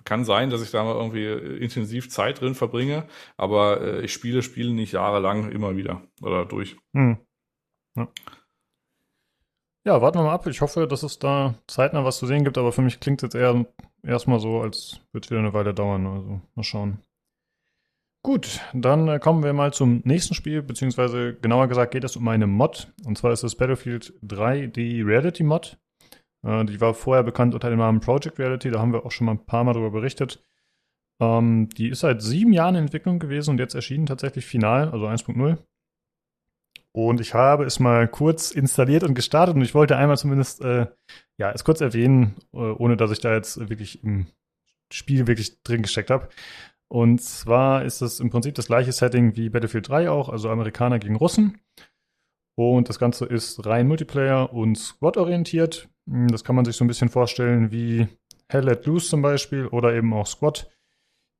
kann sein, dass ich da mal irgendwie intensiv Zeit drin verbringe, aber äh, ich spiele Spiele nicht jahrelang immer wieder oder durch. Hm. Ja. Ja, warten wir mal ab. Ich hoffe, dass es da zeitnah was zu sehen gibt, aber für mich klingt es jetzt eher erstmal so, als würde es wieder eine Weile dauern. Also mal schauen. Gut, dann äh, kommen wir mal zum nächsten Spiel, beziehungsweise genauer gesagt geht es um eine Mod. Und zwar ist es Battlefield 3 die Reality Mod. Äh, die war vorher bekannt unter dem Namen Project Reality, da haben wir auch schon mal ein paar Mal darüber berichtet. Ähm, die ist seit sieben Jahren in Entwicklung gewesen und jetzt erschienen tatsächlich final, also 1.0. Und ich habe es mal kurz installiert und gestartet und ich wollte einmal zumindest, äh, ja, es kurz erwähnen, äh, ohne dass ich da jetzt wirklich im Spiel wirklich drin gesteckt habe. Und zwar ist es im Prinzip das gleiche Setting wie Battlefield 3 auch, also Amerikaner gegen Russen. Und das Ganze ist rein Multiplayer und Squad-orientiert. Hm, das kann man sich so ein bisschen vorstellen wie Hell Let Loose zum Beispiel oder eben auch Squad,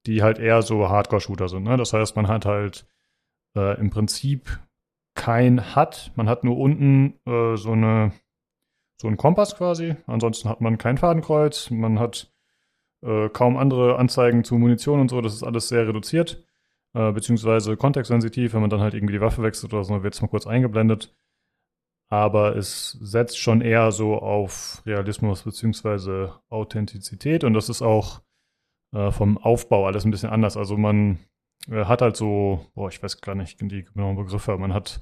die halt eher so Hardcore-Shooter sind. Ne? Das heißt, man hat halt äh, im Prinzip kein HUD, man hat nur unten äh, so eine so einen Kompass quasi. Ansonsten hat man kein Fadenkreuz, man hat äh, kaum andere Anzeigen zu Munition und so. Das ist alles sehr reduziert, äh, beziehungsweise kontextsensitiv. Wenn man dann halt irgendwie die Waffe wechselt oder so, wird es mal kurz eingeblendet. Aber es setzt schon eher so auf Realismus beziehungsweise Authentizität und das ist auch äh, vom Aufbau alles ein bisschen anders. Also man hat halt so, boah, ich weiß gar nicht die genauen Begriffe, man hat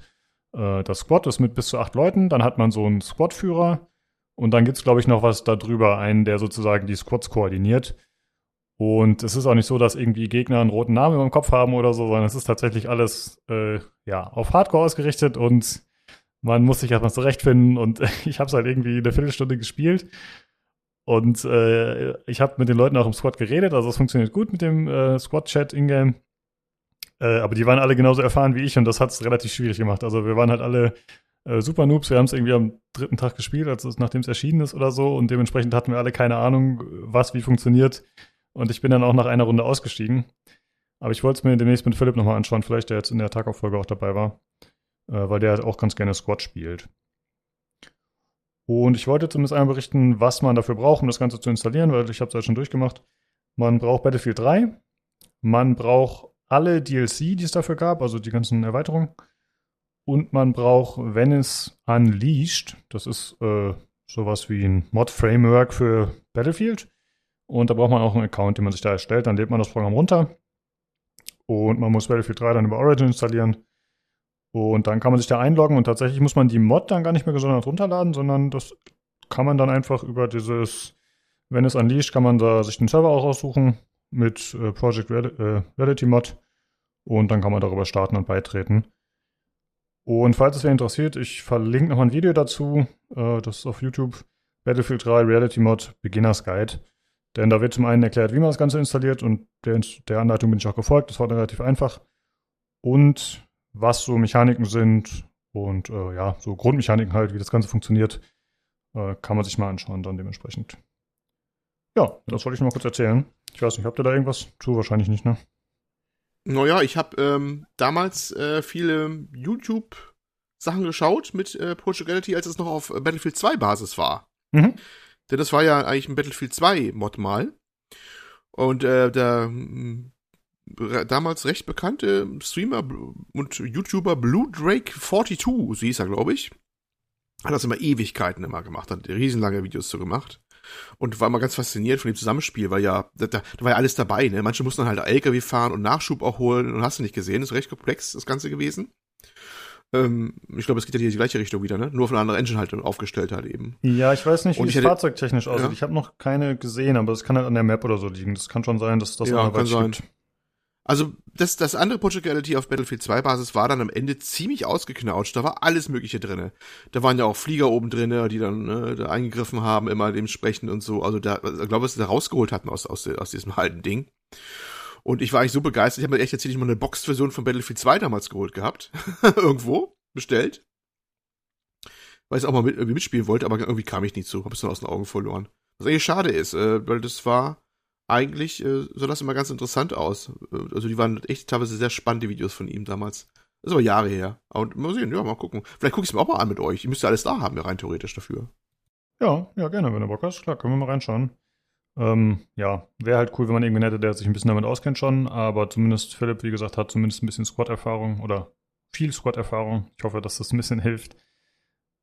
äh, das Squad, das mit bis zu acht Leuten, dann hat man so einen Squad-Führer, und dann gibt's glaube ich, noch was darüber, einen, der sozusagen die Squads koordiniert. Und es ist auch nicht so, dass irgendwie Gegner einen roten Namen im Kopf haben oder so, sondern es ist tatsächlich alles äh, ja, auf Hardcore ausgerichtet und man muss sich erstmal zurechtfinden. Und ich habe es halt irgendwie eine Viertelstunde gespielt. Und äh, ich habe mit den Leuten auch im Squad geredet, also es funktioniert gut mit dem äh, Squad-Chat in-game. Äh, aber die waren alle genauso erfahren wie ich und das hat es relativ schwierig gemacht. Also wir waren halt alle äh, Super Noobs. Wir haben es irgendwie am dritten Tag gespielt, als es, nachdem es erschienen ist oder so. Und dementsprechend hatten wir alle keine Ahnung, was wie funktioniert. Und ich bin dann auch nach einer Runde ausgestiegen. Aber ich wollte es mir demnächst mit Philipp nochmal anschauen, vielleicht der jetzt in der Tagauffolge auch dabei war. Äh, weil der halt auch ganz gerne Squad spielt. Und ich wollte zumindest einmal berichten, was man dafür braucht, um das Ganze zu installieren, weil ich habe es ja schon durchgemacht. Man braucht Battlefield 3. Man braucht alle DLC, die es dafür gab, also die ganzen Erweiterungen. Und man braucht Venice Unleashed. Das ist äh, sowas wie ein Mod-Framework für Battlefield. Und da braucht man auch einen Account, den man sich da erstellt. Dann lädt man das Programm runter. Und man muss Battlefield 3 dann über Origin installieren. Und dann kann man sich da einloggen und tatsächlich muss man die Mod dann gar nicht mehr gesondert runterladen, sondern das kann man dann einfach über dieses Venice Unleashed kann man da sich den Server auch aussuchen mit äh, Project äh, Reality Mod und dann kann man darüber starten und beitreten. Und falls es wer interessiert, ich verlinke noch ein Video dazu. Äh, das ist auf YouTube. Battlefield 3 Reality Mod Beginners Guide. Denn da wird zum einen erklärt, wie man das Ganze installiert und der, Anleitung bin ich auch gefolgt. Das war relativ einfach. Und was so Mechaniken sind und äh, ja, so Grundmechaniken halt, wie das Ganze funktioniert, äh, kann man sich mal anschauen dann dementsprechend. Ja, das wollte ich noch mal kurz erzählen. Ich weiß nicht, habt ihr da irgendwas zu? Wahrscheinlich nicht, ne? Naja, ich habe ähm, damals äh, viele YouTube-Sachen geschaut mit äh, Project Reality, als es noch auf Battlefield 2 Basis war. Mhm. Denn das war ja eigentlich ein Battlefield 2 Mod mal. Und äh, der äh, damals recht bekannte Streamer und YouTuber Blue Drake 42, so hieß er, glaube ich, hat das immer Ewigkeiten immer gemacht, hat riesenlange Videos zu gemacht und war immer ganz fasziniert von dem Zusammenspiel, weil ja, da, da war ja alles dabei, ne? Manche mussten halt LKW fahren und Nachschub auch holen und hast du nicht gesehen, das ist recht komplex, das Ganze gewesen. Ähm, ich glaube, es geht ja hier in die gleiche Richtung wieder, ne? Nur von einer anderen Engine halt aufgestellt halt eben. Ja, ich weiß nicht, wie es fahrzeugtechnisch aussieht. Ja. Ich habe noch keine gesehen, aber es kann halt an der Map oder so liegen. Das kann schon sein, dass das ja, kann sein. Gibt. Also das, das andere Project Reality auf Battlefield 2 Basis war dann am Ende ziemlich ausgeknautscht. Da war alles Mögliche drinne. Da waren ja auch Flieger oben drinne, die dann ne, da eingegriffen haben, immer dementsprechend und so. Also da, also, ich glaube, was sie da rausgeholt hatten aus, aus, aus diesem alten Ding. Und ich war eigentlich so begeistert. Ich habe mir echt tatsächlich mal eine Boxed-Version von Battlefield 2 damals geholt gehabt. Irgendwo. Bestellt. Weil ich auch mal mit, irgendwie mitspielen wollte, aber irgendwie kam ich nicht zu. Hab es dann aus den Augen verloren. Was eigentlich schade ist, äh, weil das war eigentlich äh, sah das immer ganz interessant aus. Äh, also die waren echt teilweise sehr spannende Videos von ihm damals. Das ist aber Jahre her. Aber mal sehen, ja, mal gucken. Vielleicht gucke ich es mir auch mal an mit euch. Ihr müsst ja alles da haben, ja, rein theoretisch dafür. Ja, ja, gerne, wenn du Bock hast. Klar, können wir mal reinschauen. Ähm, ja, wäre halt cool, wenn man irgendwen hätte, der sich ein bisschen damit auskennt schon. Aber zumindest Philipp, wie gesagt, hat zumindest ein bisschen Squad-Erfahrung oder viel Squad-Erfahrung. Ich hoffe, dass das ein bisschen hilft.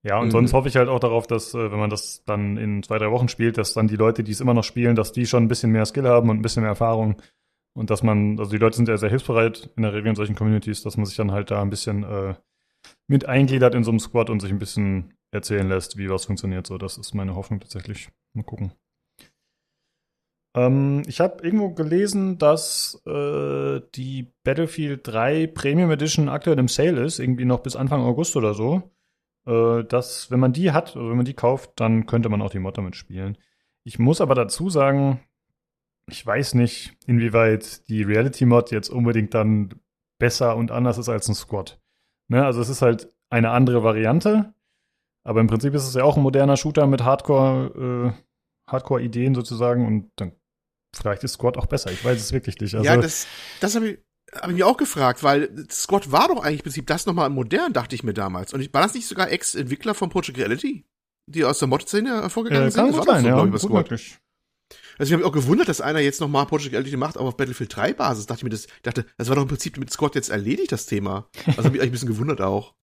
Ja, und mhm. sonst hoffe ich halt auch darauf, dass, äh, wenn man das dann in zwei, drei Wochen spielt, dass dann die Leute, die es immer noch spielen, dass die schon ein bisschen mehr Skill haben und ein bisschen mehr Erfahrung. Und dass man, also die Leute sind ja sehr hilfsbereit in der Regel in solchen Communities, dass man sich dann halt da ein bisschen äh, mit eingliedert in so einem Squad und sich ein bisschen erzählen lässt, wie was funktioniert. So, das ist meine Hoffnung tatsächlich. Mal gucken. Ähm, ich habe irgendwo gelesen, dass äh, die Battlefield 3 Premium Edition aktuell im Sale ist, irgendwie noch bis Anfang August oder so äh, dass, wenn man die hat, also wenn man die kauft, dann könnte man auch die Mod damit spielen. Ich muss aber dazu sagen, ich weiß nicht, inwieweit die Reality-Mod jetzt unbedingt dann besser und anders ist als ein Squad. Ne? Also es ist halt eine andere Variante, aber im Prinzip ist es ja auch ein moderner Shooter mit Hardcore, äh, Hardcore-Ideen sozusagen und dann vielleicht ist Squad auch besser. Ich weiß es wirklich nicht. Also, ja, das, das habe ich, hab ich mir auch gefragt, weil Squad war doch eigentlich im Prinzip das nochmal modern, dachte ich mir damals. Und war das nicht sogar Ex-Entwickler von Project Reality, die aus der Mod-Szene hervorgegangen äh, sind? Kann das war sein, so, ja, ich, Squad. Möglich. Also ich habe mich auch gewundert, dass einer jetzt nochmal Project Reality macht, aber auf Battlefield 3 Basis. Dachte ich mir, das dachte, das war doch im Prinzip mit Squad jetzt erledigt, das Thema. Also habe ich eigentlich ein bisschen gewundert auch.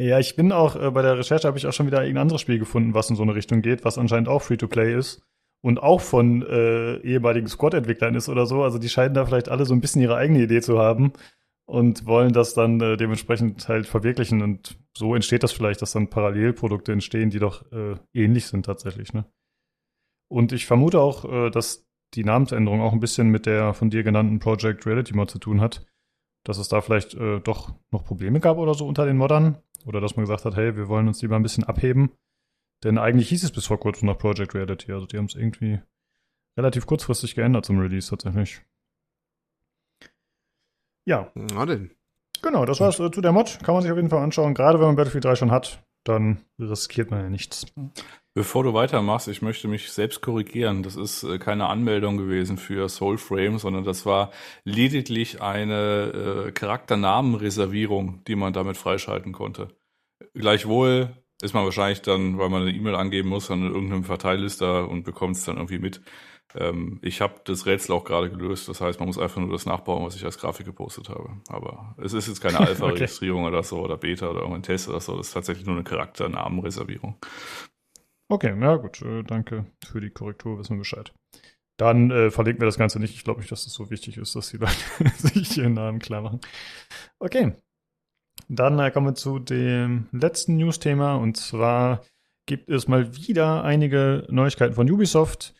Ja, ich bin auch, äh, bei der Recherche habe ich auch schon wieder ein anderes Spiel gefunden, was in so eine Richtung geht, was anscheinend auch Free-to-Play ist und auch von äh, ehemaligen Squad-Entwicklern ist oder so. Also die scheinen da vielleicht alle so ein bisschen ihre eigene Idee zu haben und wollen das dann äh, dementsprechend halt verwirklichen. Und so entsteht das vielleicht, dass dann Parallelprodukte entstehen, die doch äh, ähnlich sind tatsächlich. Ne? Und ich vermute auch, äh, dass die Namensänderung auch ein bisschen mit der von dir genannten Project Reality Mod zu tun hat. Dass es da vielleicht äh, doch noch Probleme gab oder so unter den Moddern. Oder dass man gesagt hat, hey, wir wollen uns lieber ein bisschen abheben denn eigentlich hieß es bis vor kurzem noch Project Reality. Also die haben es irgendwie relativ kurzfristig geändert zum Release tatsächlich. Ja. Na denn. Genau, das war's äh, zu der Mod. Kann man sich auf jeden Fall anschauen. Gerade wenn man Battlefield 3 schon hat, dann riskiert man ja nichts. Bevor du weitermachst, ich möchte mich selbst korrigieren. Das ist äh, keine Anmeldung gewesen für Soulframe, sondern das war lediglich eine äh, Charakternamenreservierung, die man damit freischalten konnte. Gleichwohl ist man wahrscheinlich dann, weil man eine E-Mail angeben muss, an irgendeinem Verteillister und bekommt es dann irgendwie mit. Ähm, ich habe das Rätsel auch gerade gelöst. Das heißt, man muss einfach nur das nachbauen, was ich als Grafik gepostet habe. Aber es ist jetzt keine Alpha-Registrierung okay. oder so oder Beta oder irgendein Test oder so. Das ist tatsächlich nur eine Charakternamenreservierung. Okay, ja gut. Äh, danke für die Korrektur, wissen wir Bescheid. Dann äh, verlinken wir das Ganze nicht. Ich glaube nicht, dass es das so wichtig ist, dass die Leute sich ihren Namen klar machen. Okay, dann äh, kommen wir zu dem letzten News-Thema und zwar gibt es mal wieder einige Neuigkeiten von Ubisoft.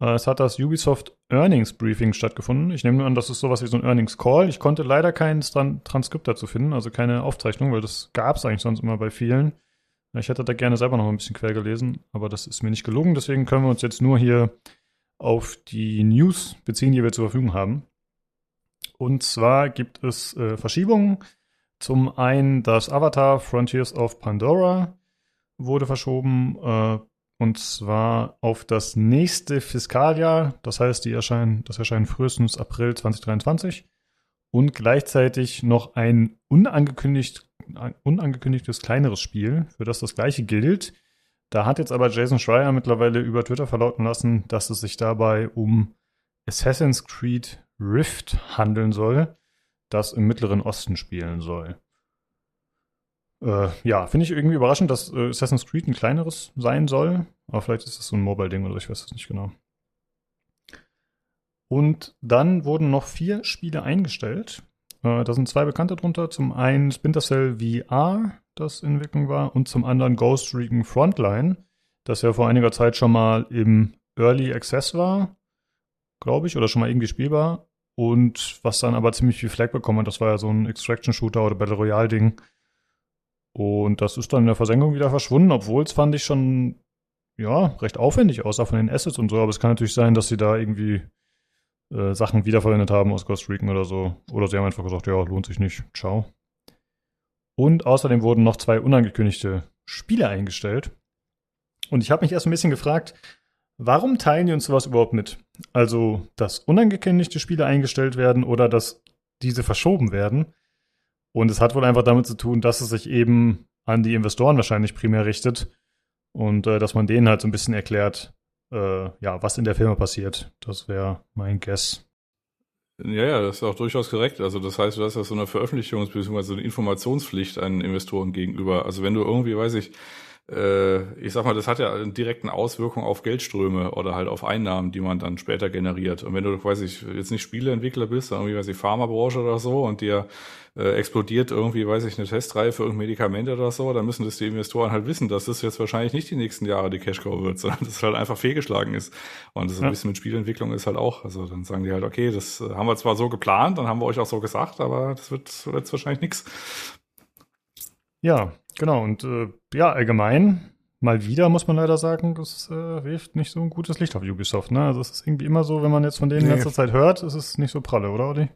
Äh, es hat das Ubisoft Earnings Briefing stattgefunden. Ich nehme nur an, das ist sowas wie so ein Earnings Call. Ich konnte leider kein Tran Transkript dazu finden, also keine Aufzeichnung, weil das gab es eigentlich sonst immer bei vielen. Ich hätte da gerne selber noch ein bisschen quer gelesen, aber das ist mir nicht gelungen. Deswegen können wir uns jetzt nur hier auf die News beziehen, die wir zur Verfügung haben. Und zwar gibt es äh, Verschiebungen zum einen das Avatar Frontiers of Pandora wurde verschoben äh, und zwar auf das nächste Fiskaljahr. Das heißt, die erscheinen, das erscheint frühestens April 2023 und gleichzeitig noch ein unangekündigt, unangekündigtes kleineres Spiel, für das das gleiche gilt. Da hat jetzt aber Jason Schreier mittlerweile über Twitter verlauten lassen, dass es sich dabei um Assassin's Creed Rift handeln soll das im Mittleren Osten spielen soll. Äh, ja, finde ich irgendwie überraschend, dass äh, Assassin's Creed ein kleineres sein soll. Aber vielleicht ist das so ein Mobile-Ding oder ich weiß es nicht genau. Und dann wurden noch vier Spiele eingestellt. Äh, da sind zwei bekannte drunter. Zum einen Splinter Cell VR, das in Entwicklung war, und zum anderen Ghost Recon Frontline, das ja vor einiger Zeit schon mal im Early Access war, glaube ich, oder schon mal irgendwie spielbar. Und was dann aber ziemlich viel Flag bekommen hat, das war ja so ein Extraction-Shooter oder Battle Royale-Ding. Und das ist dann in der Versenkung wieder verschwunden, obwohl es fand ich schon, ja, recht aufwendig aussah von den Assets und so. Aber es kann natürlich sein, dass sie da irgendwie äh, Sachen wiederverwendet haben aus Ghost Recon oder so. Oder sie haben einfach gesagt, ja, lohnt sich nicht. Ciao. Und außerdem wurden noch zwei unangekündigte Spiele eingestellt. Und ich habe mich erst ein bisschen gefragt, Warum teilen die uns sowas überhaupt mit? Also, dass unangekündigte Spiele eingestellt werden oder dass diese verschoben werden. Und es hat wohl einfach damit zu tun, dass es sich eben an die Investoren wahrscheinlich primär richtet und äh, dass man denen halt so ein bisschen erklärt, äh, ja, was in der Firma passiert. Das wäre mein Guess. Ja, ja, das ist auch durchaus korrekt. Also das heißt, du hast ja so eine Veröffentlichungs- bzw. eine Informationspflicht an Investoren gegenüber. Also wenn du irgendwie, weiß ich, äh, ich sag mal, das hat ja einen direkten Auswirkung auf Geldströme oder halt auf Einnahmen, die man dann später generiert. Und wenn du, weiß ich, jetzt nicht Spieleentwickler bist, sondern irgendwie, weiß ich, Pharmabranche oder so und dir äh, explodiert irgendwie, weiß ich, eine Testreihe für irgendein Medikament oder so, dann müssen das die Investoren halt wissen, dass das jetzt wahrscheinlich nicht die nächsten Jahre die Cashcow wird, sondern dass es halt einfach fehlgeschlagen ist. Und das ist ein bisschen mit Spielentwicklung ist halt auch. Also dann sagen die halt, okay, das haben wir zwar so geplant, dann haben wir euch auch so gesagt, aber das wird jetzt wahrscheinlich nichts. Ja, genau. Und äh, ja, allgemein mal wieder, muss man leider sagen, das äh, wirft nicht so ein gutes Licht auf Ubisoft. Ne? Also es ist irgendwie immer so, wenn man jetzt von denen Nee. in letzter Zeit hört, ist es nicht so pralle, oder Olli?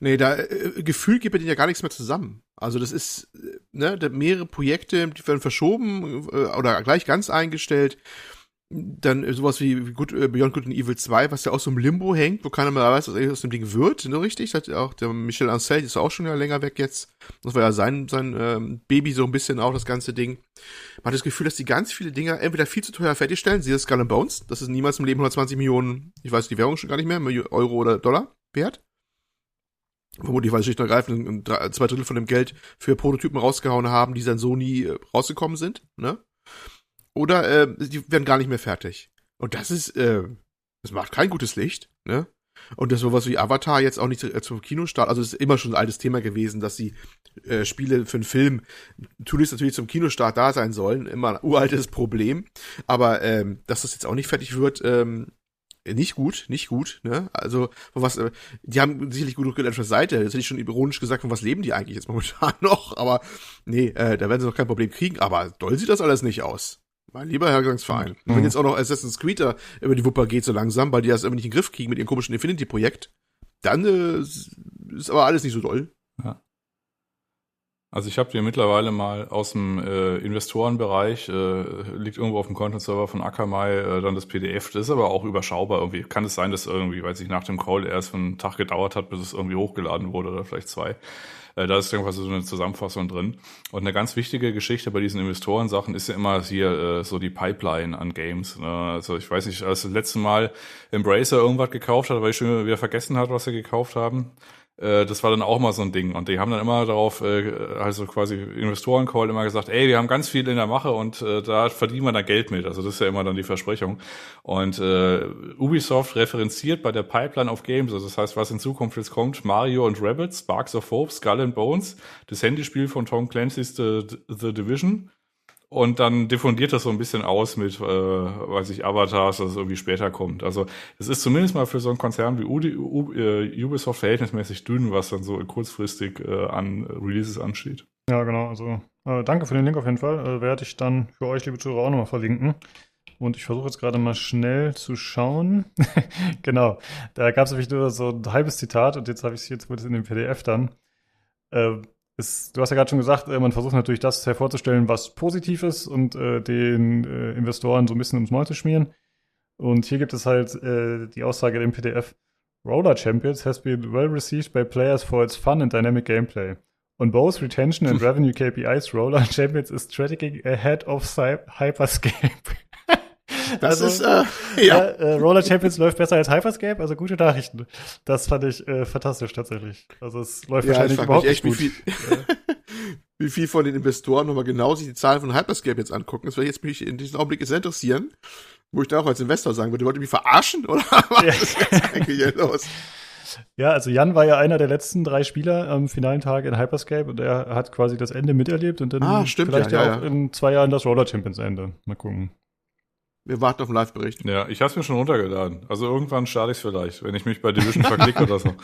Nee, da äh, Gefühl gibt denen ja gar nichts mehr zusammen. Also das ist, äh, ne, da mehrere Projekte, die werden verschoben äh, oder gleich ganz eingestellt. Dann sowas wie wie Good, äh, Beyond Good and Evil 2, was ja auch so im Limbo hängt, wo keiner mehr weiß, was aus dem Ding wird, ne, richtig? Hat auch der Michel Ancel ist auch schon ja länger weg jetzt. Das war ja sein, sein ähm, Baby so ein bisschen auch, das ganze Ding. Man hat das Gefühl, dass die ganz viele Dinger entweder viel zu teuer fertigstellen, siehe Skull and Bones, das ist niemals im Leben 120 Millionen, ich weiß die Währung schon gar nicht mehr, Euro oder Dollar wert. Vermutlich, weil sie schlicht und ergreifend zwei Drittel von dem Geld für Prototypen rausgehauen haben, die dann so nie äh, rausgekommen sind, ne? Oder äh, die werden gar nicht mehr fertig. Und das ist, äh, das macht kein gutes Licht, ne? Und das sowas wie Avatar jetzt auch nicht äh, zum Kinostart, also es ist immer schon ein altes Thema gewesen, dass die äh, Spiele für einen Film tunlichst natürlich zum Kinostart da sein sollen, immer ein uraltes Problem. Aber ähm, dass das jetzt auch nicht fertig wird, ähm, nicht gut, nicht gut, ne? Also, von was, äh, die haben sicherlich Geld auf der Seite. Jetzt hätte ich schon ironisch gesagt, von was leben die eigentlich jetzt momentan noch? Aber nee, äh, da werden sie noch kein Problem kriegen. Aber doll sieht das alles nicht aus. Mein lieber. Und Mhm. wenn jetzt auch noch Assassin's Creed da über die Wupper geht so langsam, weil die das irgendwie nicht in den Griff kriegen mit ihrem komischen Infinity-Projekt, dann äh, ist aber alles nicht so doll. Also ich habe dir mittlerweile mal aus dem äh, Investorenbereich, äh, liegt irgendwo auf dem Content-Server von Akamai, äh, dann das PDF. Das ist aber auch überschaubar irgendwie. Kann es sein, dass irgendwie, weil sich nach dem Call erst einen Tag gedauert hat, bis es irgendwie hochgeladen wurde oder vielleicht zwei. Äh, da ist irgendwas so eine Zusammenfassung drin. Und eine ganz wichtige Geschichte bei diesen Investorensachen ist ja immer hier äh, so die Pipeline an Games. Ne? Also ich weiß nicht, als das letzte Mal Embracer irgendwas gekauft hat, weil ich schon wieder vergessen hat, was sie gekauft haben. Äh, das war dann auch mal so ein Ding. Und die haben dann immer darauf, äh, also quasi Investoren-Call immer gesagt, ey, wir haben ganz viel in der Mache und äh, da verdienen wir dann Geld mit. Also das ist ja immer dann die Versprechung. Und äh, Ubisoft referenziert bei der Pipeline of Games, also das heißt, was in Zukunft jetzt kommt, Mario und Rabbit, Sparks of Hope, Skull and Bones, das Handyspiel von Tom Clancy's The, The Division. Und dann diffundiert das so ein bisschen aus mit, äh, weiß ich, Avatars, dass es irgendwie später kommt. Also es ist zumindest mal für so einen Konzern wie Udi, U, äh, Ubisoft verhältnismäßig dünn, was dann so kurzfristig äh, an Releases ansteht. Ja, genau. Also äh, danke für den Link auf jeden Fall. Äh, werde ich dann für euch, liebe Zuhörer, auch nochmal verlinken. Und ich versuche jetzt gerade mal schnell zu schauen. genau. Da gab es nämlich nur so ein halbes Zitat und jetzt habe ich es jetzt in dem PDF dann. Äh, ist, du hast ja gerade schon gesagt, äh, man versucht natürlich das hervorzustellen, was positiv ist und äh, den äh, Investoren so ein bisschen ums Maul zu schmieren. Und hier gibt es halt äh, die Aussage im PDF: Roller Champions has been well received by players for its fun and dynamic gameplay. On both retention and revenue KPIs, Roller Champions is tracking ahead of Cy Hyperscape. Das Also, ist, äh, ja, ja. äh, Roller Champions läuft besser als Hyperscape, also gute Nachrichten. Das fand ich äh, fantastisch tatsächlich. Also es läuft Ja, ich wahrscheinlich überhaupt mich echt, nicht wie gut. viel, wie viel von den Investoren nochmal genau sich die Zahlen von Hyperscape jetzt angucken. Das würde jetzt mich in diesem Augenblick sehr interessieren. Wo ich da auch als Investor sagen würde, wollt ihr mich verarschen? Oder was Ja. ist jetzt eigentlich hier los? Ja, also Jan war ja einer der letzten drei Spieler am finalen Tag in Hyperscape und er hat quasi das Ende miterlebt und dann Ah, stimmt, vielleicht ja, ja, ja, auch in zwei Jahren das Roller Champions Ende. Mal gucken. Wir warten auf den Live-Bericht. Ja, ich habe mir schon runtergeladen. Also irgendwann starte ich vielleicht, wenn ich mich bei Division verklicke oder so.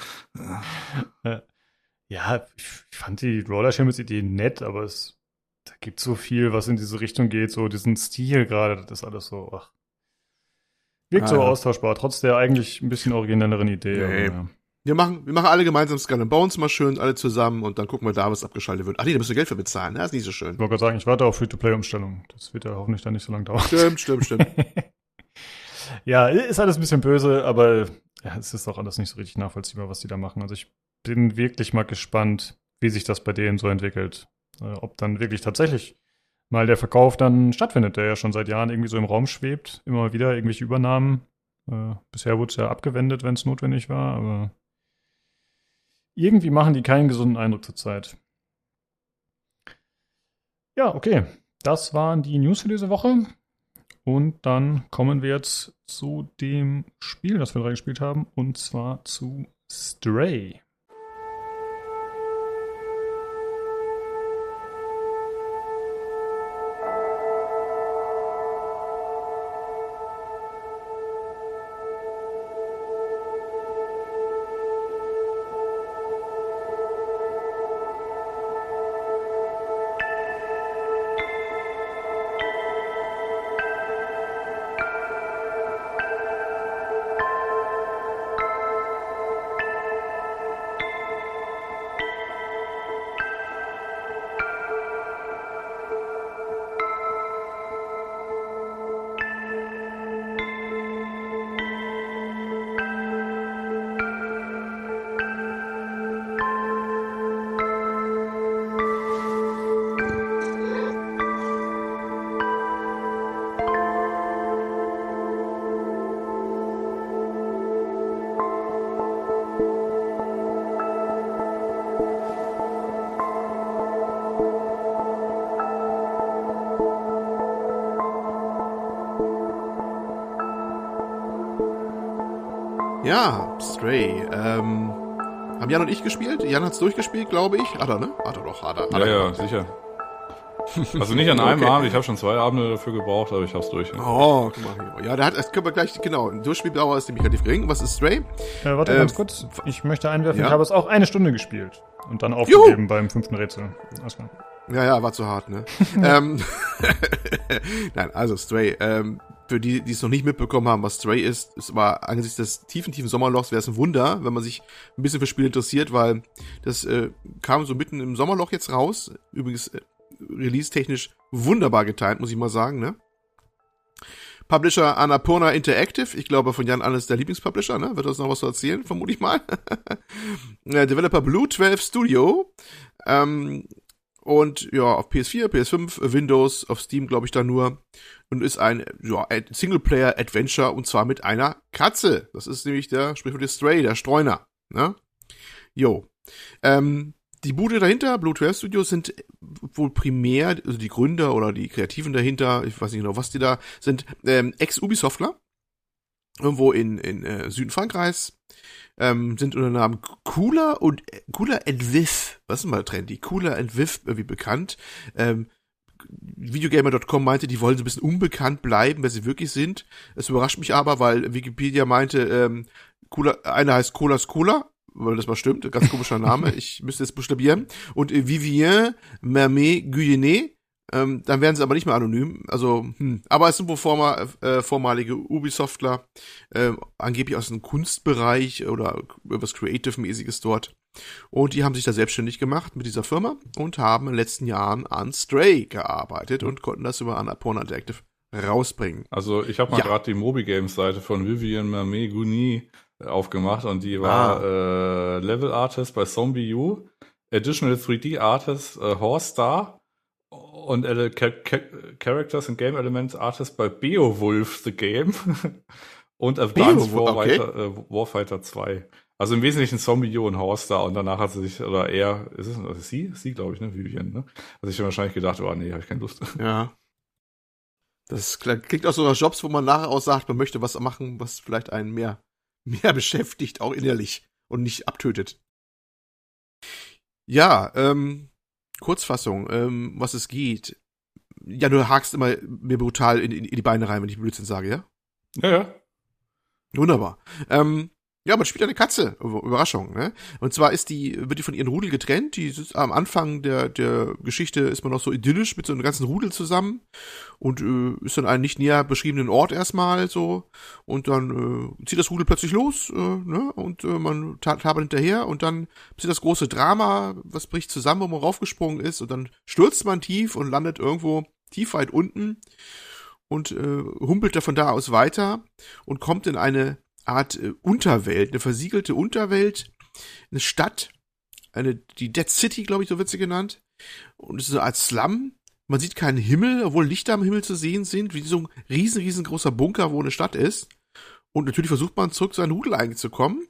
Ja, ich fand die Roller Champions Idee nett, aber es da gibt so viel, was in diese Richtung geht, so diesen Stil gerade, das ist alles so, ach. Wirkt Ah, so ja. austauschbar, trotz der eigentlich ein bisschen originelleren Idee. Nee. aber, ja. Wir machen, wir machen alle gemeinsam Skull and Bones mal schön, alle zusammen und dann gucken wir da, was abgeschaltet wird. Ach nee, da müssen wir Geld für bezahlen, ne? Das ist nicht so schön. Ich wollte gerade sagen, ich warte auf Free-to-Play-Umstellung. Das wird ja hoffentlich dann nicht so lange dauern. Stimmt, stimmt, stimmt. ja, ist alles ein bisschen böse, aber ja, es ist auch alles nicht so richtig nachvollziehbar, was die da machen. Also ich bin wirklich mal gespannt, wie sich das bei denen so entwickelt. Äh, ob dann wirklich tatsächlich mal der Verkauf dann stattfindet, der ja schon seit Jahren irgendwie so im Raum schwebt. Immer wieder irgendwelche Übernahmen. Äh, bisher wurde es ja abgewendet, wenn es notwendig war, aber irgendwie machen die keinen gesunden Eindruck zurzeit. Ja, okay. Das waren die News für diese Woche. Und dann kommen wir jetzt zu dem Spiel, das wir drei gespielt haben, und zwar zu Stray. Ja, Stray. Ähm, haben Jan und ich gespielt? Jan hat's durchgespielt, glaube ich. Hat er, ne? Hat er doch, hat er. Hat Ja, er ja, gemacht. sicher. Also nicht an einem Okay. Abend, ich habe schon zwei Abende dafür gebraucht, aber ich hab's durch. Oh, guck mal hier. Ja, der hat, das können wir gleich, genau. Durchspieldauer ist nämlich relativ gering. Was ist Stray? Äh, warte Äh, ganz kurz. Ich möchte einwerfen, ja? ich habe es auch eine Stunde gespielt. Und dann aufgegeben beim fünften Rätsel. Alles klar. Ja, ja, war zu hart, ne? ähm, Nein, also Stray. Ähm, für die, die es noch nicht mitbekommen haben, was Stray ist, es war angesichts des tiefen, tiefen Sommerlochs wäre es ein Wunder, wenn man sich ein bisschen für Spiele interessiert, weil das äh, kam so mitten im Sommerloch jetzt raus. Übrigens äh, release-technisch wunderbar getimt, muss ich mal sagen, ne? Publisher Annapurna Interactive, ich glaube von Jan Alles der Lieblingspublisher, ne? Wird uns noch was zu erzählen, vermute ich mal. Äh, Developer Blue 12 Studio. Ähm, und ja, auf PS4, PS5, Windows, auf Steam glaube ich da nur. Und ist ein ja, Singleplayer-Adventure und zwar mit einer Katze. Das ist nämlich der Sprichwort der Stray, der Streuner. Ne? Jo. Ähm, die Bude dahinter, Blue 12 Studios, sind wohl primär, also die Gründer oder die Kreativen dahinter, ich weiß nicht genau, was die da sind, ähm, Ex-Ubisoftler. Irgendwo in, in äh, Süden Frankreichs. Ähm, sind unter dem Namen Cooler und Cooler and Viv, was ist mal trendy, Cooler and Viv irgendwie bekannt. Ähm, Videogamer.com meinte, die wollen so ein bisschen unbekannt bleiben, wer sie wirklich sind. Es überrascht mich aber, weil Wikipedia meinte, ähm, Cooler, einer heißt Colas Cola, weil das mal stimmt, ganz komischer Name, ich müsste jetzt buchstabieren. Und äh, Vivien Mermet Guyenet, ähm, dann werden sie aber nicht mehr anonym. Also, hm. aber es sind wohl vormal, äh, vormalige Ubisoftler, äh, angeblich aus dem Kunstbereich oder was Creative-mäßiges dort. Und die haben sich da selbstständig gemacht mit dieser Firma und haben in den letzten Jahren an Stray gearbeitet und konnten das über Annapurna Interactive rausbringen. Also ich habe mal Ja. gerade die Moby Games Seite von Vivian Mermet Guni aufgemacht und die war äh, Level Artist bei Zombie U, Additional 3D Artist äh, Horse Star und äh, Cha Cha Characters and Game Elements Artist bei Beowulf the Game und Advanced Beowulf, okay. Warfighter, äh, Warfighter 2. Also im Wesentlichen Zombie und Horse Star und danach hat sie sich, oder er, ist es also sie? Sie, glaube ich, ne? Vivian, ne? Also ich habe wahrscheinlich gedacht, oh nee, habe ich keine Lust. Ja. Das kl- klingt auch so nach Jobs, wo man nachher auch sagt, man möchte was machen, was vielleicht einen mehr, mehr beschäftigt, auch innerlich und nicht abtötet. Ja, ähm, Kurzfassung, ähm, was es geht. Ja, du hakst immer mir brutal in, in, in die Beine rein, wenn ich Blödsinn sage, ja? Ja, ja. Wunderbar. Ähm, ja, man spielt eine Katze. Über- Überraschung, ne? Und zwar ist die, wird die von ihren Rudel getrennt. Die ist am Anfang der, der Geschichte ist man noch so idyllisch mit so einem ganzen Rudel zusammen und äh, ist an einem nicht näher beschriebenen Ort erstmal so. Und dann äh, zieht das Rudel plötzlich los, äh, ne? Und äh, man ta- tabert hinterher und dann passiert das große Drama, was bricht zusammen, wo man raufgesprungen ist und dann stürzt man tief und landet irgendwo tief weit unten und äh, humpelt da von da aus weiter und kommt in eine Art äh, Unterwelt, eine versiegelte Unterwelt, eine Stadt, eine die Dead City, glaube ich, so wird sie genannt. Und es ist eine Art Slum. Man sieht keinen Himmel, obwohl Lichter am Himmel zu sehen sind, wie so ein riesen, riesengroßer Bunker, wo eine Stadt ist. Und natürlich versucht man zurück zu seinen Rudel einzukommen.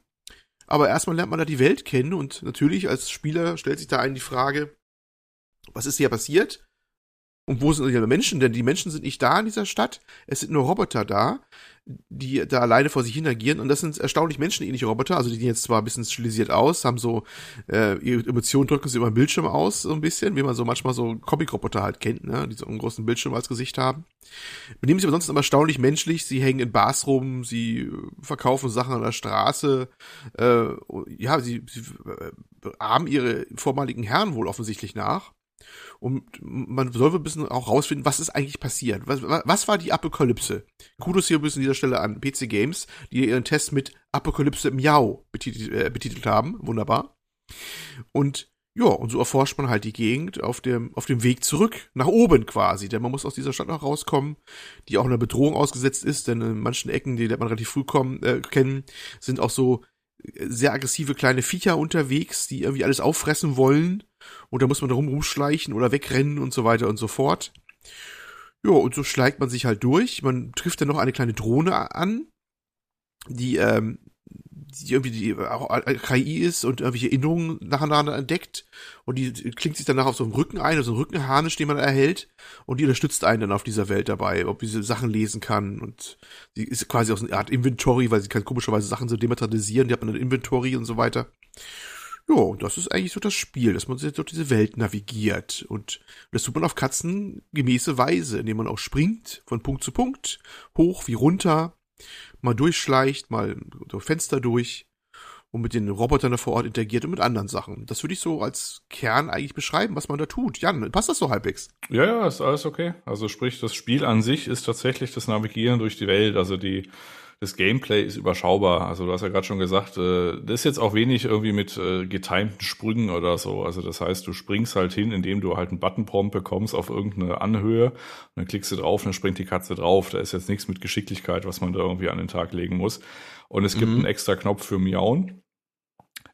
Aber erstmal lernt man da die Welt kennen und natürlich als Spieler stellt sich da einen die Frage, was ist hier passiert? Und wo sind die Menschen? Denn die Menschen sind nicht da in dieser Stadt. Es sind nur Roboter da, die da alleine vor sich hin agieren. Und das sind erstaunlich menschenähnliche Roboter. Also die sehen jetzt zwar ein bisschen stilisiert aus, haben so, äh, ihre Emotionen drücken sie über den Bildschirm aus, so ein bisschen, wie man so manchmal so Comic-Roboter halt kennt, ne? Die so einen großen Bildschirm als Gesicht haben. Benehmen sich aber sonst immer erstaunlich menschlich. Sie hängen in Bars rum, sie äh, verkaufen Sachen an der Straße. Äh, ja, sie, sie äh, ahmen ihre vormaligen Herren wohl offensichtlich nach. Und man soll ein bisschen auch rausfinden, was ist eigentlich passiert. Was, was war die Apokalypse? Kudos hier bisschen an dieser Stelle an PC Games, die ihren Test mit Apokalypse Miau betitelt, äh, betitelt haben. Wunderbar. Und ja, und so erforscht man halt die Gegend auf dem, auf dem Weg zurück, nach oben quasi. Denn man muss aus dieser Stadt noch rauskommen, die auch einer Bedrohung ausgesetzt ist, denn in manchen Ecken, die lernt man relativ früh kommen, äh, kennen, sind auch so sehr aggressive kleine Viecher unterwegs, die irgendwie alles auffressen wollen. Und da muss man da rum rumschleichen oder wegrennen und so weiter und so fort. Ja, und so schleicht man sich halt durch. Man trifft dann noch eine kleine Drohne an, die ähm, die irgendwie die auch KI ist und irgendwelche Erinnerungen nacheinander entdeckt und die klingt sich danach auf so einem Rücken ein, also so einen Rückenharnisch, den man erhält und die unterstützt einen dann auf dieser Welt dabei, ob sie Sachen lesen kann und sie ist quasi aus einer Art Inventory, weil sie kann komischerweise Sachen so dematerialisieren, die hat man ein Inventory und so weiter. Ja, das ist eigentlich so das Spiel, dass man sich durch diese Welt navigiert. Und das tut man auf katzengemäße Weise, indem man auch springt, von Punkt zu Punkt, hoch wie runter, mal durchschleicht, mal durch Fenster durch und mit den Robotern da vor Ort interagiert und mit anderen Sachen. Das würde ich so als Kern eigentlich beschreiben, was man da tut. Jan, passt das so halbwegs? Ja, ja, ist alles okay. Also sprich, das Spiel an sich ist tatsächlich das Navigieren durch die Welt. Also die das Gameplay ist überschaubar. Also du hast ja gerade schon gesagt, äh, das ist jetzt auch wenig irgendwie mit äh, getimten Sprüngen oder so. Also das heißt, du springst halt hin, indem du halt einen Button-Prompt bekommst auf irgendeine Anhöhe und dann klickst du drauf und dann springt die Katze drauf. Da ist jetzt nichts mit Geschicklichkeit, was man da irgendwie an den Tag legen muss. Und es gibt mhm. einen extra Knopf für Miauen.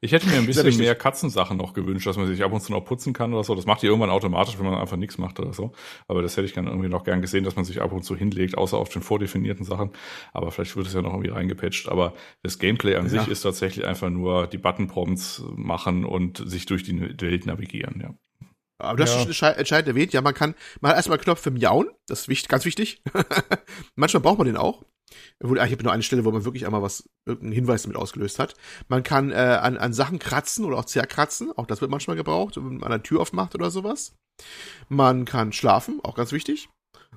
Ich hätte mir ein bisschen mehr Katzensachen noch gewünscht, dass man sich ab und zu noch putzen kann oder so. Das macht ihr irgendwann automatisch, wenn man einfach nichts macht oder so. Aber das hätte ich dann irgendwie noch gern gesehen, dass man sich ab und zu hinlegt, außer auf den vordefinierten Sachen. Aber vielleicht wird es ja noch irgendwie reingepatcht. Aber das Gameplay an ja. sich ist tatsächlich einfach nur die Button-Prompts machen und sich durch die Welt navigieren, ja. Aber du hast ja. schon entscheidend erwähnt, ja, man kann, man hat erstmal einen Knopf für Miauen, das ist wichtig, ganz wichtig. Manchmal braucht man den auch. Obwohl, ich habe nur eine Stelle, wo man wirklich einmal was, irgendeinen Hinweis damit ausgelöst hat. Man kann äh, an, an Sachen kratzen oder auch zerkratzen, auch das wird manchmal gebraucht, wenn man eine Tür aufmacht oder sowas. Man kann schlafen, auch ganz wichtig.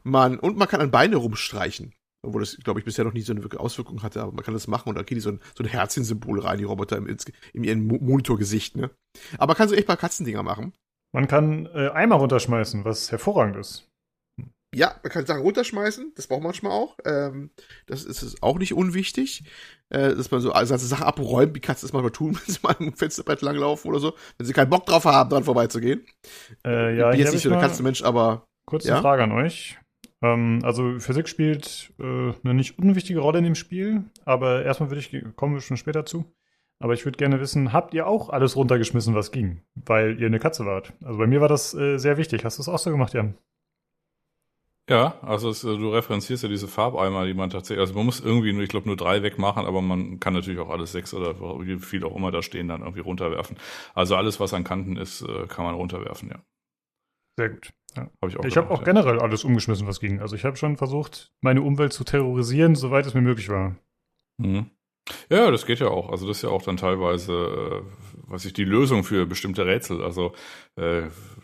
Man, und man kann an Beine rumstreichen. Obwohl das, glaube ich, bisher noch nie so eine wirkliche Auswirkung hatte, aber man kann das machen und da geht die so ein, so ein Herzchensymbol rein, die Roboter im, in ihren Monitorgesicht, ne? Aber man kann so echt paar Katzendinger machen. Man kann äh, Eimer runterschmeißen, was hervorragend ist. Ja, man kann Sachen runterschmeißen, das braucht man manchmal auch. Ähm, das ist auch nicht unwichtig, äh, dass man so also Sachen abräumt, wie kannst du das manchmal tun, wenn sie mal am Fensterbrett langlaufen oder so, wenn sie keinen Bock drauf haben, dran vorbeizugehen. Äh, ja, ich jetzt nicht so der Katzenmensch, aber. Kurze ja? Frage an euch. Ähm, also Physik spielt äh, eine nicht unwichtige Rolle in dem Spiel, aber erstmal würde ich, kommen wir schon später zu. Aber ich würde gerne wissen, habt ihr auch alles runtergeschmissen, was ging, weil ihr eine Katze wart? Also bei mir war das äh, sehr wichtig. Hast du es auch so gemacht, Jan? Ja, also es, du referenzierst ja diese Farbeimer, die man tatsächlich, also man muss irgendwie nur, ich glaube, nur drei wegmachen, aber man kann natürlich auch alles sechs oder wie viel auch immer da stehen, dann irgendwie runterwerfen. Also alles, was an Kanten ist, äh, kann man runterwerfen, ja. Sehr gut. Ja. Hab ich ich habe auch ja. generell alles umgeschmissen, was ging. Also ich habe schon versucht, meine Umwelt zu terrorisieren, soweit es mir möglich war. Mhm. Ja, das geht ja auch. Also das ist ja auch dann teilweise, äh, was ich die Lösung für bestimmte Rätsel. Also äh,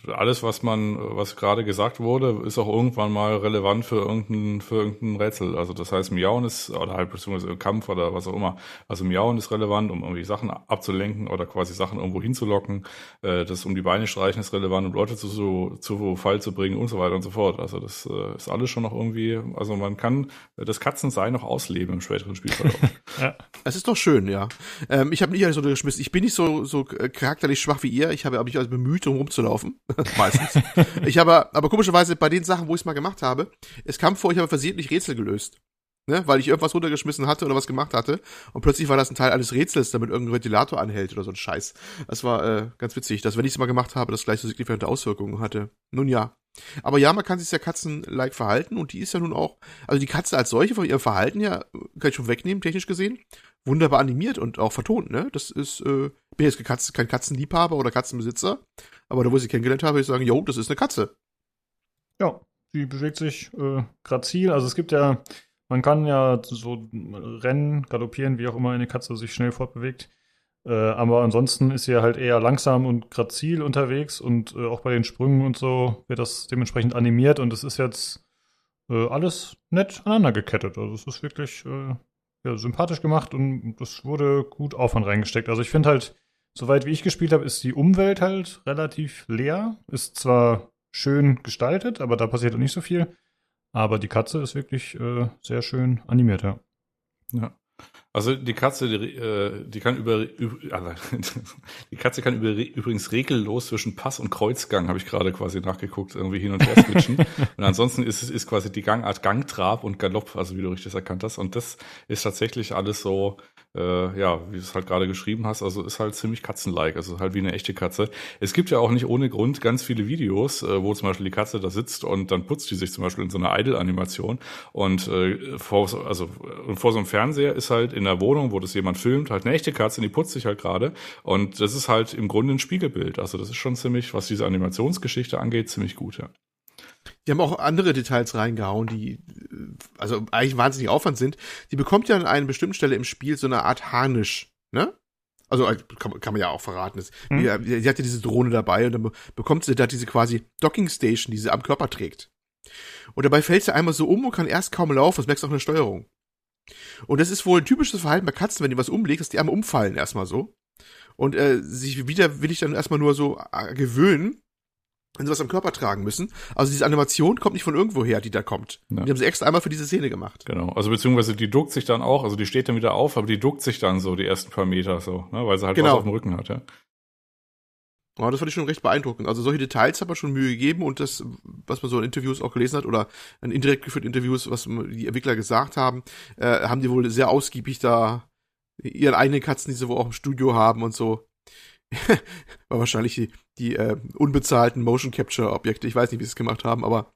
alles, was man, was gerade gesagt wurde, ist auch irgendwann mal relevant für irgendein, für irgendein Rätsel. Also das heißt, Miauen ist, oder halt beziehungsweise Kampf oder was auch immer. Also Miauen ist relevant, um irgendwie Sachen abzulenken oder quasi Sachen irgendwo hinzulocken. Äh, das um die Beine streichen ist relevant, um Leute zu, zu, zu Fall zu bringen und so weiter und so fort. Also das äh, ist alles schon noch irgendwie, also man kann das Katzensein noch ausleben im späteren Spielverlauf. ja. Es ist doch schön, ja. Ähm, ich habe nicht alles so geschmissen. Ich bin nicht so, so charakterlich schwach wie ihr. Ich habe mich also bemüht, um rumzulaufen. Meistens. ich habe, aber komischerweise bei den Sachen, wo ich es mal gemacht habe, es kam vor, ich habe versehentlich Rätsel gelöst. Ne, weil ich irgendwas runtergeschmissen hatte oder was gemacht hatte und plötzlich war das ein Teil eines Rätsels, damit irgendein Ventilator anhält oder so ein Scheiß. Das war äh, ganz witzig, dass wenn ich es mal gemacht habe, das gleich so signifikante Auswirkungen hatte. Nun ja. Aber ja, man kann sich ja Katzen-like verhalten und die ist ja nun auch, also die Katze als solche von ihrem Verhalten ja, kann ich schon wegnehmen, technisch gesehen, wunderbar animiert und auch vertont, ne? Das ist, äh, bin jetzt kein Katzenliebhaber oder Katzenbesitzer, aber da, wo ich sie kennengelernt habe, ich sagen, jo, das ist eine Katze. Ja, die bewegt sich äh, grazil. Also es gibt ja, man kann ja so rennen, galoppieren, wie auch immer eine Katze sich schnell fortbewegt. Äh, aber ansonsten ist sie halt eher langsam und grazil unterwegs und äh, auch bei den Sprüngen und so wird das dementsprechend animiert und es ist jetzt äh, alles nett aneinander gekettet. Also es ist wirklich äh, ja, sympathisch gemacht und das wurde gut Aufwand reingesteckt. Also ich finde halt, soweit wie ich gespielt habe, ist die Umwelt halt relativ leer. Ist zwar schön gestaltet, aber da passiert auch nicht so viel. Aber die Katze ist wirklich äh, sehr schön animiert, ja. Ja. Also die Katze, die, äh, die kann über, über die Katze kann über, übrigens regellos zwischen Pass und Kreuzgang, habe ich gerade quasi nachgeguckt, irgendwie hin und her switchen. und ansonsten ist es ist quasi die Gangart Gangtrab und Galopp, also wie du richtig erkannt hast. Und das ist tatsächlich alles so äh, ja, wie du es halt gerade geschrieben hast, also ist halt ziemlich katzenlike, also halt wie eine echte Katze. Es gibt ja auch nicht ohne Grund ganz viele Videos, äh, wo zum Beispiel die Katze da sitzt und dann putzt die sich zum Beispiel in so einer Idle-Animation und äh, vor, also vor so einem Fernseher ist halt in der Wohnung, wo das jemand filmt, halt eine echte Katze, die putzt sich halt gerade und das ist halt im Grunde ein Spiegelbild. Also das ist schon ziemlich, was diese Animationsgeschichte angeht, ziemlich gut, ja. Die haben auch andere Details reingehauen, die also eigentlich wahnsinnig Aufwand sind. Die bekommt ja an einer bestimmten Stelle im Spiel so eine Art Harnisch, ne? Also äh, kann, kann man ja auch verraten. Das, hm. die, die hatte diese Drohne dabei und dann bekommt sie da diese quasi Docking Station, die sie am Körper trägt. Und dabei fällt sie einmal so um und kann erst kaum laufen. Das merkst du auch in der Steuerung. Und das ist wohl ein typisches Verhalten bei Katzen, wenn die was umlegt, dass die einmal umfallen erstmal so. Und äh, sich wieder will ich dann erstmal nur so äh, gewöhnen wenn sie was am Körper tragen müssen. Also diese Animation kommt nicht von irgendwo her, die da kommt. Ja. Die haben sie extra einmal für diese Szene gemacht. Genau. Also beziehungsweise die duckt sich dann auch, also die steht dann wieder auf, aber die duckt sich dann so die ersten paar Meter so, ne, weil sie halt genau. was auf dem Rücken hat, ja. Ja, das fand ich schon recht beeindruckend. Also solche Details hat man schon Mühe gegeben und das, was man so in Interviews auch gelesen hat oder in indirekt geführten Interviews, was die Entwickler gesagt haben, äh, haben die wohl sehr ausgiebig da ihren eigenen Katzen, die sie wohl auch im Studio haben und so, war wahrscheinlich die, die äh, unbezahlten Motion Capture Objekte. Ich weiß nicht, wie sie es gemacht haben, aber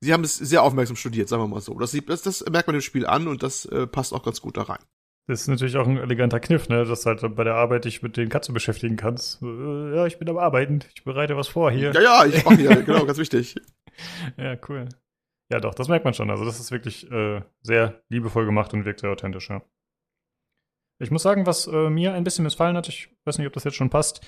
sie haben es sehr aufmerksam studiert, sagen wir mal so. Das, das, das merkt man im Spiel an und das äh, passt auch ganz gut da rein. Das ist natürlich auch ein eleganter Kniff, ne? dass halt bei der Arbeit dich mit den Katzen beschäftigen kannst. Äh, ja, ich bin am Arbeiten, ich bereite was vor hier. Ja, ja, ich mache hier, genau, ganz wichtig. Ja, cool. Ja, doch, das merkt man schon. Also das ist wirklich äh, sehr liebevoll gemacht und wirkt sehr authentisch, ja. Ich muss sagen, was äh, mir ein bisschen missfallen hat, ich weiß nicht, ob das jetzt schon passt,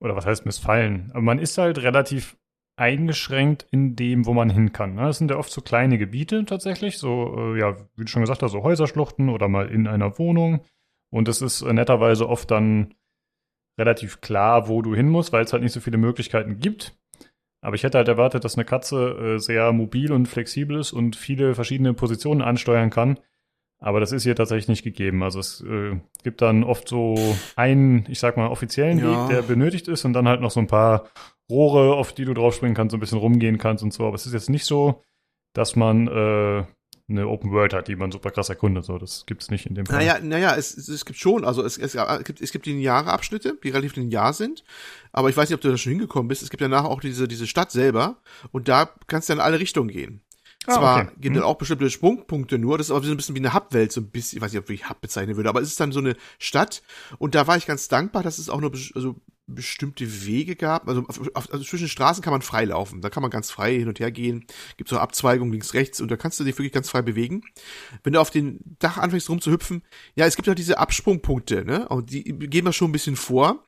oder was heißt missfallen, aber man ist halt relativ eingeschränkt in dem, wo man hin kann. Ne? Das sind ja oft so kleine Gebiete tatsächlich, so, äh, ja, wie du schon gesagt hast, so Häuserschluchten oder mal in einer Wohnung. Und es ist äh, netterweise oft dann relativ klar, wo du hin musst, weil es halt nicht so viele Möglichkeiten gibt. Aber ich hätte halt erwartet, dass eine Katze äh, sehr mobil und flexibel ist und viele verschiedene Positionen ansteuern kann. Aber das ist hier tatsächlich nicht gegeben. Also es äh, gibt dann oft so einen, ich sag mal, offiziellen ja. Weg, der benötigt ist und dann halt noch so ein paar Rohre, auf die du draufspringen kannst, so ein bisschen rumgehen kannst und so. Aber es ist jetzt nicht so, dass man äh, eine Open World hat, die man super krass erkundet. So, das gibt's nicht in dem Fall. Naja, naja, es, es gibt schon, also es, es, es gibt es gibt lineare Abschnitte, die relativ linear sind. Aber ich weiß nicht, ob du da schon hingekommen bist. Es gibt ja nachher auch diese diese Stadt selber und da kannst du in alle Richtungen gehen. Ah, Zwar okay. gehen dann hm. auch bestimmte Sprungpunkte nur, das ist aber so ein bisschen wie eine Hubwelt, so ein bisschen, ich weiß nicht, ob ich Hub bezeichnen würde, aber es ist dann so eine Stadt und da war ich ganz dankbar, dass es auch nur also bestimmte Wege gab. Also, auf, auf, also zwischen Straßen kann man frei laufen. Da kann man ganz frei hin und her gehen. Gibt so Abzweigungen links, rechts und da kannst du dich wirklich ganz frei bewegen. Wenn du auf den Dach anfängst rumzuhüpfen, ja, es gibt auch diese Absprungpunkte, ne? Und die gehen wir schon ein bisschen vor.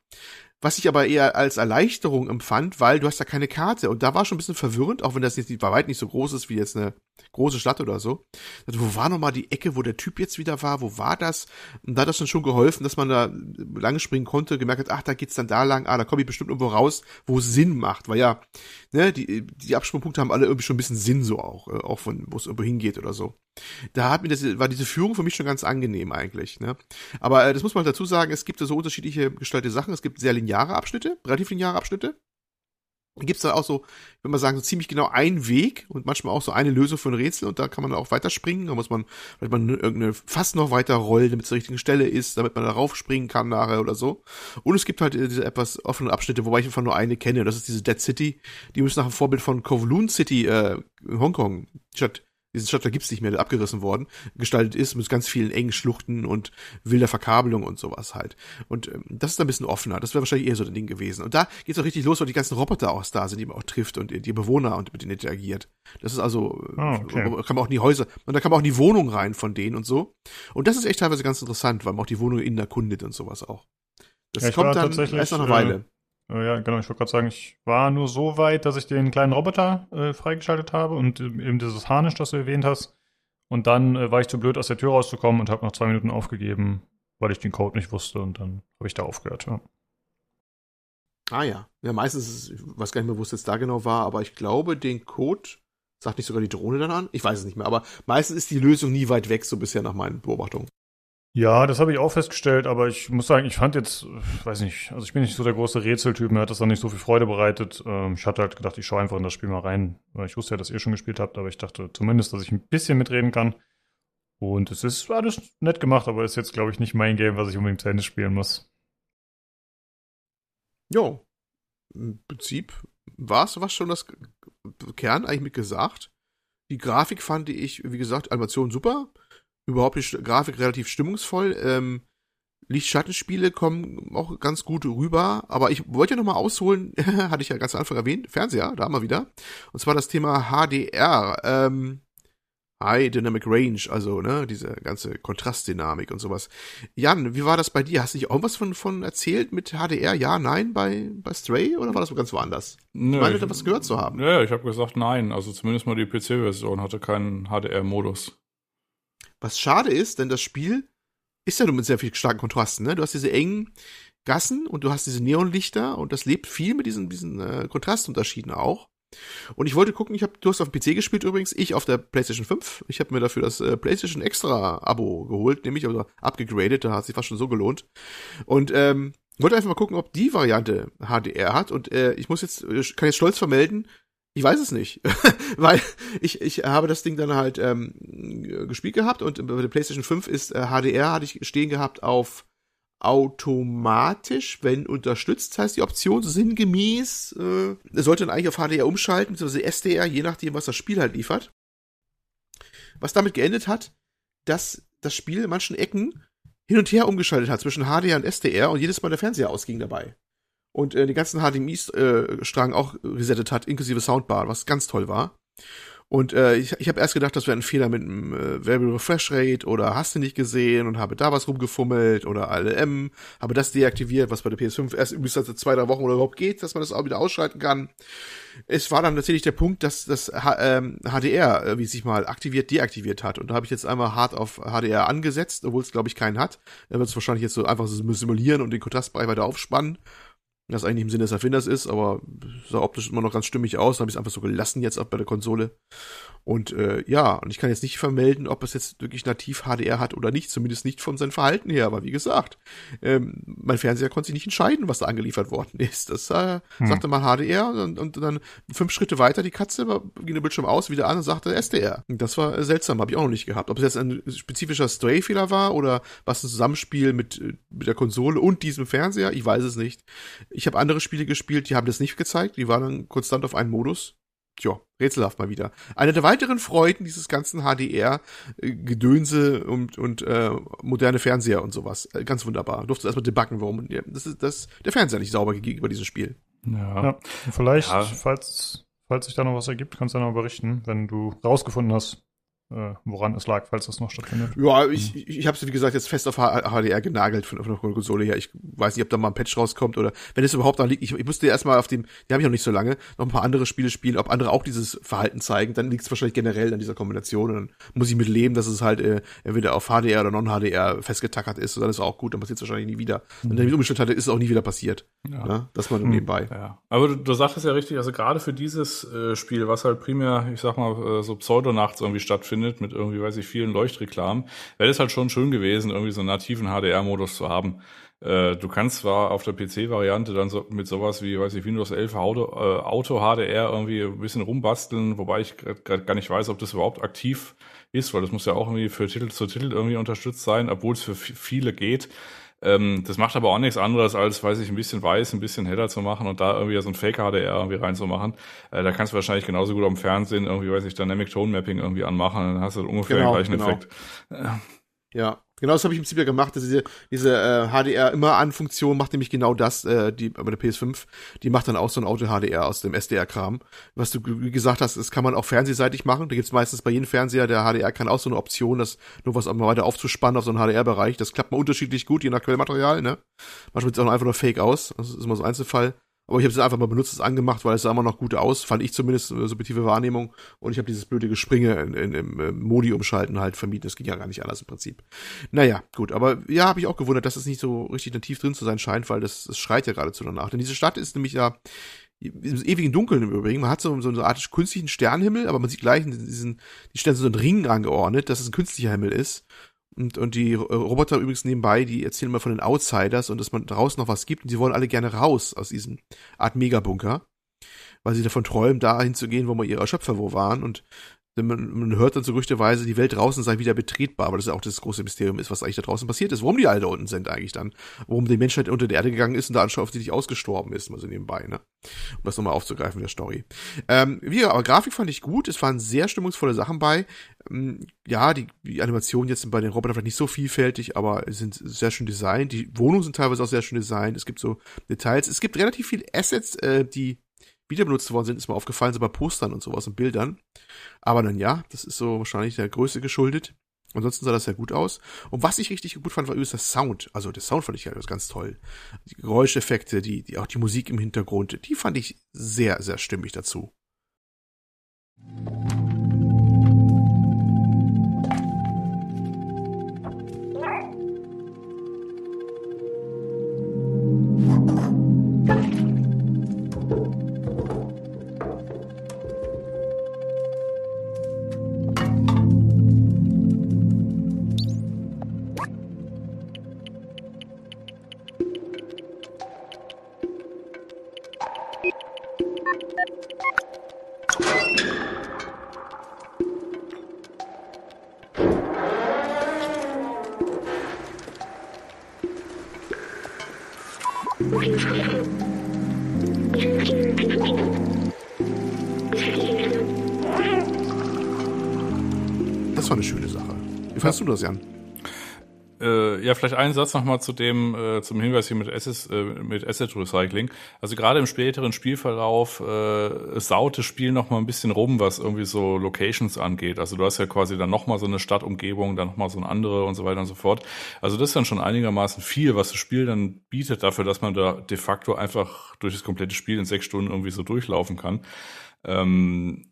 Was ich aber eher als Erleichterung empfand, weil du hast da keine Karte. Und da war schon ein bisschen verwirrend, auch wenn das jetzt bei weit nicht so groß ist wie jetzt eine große Stadt oder so. Also, wo war nochmal die Ecke, wo der Typ jetzt wieder war? Wo war das? Und da hat das dann schon geholfen, dass man da lange springen konnte, gemerkt hat, ach, da geht's dann da lang, ah, da komme ich bestimmt irgendwo raus, wo es Sinn macht. Weil ja, ne, die, die Absprungpunkte haben alle irgendwie schon ein bisschen Sinn so auch, äh, auch von, wo es irgendwo hingeht oder so. Da hat mir das, war diese Führung für mich schon ganz angenehm eigentlich, ne. Aber äh, das muss man dazu sagen, es gibt so unterschiedliche gestaltete Sachen. Es gibt sehr lineare Abschnitte, relativ lineare Abschnitte gibt es dann auch so, ich würde mal sagen, so ziemlich genau einen Weg und manchmal auch so eine Lösung für ein Rätsel und da kann man auch weiterspringen. Da muss man vielleicht man irgendeine fast noch weiter rollen, damit es zur richtigen Stelle ist, damit man darauf springen kann nachher oder so. Und es gibt halt diese etwas offenen Abschnitte, wobei ich einfach nur eine kenne. Das ist diese Dead City. Die müssen nach dem Vorbild von Kowloon City äh, in Hongkong statt diesen Stadt, da gibt's nicht mehr, der abgerissen worden, gestaltet ist mit ganz vielen engen Schluchten und wilder Verkabelung und sowas halt. Und ähm, das ist ein bisschen offener. Das wäre wahrscheinlich eher so ein Ding gewesen. Und da geht's auch richtig los, weil die ganzen Roboter auch da sind, die man auch trifft und die Bewohner und mit denen interagiert. Das ist also, oh, okay. kann man auch in die Häuser, und da kann man auch in die Wohnung rein von denen und so. Und das ist echt teilweise ganz interessant, weil man auch die Wohnung innen erkundet und sowas auch. Das ja, kommt dann erst nach einer Weile. Äh äh, ja, genau, ich wollte gerade sagen, ich war nur so weit, dass ich den kleinen Roboter äh, freigeschaltet habe und äh, eben dieses Harnisch, das du erwähnt hast. Und dann äh, war ich zu blöd, aus der Tür rauszukommen und habe nach zwei Minuten aufgegeben, weil ich den Code nicht wusste und dann habe ich da aufgehört. Ja. Ah ja. Ja, meistens, ich weiß gar nicht mehr, wo es jetzt da genau war, aber ich glaube, den Code sagt nicht sogar die Drohne dann an? Ich weiß es nicht mehr, aber meistens ist die Lösung nie weit weg, so bisher nach meinen Beobachtungen. Ja, das habe ich auch festgestellt, aber ich muss sagen, ich fand jetzt, weiß nicht, also ich bin nicht so der große Rätseltyp, mir hat das dann nicht so viel Freude bereitet. Ähm, ich hatte halt gedacht, ich schaue einfach in das Spiel mal rein. Ich wusste ja, dass ihr schon gespielt habt, aber ich dachte zumindest, dass ich ein bisschen mitreden kann. Und es ist alles nett gemacht, aber ist jetzt, glaube ich, nicht mein Game, was ich unbedingt zu Ende spielen muss. Jo. Im Prinzip war es was schon das Kern eigentlich mit gesagt. Die Grafik fand ich, wie gesagt, Animation super. Überhaupt die Grafik relativ stimmungsvoll. Ähm, Lichtschattenspiele kommen auch ganz gut rüber, aber ich wollte ja nochmal ausholen, hatte ich ja ganz am Anfang erwähnt, Fernseher, da mal wieder. Und zwar das Thema HDR, ähm, High Dynamic Range, also, ne, diese ganze Kontrastdynamik und sowas. Jan, wie war das bei dir? Hast du nicht irgendwas von, von erzählt mit HDR? Ja, nein, bei, bei Stray oder war das ganz woanders? Nö, ich meine, da was gehört zu haben. Ja, ich habe gesagt nein. Also zumindest mal die PC-Version hatte keinen HDR-Modus. Was schade ist, denn das Spiel ist ja nur mit sehr viel starken Kontrasten, ne? Du hast diese engen Gassen und du hast diese Neonlichter und das lebt viel mit diesen, diesen äh, Kontrastunterschieden auch. Und ich wollte gucken, ich habe, du hast auf dem PC gespielt übrigens, ich auf der PlayStation 5. Ich habe mir dafür das äh, PlayStation Extra Abo geholt, nämlich also abgegradet, da hat sich fast schon so gelohnt. Und ähm, wollte einfach mal gucken, ob die Variante HDR hat. Und äh, ich muss jetzt, äh, kann jetzt stolz vermelden, ich weiß es nicht, weil ich, ich habe das Ding dann halt ähm, gespielt gehabt und bei der PlayStation 5 ist äh, HDR hatte ich stehen gehabt auf automatisch, wenn unterstützt, heißt die Option sinngemäß, äh, sollte dann eigentlich auf HDR umschalten, beziehungsweise SDR, je nachdem, was das Spiel halt liefert. Was damit geendet hat, dass das Spiel in manchen Ecken hin und her umgeschaltet hat zwischen HDR und SDR und jedes Mal der Fernseher ausging dabei. Und äh, den ganzen HDMI-Strang äh, auch resettet hat, inklusive Soundbar, was ganz toll war. Und äh, ich, ich habe erst gedacht, das wäre ein Fehler mit einem äh, Variable Refresh Rate oder hast du nicht gesehen und habe da was rumgefummelt oder ALM, habe das deaktiviert, was bei der PS5 erst übrigens seit zwei, drei Wochen oder überhaupt geht, dass man das auch wieder ausschalten kann. Es war dann tatsächlich der Punkt, dass das H ähm, HDR, äh, wie sich mal aktiviert, deaktiviert hat. Und da habe ich jetzt einmal hart auf HDR angesetzt, obwohl es, glaube ich, keinen hat. Er wird es wahrscheinlich jetzt so einfach simulieren und den Kontrastbereich weiter aufspannen das eigentlich im Sinne des Erfinders ist, aber sah optisch immer noch ganz stimmig aus. Habe ich es einfach so gelassen jetzt auch bei der Konsole. Und äh, ja, und ich kann jetzt nicht vermelden, ob es jetzt wirklich nativ HDR hat oder nicht, zumindest nicht von seinem Verhalten her. Aber wie gesagt, ähm, mein Fernseher konnte sich nicht entscheiden, was da angeliefert worden ist. Das äh, hm. sagte mal HDR und, und, dann fünf Schritte weiter die Katze ging der Bildschirm aus, wieder an und sagte SDR. Und das war äh, seltsam, habe ich auch noch nicht gehabt. Ob es jetzt ein spezifischer Stray-Fehler war oder was ein Zusammenspiel mit, äh, mit der Konsole und diesem Fernseher, ich weiß es nicht. Ich habe andere Spiele gespielt, die haben das nicht gezeigt, die waren dann konstant auf einen Modus. Tja, rätselhaft mal wieder. Eine der weiteren Freuden dieses ganzen HDR-Gedönse äh, und, und äh, moderne Fernseher und sowas. Äh, ganz wunderbar. Durfte erstmal debuggen, warum das ist das der Fernseher nicht sauber gegenüber diesem Spiel. Ja. ja vielleicht, ja. falls, falls sich da noch was ergibt, kannst du noch berichten, wenn du rausgefunden hast, woran es lag, falls das noch stattfindet. Ja, ich, ich, ich habe es wie gesagt jetzt fest auf HDR genagelt von, von der Konsole her. Ich weiß nicht, ob da mal ein Patch rauskommt oder wenn es überhaupt da liegt. Ich, ich musste erstmal auf dem, die habe ich noch nicht so lange, noch ein paar andere Spiele spielen, ob andere auch dieses Verhalten zeigen. Dann liegt es wahrscheinlich generell an dieser Kombination und dann muss ich mit leben, dass es halt äh, entweder auf HDR oder Non-HDR festgetackert ist. Und dann ist es auch gut, dann passiert es wahrscheinlich nie wieder. Wenn der umgestellt hatte, ist es auch nie wieder passiert. Ja. ja das mal hm. nebenbei. Ja. Aber du, du sagtest ja richtig, also gerade für dieses äh, Spiel, was halt primär, ich sag mal, äh, so pseudonachts irgendwie stattfindet, mit irgendwie, weiß ich vielen Leuchtreklamen, wäre es halt schon schön gewesen, irgendwie so einen nativen HDR-Modus zu haben. Äh, du kannst zwar auf der PC-Variante dann so mit sowas wie, weiß ich, Windows 11 Auto, äh, Auto HDR irgendwie ein bisschen rumbasteln, wobei ich gar nicht weiß, ob das überhaupt aktiv ist, weil das muss ja auch irgendwie für Titel zu Titel irgendwie unterstützt sein, obwohl es für viele geht. Ähm, das macht aber auch nichts anderes, als, weiß ich, ein bisschen weiß, ein bisschen heller zu machen und da irgendwie so ein Fake-HDR irgendwie reinzumachen. Äh, da kannst du wahrscheinlich genauso gut am Fernsehen irgendwie, weiß ich, Dynamic Tone Mapping irgendwie anmachen, dann hast du ungefähr genau, den gleichen genau. Effekt. Ja, Genau das habe ich im Prinzip ja gemacht. Dass diese diese äh, HDR immer an Funktion macht nämlich genau das, äh, die bei der PS5, die macht dann auch so ein Auto HDR aus dem SDR-Kram. Was du gesagt hast, das kann man auch fernsehseitig machen. Da gibt's meistens bei jedem Fernseher, der HDR kann auch so eine Option, das nur was mal weiter aufzuspannen auf so einen HDR-Bereich. Das klappt mal unterschiedlich gut, je nach Quellmaterial, ne? Manchmal sieht es auch einfach nur Fake aus. Das ist immer so ein Einzelfall. Aber ich habe es einfach mal benutzt, es angemacht, weil es sah immer noch gut aus, fand ich zumindest eine subjektive Wahrnehmung. Und ich habe dieses blöde Gespringe in, in, im äh, Modi umschalten halt vermieden. Das ging ja gar nicht anders im Prinzip. Naja, gut. Aber ja, habe ich auch gewundert, dass es nicht so richtig nativ drin zu sein scheint, weil das, das schreit ja geradezu danach. Denn diese Stadt ist nämlich ja im ewigen Dunkeln im Übrigen. Man hat so, so eine Art künstlichen Sternhimmel, aber man sieht gleich in diesen, die Sterne so einen Ring angeordnet, dass es ein künstlicher Himmel ist. Und, und die Roboter übrigens nebenbei, die erzählen immer von den Outsiders und dass man draußen noch was gibt. Und sie wollen alle gerne raus aus diesem Art Megabunker, weil sie davon träumen, dahin zu gehen, wo mal ihre Schöpfer wo waren. Und Denn man, man hört dann so gerüchteweise, die Welt draußen sei wieder betretbar, aber das ist auch das große Mysterium ist, was eigentlich da draußen passiert ist, warum die alle da unten sind eigentlich dann, warum die Menschheit unter der Erde gegangen ist und da anscheinend offensichtlich ausgestorben ist, mal so nebenbei, ne? Um das nochmal aufzugreifen in der Story. Ähm, wie, aber Grafik fand ich gut, es waren sehr stimmungsvolle Sachen bei. Ähm, ja, die, die Animationen jetzt sind bei den Robotern vielleicht nicht so vielfältig, aber sind sehr schön designt. Die Wohnungen sind teilweise auch sehr schön designt. Es gibt so Details. Es gibt relativ viele Assets, äh, die wieder benutzt worden sind, ist mir aufgefallen, so bei Postern und sowas und Bildern. Aber dann ja, das ist so wahrscheinlich der Größe geschuldet. Ansonsten sah das sehr gut aus. Und was ich richtig gut fand, war übrigens der Sound. Also der Sound fand ich halt ganz toll. Die Geräuscheffekte, die, die, auch die Musik im Hintergrund, die fand ich sehr, sehr stimmig dazu. Du das, Jan? Äh, ja, vielleicht einen Satz nochmal zu dem, äh, zum Hinweis hier mit, Assets, äh, mit Asset Recycling. Also gerade im späteren Spielverlauf äh, saut das Spiel nochmal ein bisschen rum, was irgendwie so Locations angeht. Also du hast ja quasi dann nochmal so eine Stadtumgebung, dann nochmal so eine andere und so weiter und so fort. Also das ist dann schon einigermaßen viel, was das Spiel dann bietet dafür, dass man da de facto einfach durch das komplette Spiel in sechs Stunden irgendwie so durchlaufen kann. Ähm,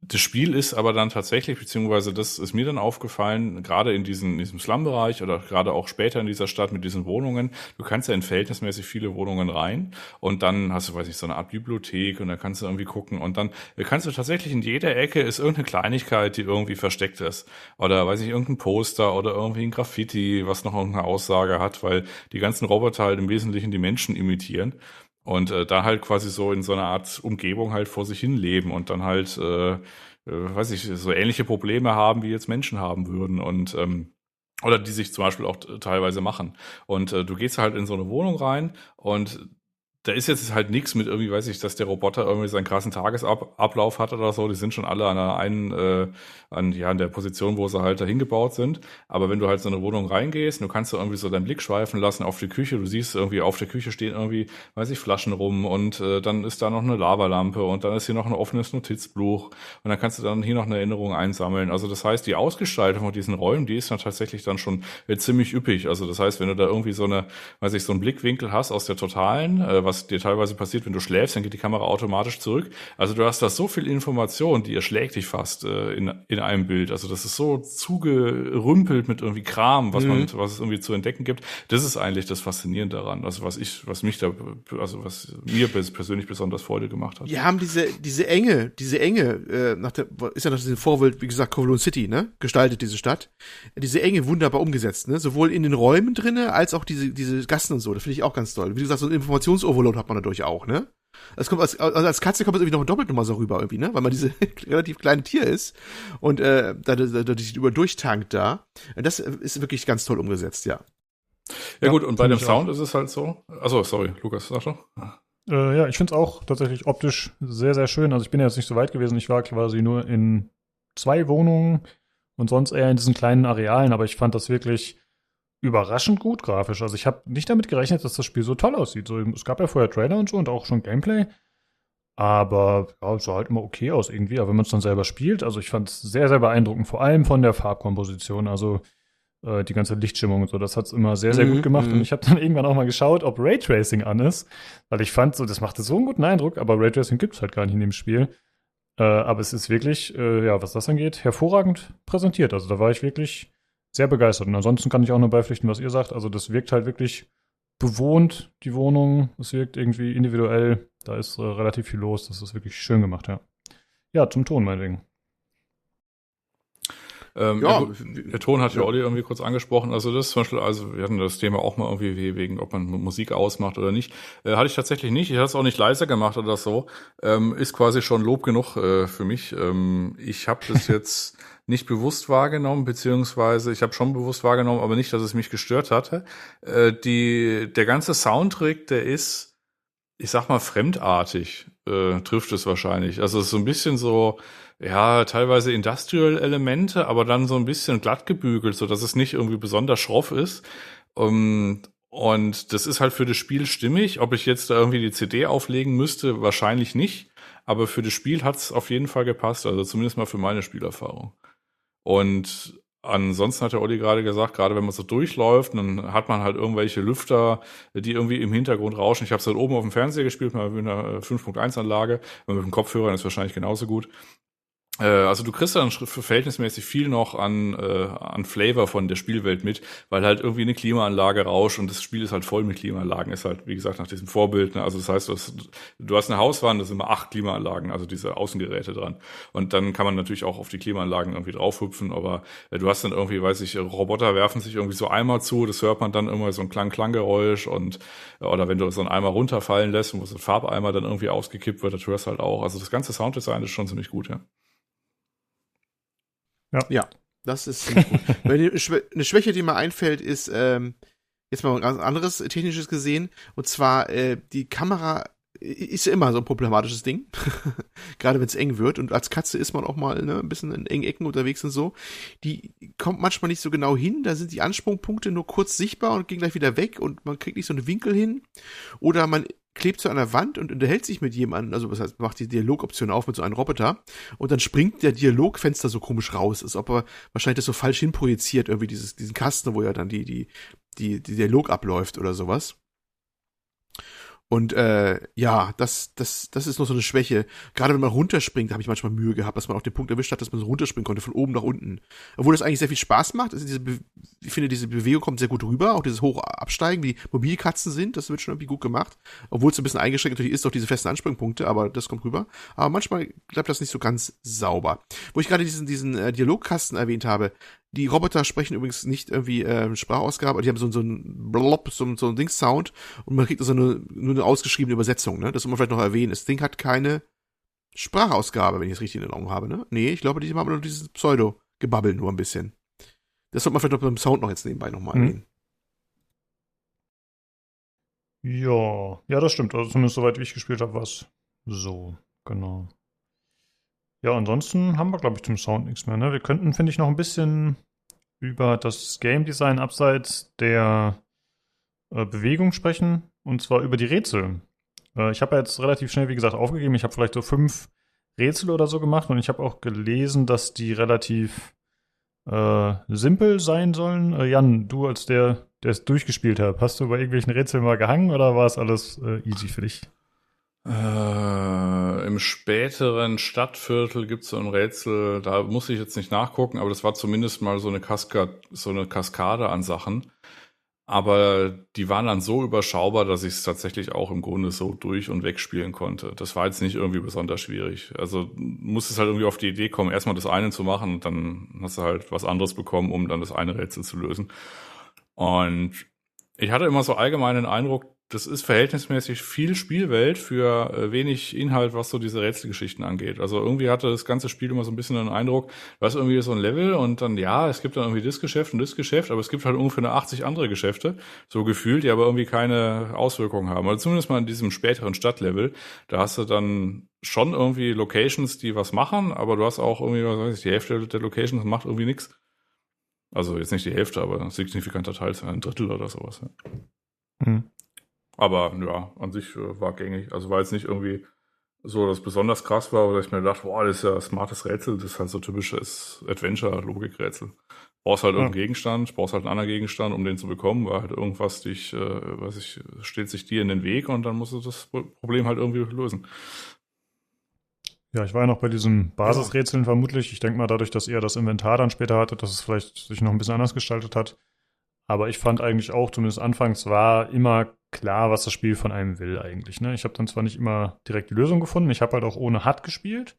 das Spiel ist aber dann tatsächlich, beziehungsweise das ist mir dann aufgefallen, gerade in, diesen, in diesem Slum-Bereich oder gerade auch später in dieser Stadt mit diesen Wohnungen, du kannst ja in verhältnismäßig viele Wohnungen rein und dann hast du, weiß ich, so eine Art Bibliothek und da kannst du irgendwie gucken und dann kannst du tatsächlich in jeder Ecke ist irgendeine Kleinigkeit, die irgendwie versteckt ist. Oder weiß ich, irgendein Poster oder irgendwie ein Graffiti, was noch irgendeine Aussage hat, weil die ganzen Roboter halt im Wesentlichen die Menschen imitieren und äh, da halt quasi so in so einer Art Umgebung halt vor sich hin leben und dann halt, äh, äh, weiß ich, so ähnliche Probleme haben, wie jetzt Menschen haben würden und ähm, oder die sich zum Beispiel auch teilweise machen. Und äh, du gehst halt in so eine Wohnung rein und da ist jetzt halt nichts mit irgendwie, weiß ich, dass der Roboter irgendwie seinen krassen Tagesablauf hat oder so. Die sind schon alle an einer einen, äh, an, ja, an der Position, wo sie halt dahin gebaut sind. Aber wenn du halt so eine Wohnung reingehst, du kannst du irgendwie so deinen Blick schweifen lassen auf die Küche. Du siehst irgendwie, auf der Küche stehen irgendwie, weiß ich, Flaschen rum und äh, dann ist da noch eine Lavalampe und dann ist hier noch ein offenes Notizbuch und dann kannst du dann hier noch eine Erinnerung einsammeln. Also das heißt, die Ausgestaltung von diesen Räumen, die ist dann tatsächlich dann schon äh, ziemlich üppig. Also das heißt, wenn du da irgendwie so eine, weiß ich, so einen Blickwinkel hast aus der totalen, äh, was dir teilweise passiert, wenn du schläfst, dann geht die Kamera automatisch zurück. Also du hast da so viel Information, die erschlägt dich fast äh, in, in einem Bild. Also das ist so zugerümpelt mit irgendwie Kram, was mhm. man, was es irgendwie zu entdecken gibt. Das ist eigentlich das Faszinierende daran. Also was ich, was mich da, also was mir persönlich besonders Freude gemacht hat. Die haben diese, diese Enge, diese Enge, äh, nach der, ist ja nach diesem Vorbild, wie gesagt, Kowloon City, ne? Gestaltet diese Stadt. Diese Enge wunderbar umgesetzt, ne? Sowohl in den Räumen drinne, als auch diese, diese Gassen und so. Das finde ich auch ganz toll. Wie gesagt, so ein Informationsoverload hat man dadurch auch, ne? Das kommt als, also als Katze kommt es irgendwie noch doppelt nochmal so rüber irgendwie, ne? Weil man diese relativ kleine Tier ist und äh, da, da, da, da über durchtankt da. Das ist wirklich ganz toll umgesetzt, ja. Ja, ja gut, und bei dem Sound auch. ist es halt so. Also sorry, Lukas, sag schon. Äh, ja, ich finde es auch tatsächlich optisch sehr, sehr schön. Also ich bin ja jetzt nicht so weit gewesen. Ich war quasi nur in zwei Wohnungen und sonst eher in diesen kleinen Arealen, aber ich fand das wirklich überraschend gut grafisch. Also ich habe nicht damit gerechnet, dass das Spiel so toll aussieht. So, es gab ja vorher Trailer und so und auch schon Gameplay. Aber ja, es sah halt immer okay aus irgendwie. Aber wenn man es dann selber spielt, also ich fand es sehr, sehr beeindruckend, vor allem von der Farbkomposition. Also äh, die ganze Lichtstimmung und so, das hat es immer sehr, sehr mhm, gut gemacht. Und mhm. ich habe dann irgendwann auch mal geschaut, ob Raytracing an ist. Weil ich fand, so, das machte so einen guten Eindruck, aber Raytracing gibt es halt gar nicht in dem Spiel. Äh, aber es ist wirklich, äh, ja, was das angeht, hervorragend präsentiert. Also da war ich wirklich sehr begeistert. Und ansonsten kann ich auch nur beipflichten, was ihr sagt. Also das wirkt halt wirklich bewohnt, die Wohnung. Es wirkt irgendwie individuell. Da ist äh, relativ viel los. Das ist wirklich schön gemacht, ja. Ja, zum Ton meinetwegen. Ähm, ja, der, der Ton hat ja Olli irgendwie kurz angesprochen. Also das zum Beispiel, also wir hatten das Thema auch mal irgendwie wegen, ob man Musik ausmacht oder nicht. Äh, hatte ich tatsächlich nicht. Ich hatte es auch nicht leiser gemacht oder so. Ähm, ist quasi schon Lob genug äh, für mich. Ähm, ich habe das jetzt nicht bewusst wahrgenommen, beziehungsweise ich habe schon bewusst wahrgenommen, aber nicht, dass es mich gestört hatte. Äh, die, der ganze Soundtrack, der ist, ich sag mal, fremdartig, äh, trifft es wahrscheinlich. Also es ist so ein bisschen so, ja, teilweise Industrial-Elemente, aber dann so ein bisschen glatt gebügelt, so dass es nicht irgendwie besonders schroff ist. Um, und das ist halt für das Spiel stimmig. Ob ich jetzt da irgendwie die CD auflegen müsste, wahrscheinlich nicht. Aber für das Spiel hat es auf jeden Fall gepasst, also zumindest mal für meine Spielerfahrung. Und ansonsten hat der Olli gerade gesagt, gerade wenn man so durchläuft, dann hat man halt irgendwelche Lüfter, die irgendwie im Hintergrund rauschen. Ich habe es halt oben auf dem Fernseher gespielt, mal mit einer 5.1-Anlage, mit dem Kopfhörer ist wahrscheinlich genauso gut. Äh, also du kriegst dann verhältnismäßig viel noch an, äh, an Flavor von der Spielwelt mit, weil halt irgendwie eine Klimaanlage rauscht und das Spiel ist halt voll mit Klimaanlagen, ist halt, wie gesagt, nach diesem Vorbild. Ne? Also das heißt, du hast, du hast eine Hauswand, da sind immer acht Klimaanlagen, also diese Außengeräte dran. Und dann kann man natürlich auch auf die Klimaanlagen irgendwie draufhüpfen, aber äh, du hast dann irgendwie, weiß ich, Roboter werfen sich irgendwie so Eimer zu, das hört man dann immer so ein Klang-Klang-Geräusch und oder wenn du so einen Eimer runterfallen lässt, wo so ein Farbeimer dann irgendwie ausgekippt wird, das hörst halt auch. Also das ganze Sounddesign ist schon ziemlich gut, ja. Ja. ja, das ist eine Schwäche, die mir einfällt, ist ähm, jetzt mal ein ganz anderes technisches gesehen. Und zwar äh, die Kamera ist ja immer so ein problematisches Ding. Gerade wenn es eng wird. Und als Katze ist man auch mal ne, ein bisschen in engen Ecken unterwegs und so. Die kommt manchmal nicht so genau hin. Da sind die Ansprungpunkte nur kurz sichtbar und gehen gleich wieder weg und man kriegt nicht so einen Winkel hin. Oder man klebt zu einer Wand und unterhält sich mit jemandem, also was heißt, macht die Dialogoption auf mit so einem Roboter und dann springt der Dialogfenster so komisch raus, als ob er wahrscheinlich das so falsch hinprojiziert, irgendwie dieses, diesen Kasten, wo ja dann die, die, die, die Dialog abläuft oder sowas. Und äh, ja, das, das, das ist noch so eine Schwäche. Gerade wenn man runterspringt, habe ich manchmal Mühe gehabt, dass man auch den Punkt erwischt hat, dass man so runterspringen konnte, von oben nach unten. Obwohl das eigentlich sehr viel Spaß macht. Also diese ich finde, diese Bewegung kommt sehr gut rüber, auch dieses hoch Absteigen, wie Mobilkatzen sind, das wird schon irgendwie gut gemacht. Obwohl es ein bisschen eingeschränkt natürlich ist, auch diese festen Anspringpunkte, aber das kommt rüber. Aber manchmal bleibt das nicht so ganz sauber. Wo ich gerade diesen, diesen äh, Dialogkasten erwähnt habe, die Roboter sprechen übrigens nicht irgendwie äh, Sprachausgabe, die haben so, so ein Blob, so, so ein Dings-Sound und man kriegt also nur, nur eine ausgeschriebene Übersetzung, ne? Das muss man vielleicht noch erwähnen. Das Ding hat keine Sprachausgabe, wenn ich es richtig in Erinnerung habe, ne? Nee, ich glaube, die haben nur dieses Pseudo-Gebabbel nur ein bisschen. Das sollte man vielleicht noch beim Sound noch jetzt nebenbei nochmal hm. erwähnen. Ja, ja, das stimmt. Also zumindest soweit wie ich gespielt habe, war es so, genau. Ja, ansonsten haben wir, glaube ich, zum Sound nichts mehr. Ne? Wir könnten, finde ich, noch ein bisschen über das Game Design abseits der äh, Bewegung sprechen. Und zwar über die Rätsel. Äh, ich habe jetzt relativ schnell, wie gesagt, aufgegeben. Ich habe vielleicht so fünf Rätsel oder so gemacht und ich habe auch gelesen, dass die relativ äh, simpel sein sollen. Äh, Jan, du als der, der es durchgespielt hat, hast du bei irgendwelchen Rätseln mal gehangen oder war es alles äh, easy für dich? Äh, Im späteren Stadtviertel gibt es so ein Rätsel, da muss ich jetzt nicht nachgucken, aber das war zumindest mal so eine, Kaskade, so eine Kaskade an Sachen. Aber die waren dann so überschaubar, dass ich es tatsächlich auch im Grunde so durch und wegspielen konnte. Das war jetzt nicht irgendwie besonders schwierig. Also muss es halt irgendwie auf die Idee kommen, erstmal das eine zu machen und dann hast du halt was anderes bekommen, um dann das eine Rätsel zu lösen. Und ich hatte immer so allgemein den Eindruck, das ist verhältnismäßig viel Spielwelt für äh, wenig Inhalt, was so diese Rätselgeschichten angeht. Also irgendwie hatte das ganze Spiel immer so ein bisschen den Eindruck, hast irgendwie so ein Level und dann, ja, es gibt dann irgendwie das Geschäft und das Geschäft, aber es gibt halt ungefähr eine 80 andere Geschäfte, so gefühlt, die aber irgendwie keine Auswirkungen haben. Also zumindest mal in diesem späteren Stadtlevel, da hast du dann schon irgendwie Locations, die was machen, aber du hast auch irgendwie, was weiß ich, die Hälfte der Locations macht irgendwie nichts. Also jetzt nicht die Hälfte, aber ein signifikanter Teil, ein Drittel oder sowas. Ja. Mhm. Aber ja, an sich äh, war gängig. Also war jetzt nicht irgendwie so, dass besonders krass war, oder ich mir dachte, boah, das ist ja ein smartes Rätsel, das ist halt so typisches Adventure-Logikrätsel. Brauchst halt ja. irgendeinen Gegenstand, brauchst halt einen anderen Gegenstand, um den zu bekommen, weil halt irgendwas dich, äh, weiß ich, steht sich dir in den Weg und dann musst du das Problem halt irgendwie lösen. Ja, ich war ja noch bei diesen Basisrätseln vermutlich. Ich denke mal, dadurch, dass ihr das Inventar dann später hattet, dass es vielleicht sich noch ein bisschen anders gestaltet hat. Aber ich fand eigentlich auch, zumindest anfangs war immer klar, was das Spiel von einem will eigentlich. Ne? Ich habe dann zwar nicht immer direkt die Lösung gefunden, ich habe halt auch ohne HUD gespielt.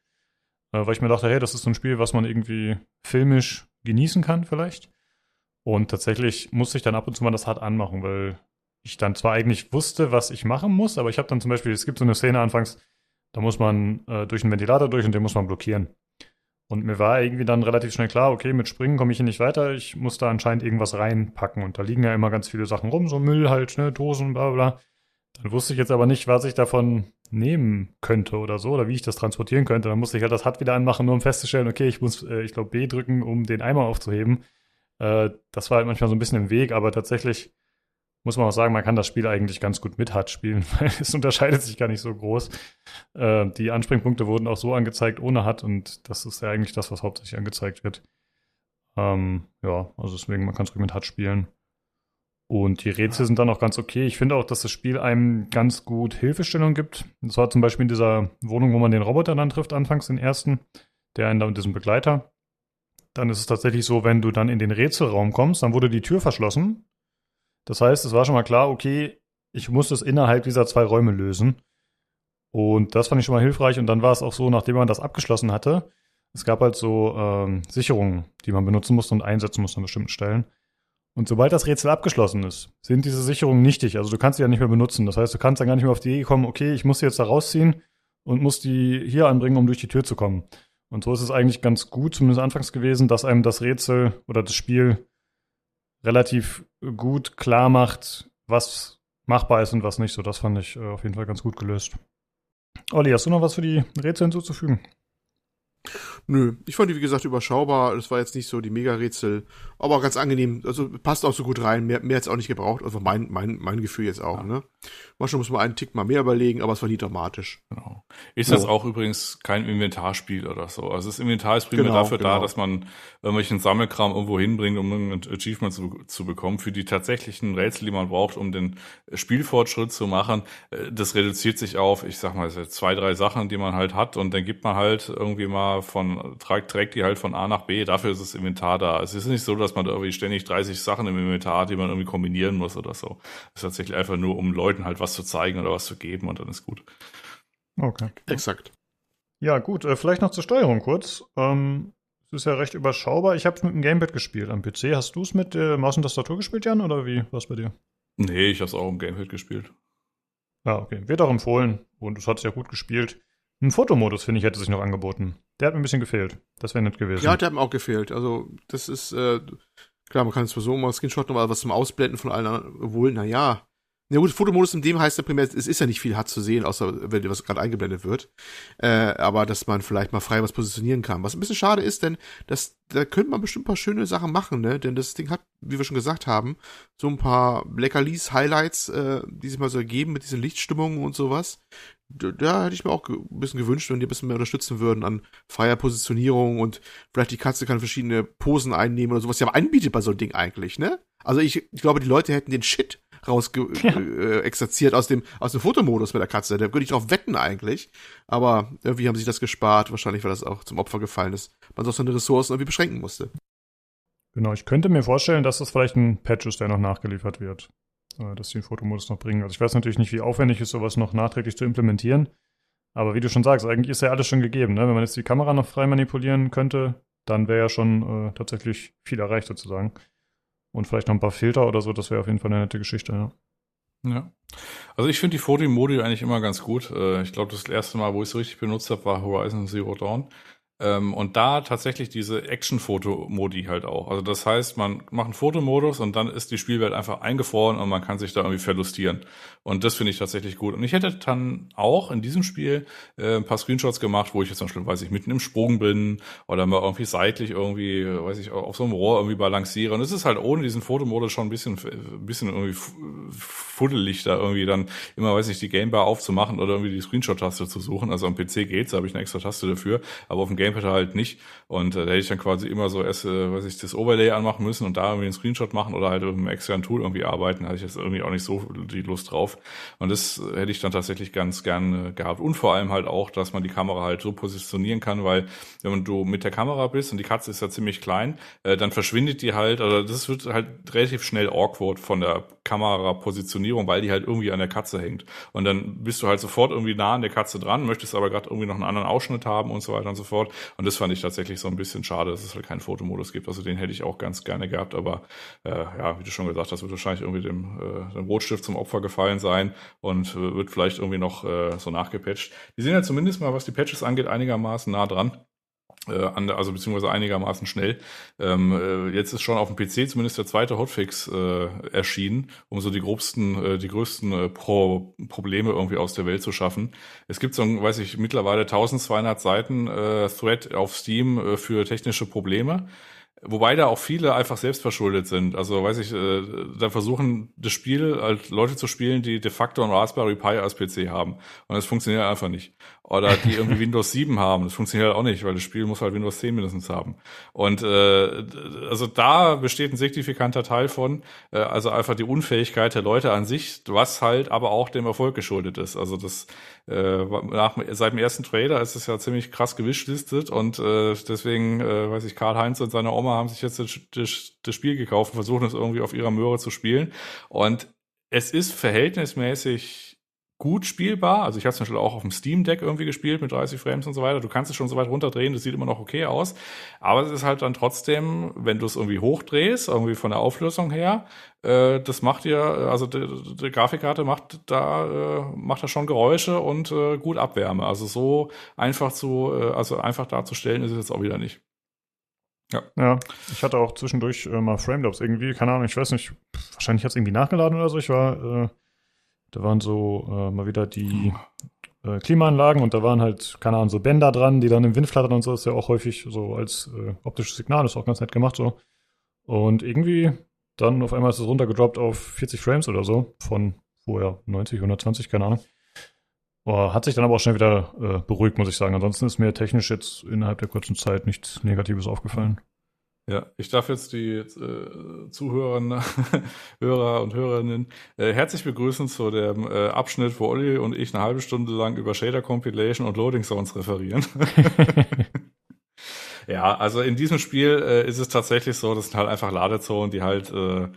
äh, weil ich mir dachte, hey, das ist so ein Spiel, was man irgendwie filmisch genießen kann vielleicht. Und tatsächlich musste ich dann ab und zu mal das hart anmachen, weil ich dann zwar eigentlich wusste, was ich machen muss, aber ich habe dann zum Beispiel, es gibt so eine Szene anfangs, da muss man äh, durch einen Ventilator durch und den muss man blockieren. Und mir war irgendwie dann relativ schnell klar, okay, mit Springen komme ich hier nicht weiter, ich muss da anscheinend irgendwas reinpacken. Und da liegen ja immer ganz viele Sachen rum, so Müll halt, ne, Dosen, bla bla. Dann wusste ich jetzt aber nicht, was ich davon nehmen könnte oder so, oder wie ich das transportieren könnte. Dann musste ich halt das HUD wieder anmachen, nur um festzustellen, okay, ich muss, äh, ich glaube, B drücken, um den Eimer aufzuheben. Äh, das war halt manchmal so ein bisschen im Weg, aber tatsächlich muss man auch sagen, man kann das Spiel eigentlich ganz gut mit HUD spielen, weil es unterscheidet sich gar nicht so groß. Äh, die Anspringpunkte wurden auch so angezeigt ohne HUD und das ist ja eigentlich das, was hauptsächlich angezeigt wird. Ähm, ja, also deswegen, man kann es gut mit HUD spielen. Und die Rätsel sind dann auch ganz okay. Ich finde auch, dass das Spiel einem ganz gut Hilfestellung gibt. Das war zum Beispiel in dieser Wohnung, wo man den Roboter dann trifft, anfangs den ersten, der einen da und diesen Begleiter. Dann ist es tatsächlich so, wenn du dann in den Rätselraum kommst, dann wurde die Tür verschlossen das heißt, es war schon mal klar, okay, ich muss das innerhalb dieser zwei Räume lösen. Und das fand ich schon mal hilfreich. Und dann war es auch so, nachdem man das abgeschlossen hatte, es gab halt so ähm, Sicherungen, die man benutzen musste und einsetzen musste an bestimmten Stellen. Und sobald das Rätsel abgeschlossen ist, sind diese Sicherungen nichtig. Also du kannst sie ja nicht mehr benutzen. Das heißt, du kannst dann gar nicht mehr auf die Idee kommen, okay, ich muss sie jetzt da rausziehen und muss die hier anbringen, um durch die Tür zu kommen. Und so ist es eigentlich ganz gut, zumindest anfangs gewesen, dass einem das Rätsel oder das Spiel relativ gut klar macht, was machbar ist und was nicht. So, das fand ich äh, auf jeden Fall ganz gut gelöst. Olli, hast du noch was für die Rätsel hinzuzufügen? Nö, ich fand die, wie gesagt, überschaubar. Das war jetzt nicht so die Mega-Rätsel, aber auch ganz angenehm. Also passt auch so gut rein. Mehr, mehr jetzt auch nicht gebraucht. Also mein, mein, mein Gefühl jetzt auch, ja. ne? Manchmal muss man einen Tick mal mehr überlegen, aber es war nie dramatisch. Genau. Ist das auch übrigens kein Inventarspiel oder so. Also das Inventar ist primär genau, dafür genau. da, dass man irgendwelchen Sammelkram irgendwo hinbringt, um ein Achievement zu, zu bekommen. Für die tatsächlichen Rätsel, die man braucht, um den Spielfortschritt zu machen, äh, das reduziert sich auf, ich sag mal, zwei, drei Sachen, die man halt hat und dann gibt man halt irgendwie mal von, trägt, trägt die halt von A nach B. Dafür ist das Inventar da. Es ist nicht so, dass man da irgendwie ständig 30 Sachen im Inventar hat, die man irgendwie kombinieren muss oder so. Es ist tatsächlich einfach nur, um Leuten halt was zu zeigen oder was zu geben und dann ist gut. Okay. Exakt. Ja, gut, äh, vielleicht noch zur Steuerung kurz. Ähm, es ist ja recht überschaubar. Ich habe es mit dem Gamepad gespielt am PC. Hast du es mit äh, Maus und Tastatur gespielt, Jan, oder wie war es bei dir? Nee, ich habe es auch im Gamepad gespielt. Ja, okay. Wird auch empfohlen und es hat sich ja gut gespielt. Ein Fotomodus, finde ich, hätte sich noch angeboten. Der hat mir ein bisschen gefehlt. Das wäre nett gewesen. Ja, der hat mir auch gefehlt. Also, das ist, äh, klar, man kann es so mal Screenshot nochmal was zum Ausblenden von allen anderen, obwohl, naja, ja gut, Fotomodus in dem heißt ja primär, es ist ja nicht viel HUD zu sehen, außer wenn was gerade eingeblendet wird. Äh, aber dass man vielleicht mal frei was positionieren kann. Was ein bisschen schade ist, denn das, da könnte man bestimmt ein paar schöne Sachen machen, ne? Denn das Ding hat, wie wir schon gesagt haben, so ein paar Leckerlis, Highlights, äh, die sich mal so ergeben mit diesen Lichtstimmungen und sowas. Da, hätte ich mir auch ein bisschen gewünscht, wenn die ein bisschen mehr unterstützen würden an freier Positionierung und vielleicht die Katze kann verschiedene Posen einnehmen oder sowas ja anbietet bei so einem Ding eigentlich, ne? Also ich, ich glaube, die Leute hätten den Shit raus ja. äh, exerziert aus dem aus dem Fotomodus mit der Katze. Da würde ich drauf wetten eigentlich. Aber irgendwie haben sie das gespart. Wahrscheinlich, weil das auch zum Opfer gefallen ist. Man so seine Ressourcen irgendwie beschränken musste. Genau, ich könnte mir vorstellen, dass das vielleicht ein Patch ist, der noch nachgeliefert wird. Äh, dass sie den Fotomodus noch bringen. Also ich weiß natürlich nicht, wie aufwendig ist, sowas noch nachträglich zu implementieren. Aber wie du schon sagst, eigentlich ist ja alles schon gegeben. Ne? Wenn man jetzt die Kamera noch frei manipulieren könnte, dann wäre ja schon äh, tatsächlich viel erreicht sozusagen. Und vielleicht noch ein paar Filter oder so, das wäre auf jeden Fall eine nette Geschichte, ja. Ja. Also ich finde die Fotomodi eigentlich immer ganz gut. Äh, ich glaube, das erste Mal, wo ich es richtig benutzt habe, war Horizon Zero Dawn. Ähm, und da tatsächlich diese Action-Foto-Modi halt auch. Also das heißt, man macht einen Fotomodus und dann ist die Spielwelt einfach eingefroren und man kann sich da irgendwie verlustieren. Und das finde ich tatsächlich gut. Und ich hätte dann auch in diesem Spiel äh, ein paar Screenshots gemacht, wo ich jetzt zum Beispiel, weiß ich, mitten im Sprung bin oder mal irgendwie seitlich irgendwie, weiß ich, auf so einem Rohr irgendwie balanciere. Und es ist halt ohne diesen Fotomodus schon ein bisschen, ein bisschen irgendwie fuddelig da irgendwie dann immer, weiß ich, die Gamebar aufzumachen oder irgendwie die Screenshot-Taste zu suchen. Also am PC geht's, da habe ich eine extra Taste dafür, aber auf dem Game Gamepad halt nicht. Und äh, da hätte ich dann quasi immer so erst, äh, weiß ich, das Overlay anmachen müssen und da irgendwie einen Screenshot machen oder halt mit einem externen Tool irgendwie arbeiten. Da hatte ich jetzt irgendwie auch nicht so die Lust drauf. Und das hätte ich dann tatsächlich ganz gern äh, gehabt. Und vor allem halt auch, dass man die Kamera halt so positionieren kann, weil wenn du mit der Kamera bist und die Katze ist ja ziemlich klein, äh, dann verschwindet die halt, also das wird halt relativ schnell awkward von der Kamerapositionierung, weil die halt irgendwie an der Katze hängt. Und dann bist du halt sofort irgendwie nah an der Katze dran, möchtest aber gerade irgendwie noch einen anderen Ausschnitt haben und so weiter und so fort. Und das fand ich tatsächlich so ein bisschen schade, dass es halt keinen Fotomodus gibt. Also den hätte ich auch ganz gerne gehabt, aber äh, ja, wie du schon gesagt hast, wird wahrscheinlich irgendwie dem, äh, dem Rotstift zum Opfer gefallen sein und wird vielleicht irgendwie noch äh, so nachgepatcht. Die sind ja zumindest mal, was die Patches angeht, einigermaßen nah dran also beziehungsweise einigermaßen schnell. Ähm, äh, jetzt ist schon auf dem PC zumindest der zweite Hotfix äh, erschienen, um so die gröbsten, äh, die größten äh, Pro Probleme irgendwie aus der Welt zu schaffen. Es gibt so, weiß ich, mittlerweile 1200 Seiten äh, Thread auf Steam äh, für technische Probleme. Wobei da auch viele einfach selbstverschuldet sind. Also weiß ich, äh, da versuchen das Spiel halt Leute zu spielen, die de facto ein Raspberry Pi als PC haben. Und das funktioniert einfach nicht. Oder die irgendwie Windows 7 haben. Das funktioniert halt auch nicht, weil das Spiel muss halt Windows 10 mindestens haben. Und äh, also da besteht ein signifikanter Teil von, äh, also einfach die Unfähigkeit der Leute an sich, was halt aber auch dem Erfolg geschuldet ist. Also das äh, nach, seit dem ersten Trailer ist es ja ziemlich krass gewischlistet und äh, deswegen, äh, weiß ich, Karl-Heinz und seine Oma haben sich jetzt das, das, das Spiel gekauft und versuchen es irgendwie auf ihrer Möhre zu spielen. Und es ist verhältnismäßig gut spielbar. Also ich habe zum Beispiel auch auf dem Steam Deck irgendwie gespielt mit 30 Frames und so weiter. Du kannst es schon so weit runterdrehen, das sieht immer noch okay aus. Aber es ist halt dann trotzdem, wenn du es irgendwie hochdrehst, irgendwie von der Auflösung her, äh, das macht dir, also die, die Grafikkarte macht da, äh, macht da schon Geräusche und äh, gut Abwärme. Also so einfach zu, äh, also einfach darzustellen ist es jetzt auch wieder nicht. Ja. Ja, ich hatte auch zwischendurch äh, mal Framelabs irgendwie, keine Ahnung, ich weiß nicht, wahrscheinlich hat es irgendwie nachgeladen oder so. Ich war äh, da waren so äh, mal wieder die äh, Klimaanlagen und da waren halt, keine Ahnung, so Bänder dran, die dann im Wind flattern und so. ist ja auch häufig so als äh, optisches Signal, ist auch ganz nett gemacht so. Und irgendwie dann auf einmal ist es runtergedroppt auf 40 Frames oder so von vorher 90, 120, keine Ahnung. Oh, hat sich dann aber auch schnell wieder äh, beruhigt, muss ich sagen. Ansonsten ist mir technisch jetzt innerhalb der kurzen Zeit nichts Negatives aufgefallen. Ja, ich darf jetzt die äh, Zuhörer, Hörer und Hörerinnen äh, herzlich begrüßen zu dem äh, Abschnitt, wo Olli und ich eine halbe Stunde lang über Shader Compilation und Loading Zones referieren. ja, also in diesem Spiel äh, ist es tatsächlich so, das sind halt einfach Ladezonen, die halt äh,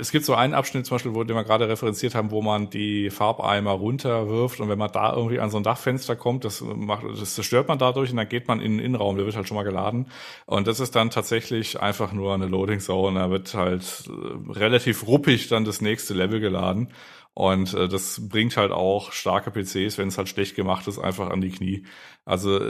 es gibt so einen Abschnitt zum Beispiel, wo den wir gerade referenziert haben, wo man die Farbeimer runterwirft und wenn man da irgendwie an so ein Dachfenster kommt, das macht, das zerstört man dadurch und dann geht man in den Innenraum, der wird halt schon mal geladen. Und das ist dann tatsächlich einfach nur eine Loading Zone, da wird halt äh, relativ ruppig dann das nächste Level geladen. Und äh, das bringt halt auch starke PCs, wenn es halt schlecht gemacht ist, einfach an die Knie. Also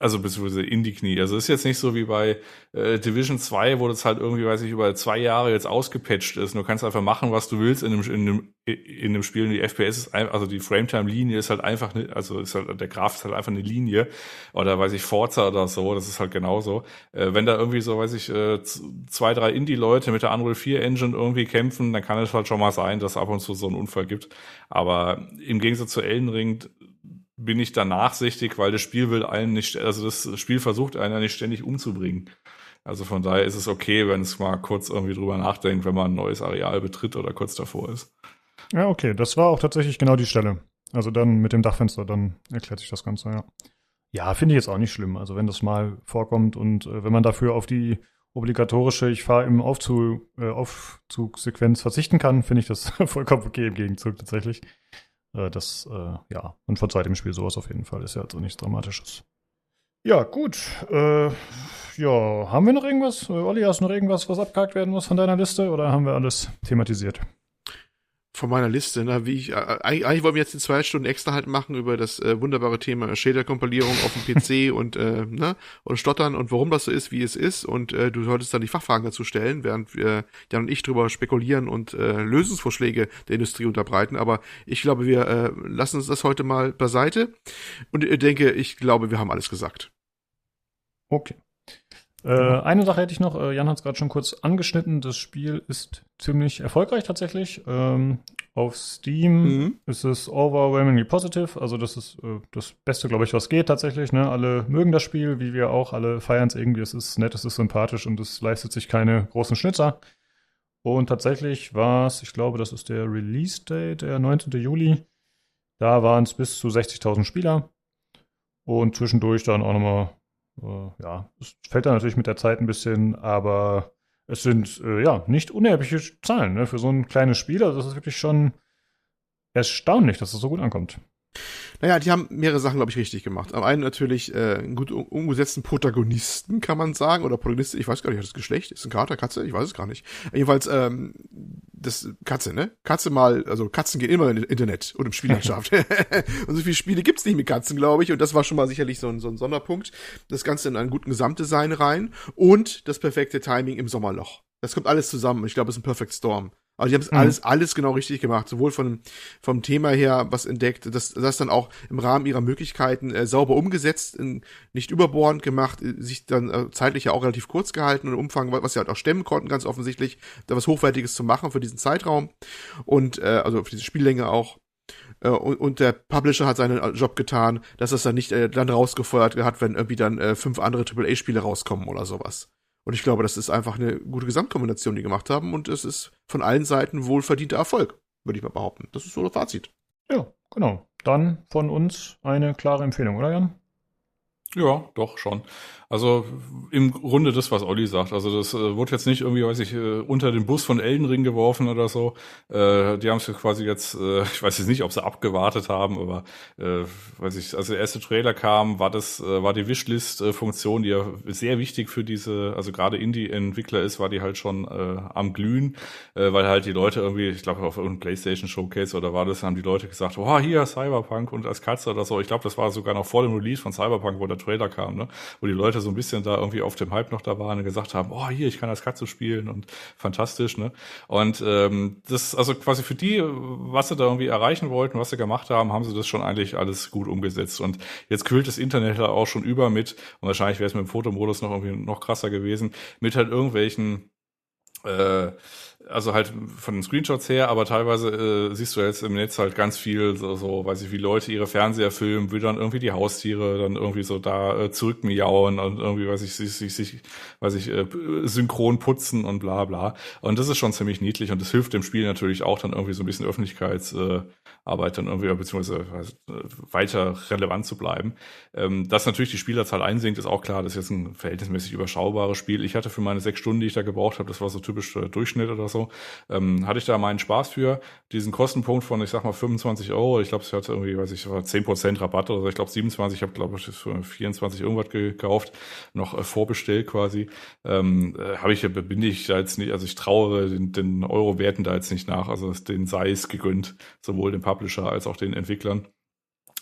also beziehungsweise in die Knie. Also ist jetzt nicht so wie bei äh, Division 2, wo das halt irgendwie, weiß ich, über zwei Jahre jetzt ausgepatcht ist. Du kannst einfach machen, was du willst in dem, in dem, in dem Spiel. Und die FPS ist einfach, also die Frametime-Linie ist halt einfach, ne, also ist halt, der Graph ist halt einfach eine Linie. Oder weiß ich, Forza oder so, das ist halt genauso. Äh, wenn da irgendwie so, weiß ich, äh, zwei, drei Indie-Leute mit der Unreal 4 Engine irgendwie kämpfen, dann kann es halt schon mal sein, dass ab und zu so einen Unfall gibt. Aber im Gegensatz zu Elden Ring bin ich da nachsichtig, weil das Spiel will einen nicht, also das Spiel versucht einen nicht ständig umzubringen. Also von daher ist es okay, wenn es mal kurz irgendwie drüber nachdenkt, wenn man ein neues Areal betritt oder kurz davor ist. Ja, okay, das war auch tatsächlich genau die Stelle. Also dann mit dem Dachfenster, dann erklärt sich das Ganze, ja. Ja, finde ich jetzt auch nicht schlimm. Also wenn das mal vorkommt und äh, wenn man dafür auf die obligatorische, ich fahre im Aufzug, äh, Aufzugsequenz verzichten kann, finde ich das vollkommen okay im Gegenzug tatsächlich. Äh, das, äh, ja, man verzeiht im Spiel sowas auf jeden Fall. Ist ja also nichts Dramatisches. Ja, gut. Äh, ja, haben wir noch irgendwas? Äh, Olli, hast du noch irgendwas, was abgehakt werden muss von deiner Liste oder haben wir alles thematisiert? Von meiner Liste, ne, wie ich, äh, eigentlich, eigentlich wollen wir jetzt in zwei Stunden extra halt machen über das äh, wunderbare Thema Shader-Kompilierung auf dem PC und, äh, ne, und stottern und warum das so ist, wie es ist und äh, du solltest dann die Fachfragen dazu stellen, während wir Jan und ich drüber spekulieren und äh, Lösungsvorschläge der Industrie unterbreiten, aber ich glaube, wir äh, lassen uns das heute mal beiseite und ich denke, ich glaube, wir haben alles gesagt. Okay. Äh, eine Sache hätte ich noch, äh, Jan hat es gerade schon kurz angeschnitten, das Spiel ist ziemlich erfolgreich tatsächlich. Ähm, auf Steam mhm. ist es overwhelmingly positive, also das ist äh, das Beste, glaube ich, was geht tatsächlich. Ne? Alle mögen das Spiel, wie wir auch, alle feiern es irgendwie, es ist nett, es ist sympathisch und es leistet sich keine großen Schnitzer. Und tatsächlich war es, ich glaube, das ist der Release-Date, der 19. Juli. Da waren es bis zu 60.000 Spieler. Und zwischendurch dann auch nochmal ja, es fällt dann natürlich mit der Zeit ein bisschen, aber es sind äh, ja nicht unerhebliche Zahlen ne, für so ein kleines Spiel. Also das ist wirklich schon erstaunlich, dass es das so gut ankommt. Naja, die haben mehrere Sachen, glaube ich, richtig gemacht. Am einen natürlich äh, einen gut umgesetzten Protagonisten, kann man sagen, oder Protagonistin, ich weiß gar nicht, das Geschlecht, ist ein Kater, Katze, ich weiß es gar nicht. Jedenfalls, ähm, das Katze, ne? Katze mal, also Katzen gehen immer im Internet und im Spiellandschaft. und so viele Spiele gibt's nicht mit Katzen, glaube ich, und das war schon mal sicherlich so ein, so ein Sonderpunkt. Das Ganze in einen guten Gesamtdesign rein und das perfekte Timing im Sommerloch. Das kommt alles zusammen. Ich glaube, es ist ein Perfect Storm. Also die haben es mhm. alles, alles genau richtig gemacht, sowohl von, vom Thema her, was entdeckt, das, das dann auch im Rahmen ihrer Möglichkeiten äh, sauber umgesetzt, in, nicht überbordend gemacht, äh, sich dann äh, zeitlich ja auch relativ kurz gehalten und Umfang, was sie halt auch stemmen konnten, ganz offensichtlich, da was Hochwertiges zu machen für diesen Zeitraum und äh, also für diese Spiellänge auch. Äh, und, und der Publisher hat seinen Job getan, dass es dann nicht äh, dann rausgefeuert hat, wenn irgendwie dann äh, fünf andere AAA-Spiele rauskommen oder sowas. Und ich glaube, das ist einfach eine gute Gesamtkombination, die gemacht haben. Und es ist von allen Seiten wohlverdienter Erfolg, würde ich mal behaupten. Das ist so das Fazit. Ja, genau. Dann von uns eine klare Empfehlung, oder Jan? Ja, doch schon. Also im Grunde das, was Olli sagt. Also das äh, wurde jetzt nicht irgendwie, weiß ich, äh, unter den Bus von Elden Ring geworfen oder so. Äh, die haben es quasi jetzt, äh, ich weiß jetzt nicht, ob sie abgewartet haben, aber äh, weiß ich, als der erste Trailer kam, war das, äh, war die Wishlist-Funktion, die ja sehr wichtig für diese, also gerade Indie-Entwickler ist, war die halt schon äh, am Glühen, äh, weil halt die Leute irgendwie, ich glaube auf irgendeinem PlayStation Showcase oder war das, haben die Leute gesagt, oh, hier Cyberpunk und als Katze oder so. Ich glaube, das war sogar noch vor dem Release von Cyberpunk, wo der Trailer kam, ne? Wo die Leute so ein bisschen da irgendwie auf dem Hype noch da waren und gesagt haben, oh hier, ich kann als Katze spielen und fantastisch, ne? Und ähm, das, also quasi für die, was sie da irgendwie erreichen wollten, was sie gemacht haben, haben sie das schon eigentlich alles gut umgesetzt. Und jetzt quillt das Internet halt auch schon über mit, und wahrscheinlich wäre es mit dem Fotomodus noch irgendwie noch krasser gewesen, mit halt irgendwelchen äh, also halt von den Screenshots her, aber teilweise äh, siehst du jetzt im Netz halt ganz viel, so, so weiß ich, wie Leute ihre Fernseher filmen, wie dann irgendwie die Haustiere dann irgendwie so da äh, zurückmiauen und irgendwie, weiß ich, sich, sich, sich weiß ich, äh, synchron putzen und bla bla. Und das ist schon ziemlich niedlich und das hilft dem Spiel natürlich auch dann irgendwie so ein bisschen Öffentlichkeitsarbeit äh, dann irgendwie, beziehungsweise äh, weiter relevant zu bleiben. Ähm, dass natürlich die Spielerzahl einsinkt, ist auch klar, das ist jetzt ein verhältnismäßig überschaubares Spiel. Ich hatte für meine sechs Stunden, die ich da gebraucht habe, das war so typisch äh, Durchschnitt oder so, so, ähm, hatte ich da meinen Spaß für. Diesen Kostenpunkt von, ich sag mal, 25 Euro, ich glaube, es hat irgendwie, weiß ich, 10% Rabatt oder ich glaube 27, ich habe, glaube ich, für 24 irgendwas gekauft, noch äh, vorbestellt quasi. Ähm, äh, habe ich, bin ich da jetzt nicht, also ich trauere den, den Euro-Werten da jetzt nicht nach, also den sei es gegönnt, sowohl den Publisher als auch den Entwicklern.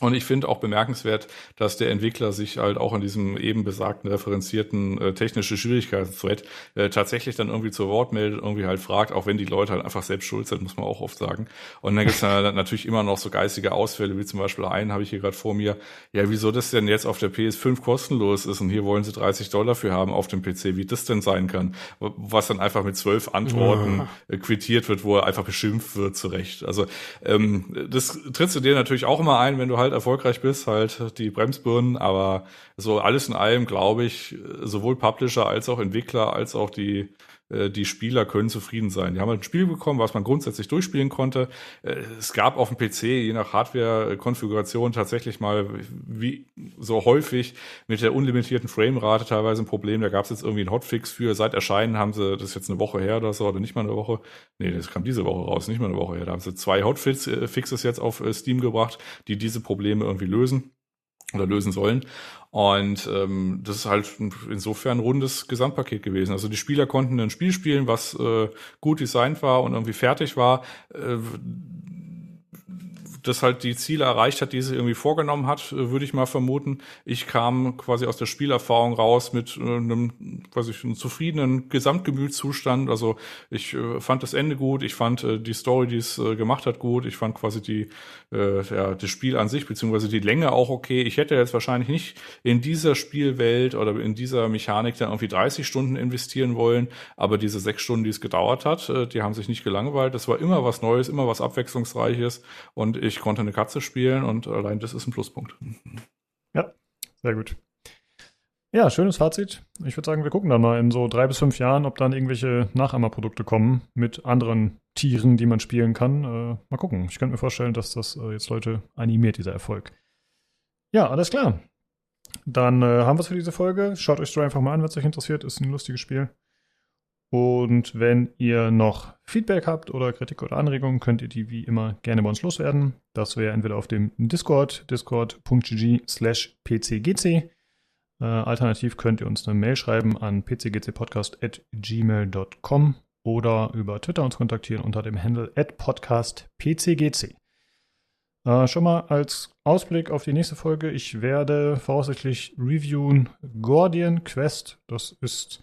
Und ich finde auch bemerkenswert, dass der Entwickler sich halt auch in diesem eben besagten referenzierten äh, technische Schwierigkeiten-Thread äh, tatsächlich dann irgendwie zu Wort meldet, irgendwie halt fragt, auch wenn die Leute halt einfach selbst schuld sind, muss man auch oft sagen. Und dann gibt es natürlich immer noch so geistige Ausfälle, wie zum Beispiel einen habe ich hier gerade vor mir. Ja, wieso das denn jetzt auf der PS5 kostenlos ist und hier wollen sie 30 Dollar für haben auf dem PC, wie das denn sein kann? Was dann einfach mit zwölf Antworten ja. quittiert wird, wo er einfach beschimpft wird, zurecht. Also ähm, das trittst du dir natürlich auch immer ein, wenn du halt halt erfolgreich bist, halt die Bremsbirnen, aber so alles in allem glaube ich, sowohl Publisher als auch Entwickler als auch die die Spieler können zufrieden sein. Die haben halt ein Spiel bekommen, was man grundsätzlich durchspielen konnte. Äh, es gab auf dem PC je nach Hardware-Konfiguration tatsächlich mal wie so häufig mit der unlimitierten Framerate teilweise ein Problem. Da gab es jetzt irgendwie einen Hotfix für. Seit Erscheinen haben sie das jetzt eine Woche her oder so oder nicht mal eine Woche. Nee, das kam diese Woche raus, nicht mal eine Woche her. Da haben sie zwei Hotfixes jetzt auf äh, Steam gebracht, die diese Probleme irgendwie lösen oder lösen sollen. Und ähm, das ist halt insofern ein rundes Gesamtpaket gewesen. Also die Spieler konnten ein Spiel spielen, was äh, gut designt war und irgendwie fertig war. Äh, das halt die Ziele erreicht hat, die sie irgendwie vorgenommen hat, äh, würde ich mal vermuten. Ich kam quasi aus der Spielerfahrung raus mit äh, einem, quasi einem zufriedenen Gesamtgemütszustand. Also ich äh, fand das Ende gut, ich fand die Story, die es gemacht hat, gut, ich fand quasi die ja, das Spiel an sich, beziehungsweise die Länge auch okay. Ich hätte jetzt wahrscheinlich nicht in dieser Spielwelt oder in dieser Mechanik dann irgendwie 30 Stunden investieren wollen, aber diese sechs Stunden, die es gedauert hat, die haben sich nicht gelangweilt. Das war immer was Neues, immer was Abwechslungsreiches und ich konnte eine Katze spielen und allein das ist ein Pluspunkt. Ja, sehr gut. Ja, schönes Fazit. Ich würde sagen, wir gucken dann mal in so drei bis fünf Jahren, ob dann irgendwelche Nachahmerprodukte kommen mit anderen Tieren, die man spielen kann. Äh, mal gucken. Ich könnte mir vorstellen, dass das äh, jetzt Leute animiert, dieser Erfolg. Ja, alles klar. Dann äh, haben wir es für diese Folge. Schaut euch Stray einfach mal an, wenn es euch interessiert. Ist ein lustiges Spiel. Und wenn ihr noch Feedback habt oder Kritik oder Anregungen, könnt ihr die wie immer gerne bei uns loswerden. Das wäre entweder auf dem Discord, discord.gg slash pcgc. Äh, alternativ könnt ihr uns eine Mail schreiben an pcgcpodcast.gmail.com oder über Twitter uns kontaktieren unter dem Handle at podcastpcgc. Äh, schon mal als Ausblick auf die nächste Folge. Ich werde voraussichtlich reviewen Gordian Quest. Das ist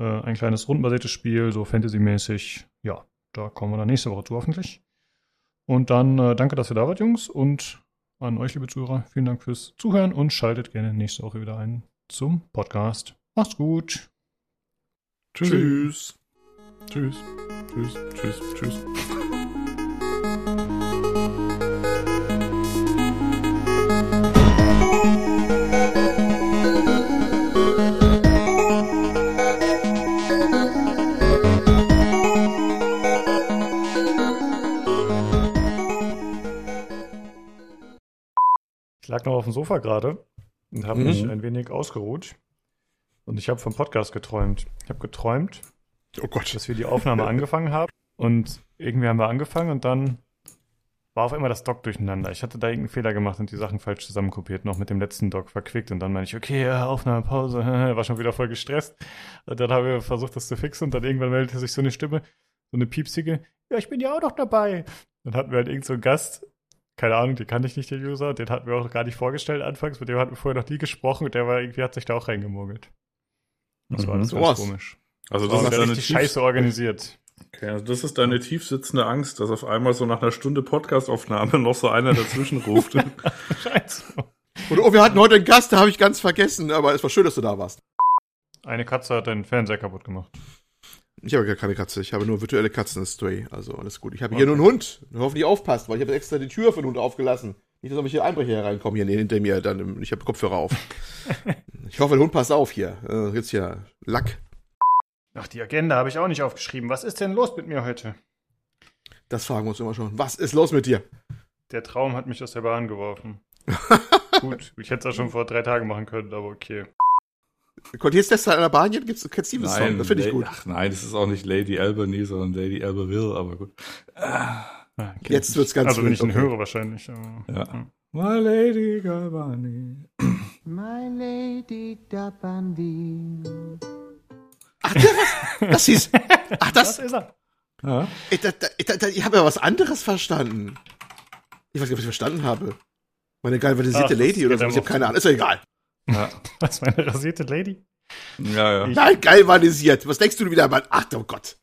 äh, ein kleines rundenbasiertes Spiel, so Fantasy-mäßig. Ja, da kommen wir dann nächste Woche zu, hoffentlich. Und dann äh, danke, dass ihr da wart, Jungs. Und an euch, liebe Zuhörer, vielen Dank fürs Zuhören und schaltet gerne nächste Woche wieder ein zum Podcast. Macht's gut. Tschüss. Tschüss. Tschüss. Tschüss. Tschüss. Ich lag noch auf dem Sofa gerade und habe Mhm. mich ein wenig ausgeruht. Und ich habe vom Podcast geträumt. Ich habe geträumt, Oh Gott. dass wir die Aufnahme angefangen haben. Und irgendwie haben wir angefangen und dann war auf einmal das Doc durcheinander. Ich hatte da irgendeinen Fehler gemacht und die Sachen falsch zusammenkopiert, noch mit dem letzten Doc verquickt. Und dann meine ich, okay, ja, Aufnahme, Pause, war schon wieder voll gestresst. Und dann haben wir versucht, das zu fixen und dann irgendwann meldete sich so eine Stimme, so eine piepsige, ja, ich bin ja auch noch dabei. Dann hatten wir halt irgend so einen Gast, keine Ahnung, den kannte ich nicht, den User, den hatten wir auch gar nicht vorgestellt anfangs, mit dem hatten wir vorher noch nie gesprochen und der war irgendwie, hat sich da auch reingemogelt. Das war Mhm. alles So ganz was. komisch. Also Das das war ist, deine tief, scheiße organisiert. okay, also das ist deine tief sitzende Angst, dass auf einmal so nach einer Stunde Podcastaufnahme noch so einer dazwischen ruft. Scheiße. Und oh, wir hatten heute einen Gast, da habe ich ganz vergessen, aber es war schön, dass du da warst. Eine Katze hat den Fernseher kaputt gemacht. Ich habe gar keine Katze, ich habe nur virtuelle Katzen in Stray, also alles gut. Ich habe hier nur einen Hund, hoffentlich aufpasst, weil ich habe extra die Tür für den Hund aufgelassen. Nicht, dass Einbrecher hier reinkommen, hier hinter mir, dann, ich habe Kopfhörer auf. ich hoffe, der Hund passt auf hier. Äh, jetzt hier Lack. Ach, die Agenda habe ich auch nicht aufgeschrieben. Was ist denn los mit mir heute? Das fragen wir uns immer schon. Was ist los mit dir? Der Traum hat mich aus der Bahn geworfen. Gut, ich hätte es ja schon vor drei Tagen machen können, aber okay. An der Bahn, jetzt gibt's Cat Stevens Song, das finde ich gut. Ach nein, das ist auch nicht Lady Albany, sondern Lady Alberville, aber gut. Ah, okay. Jetzt wird's ganz Also wenn ich ihn okay. höre wahrscheinlich. Aber, Ja. My Lady Galvani. My Lady Dabandi. Ach? Das hieß. Ach, Das das. ist er. Ja. Ich, da, da, ich habe ja was anderes verstanden. Ich weiß nicht, was ich verstanden habe. Meine galvanisierte Ach, Lady oder so. Ich habe keine Ahnung. Ist ja egal. Ja. Was, meine rasierte Lady? ja, ja. Ich- Nein, galvanisiert. Was denkst du wieder, Mann? Ach, oh Gott.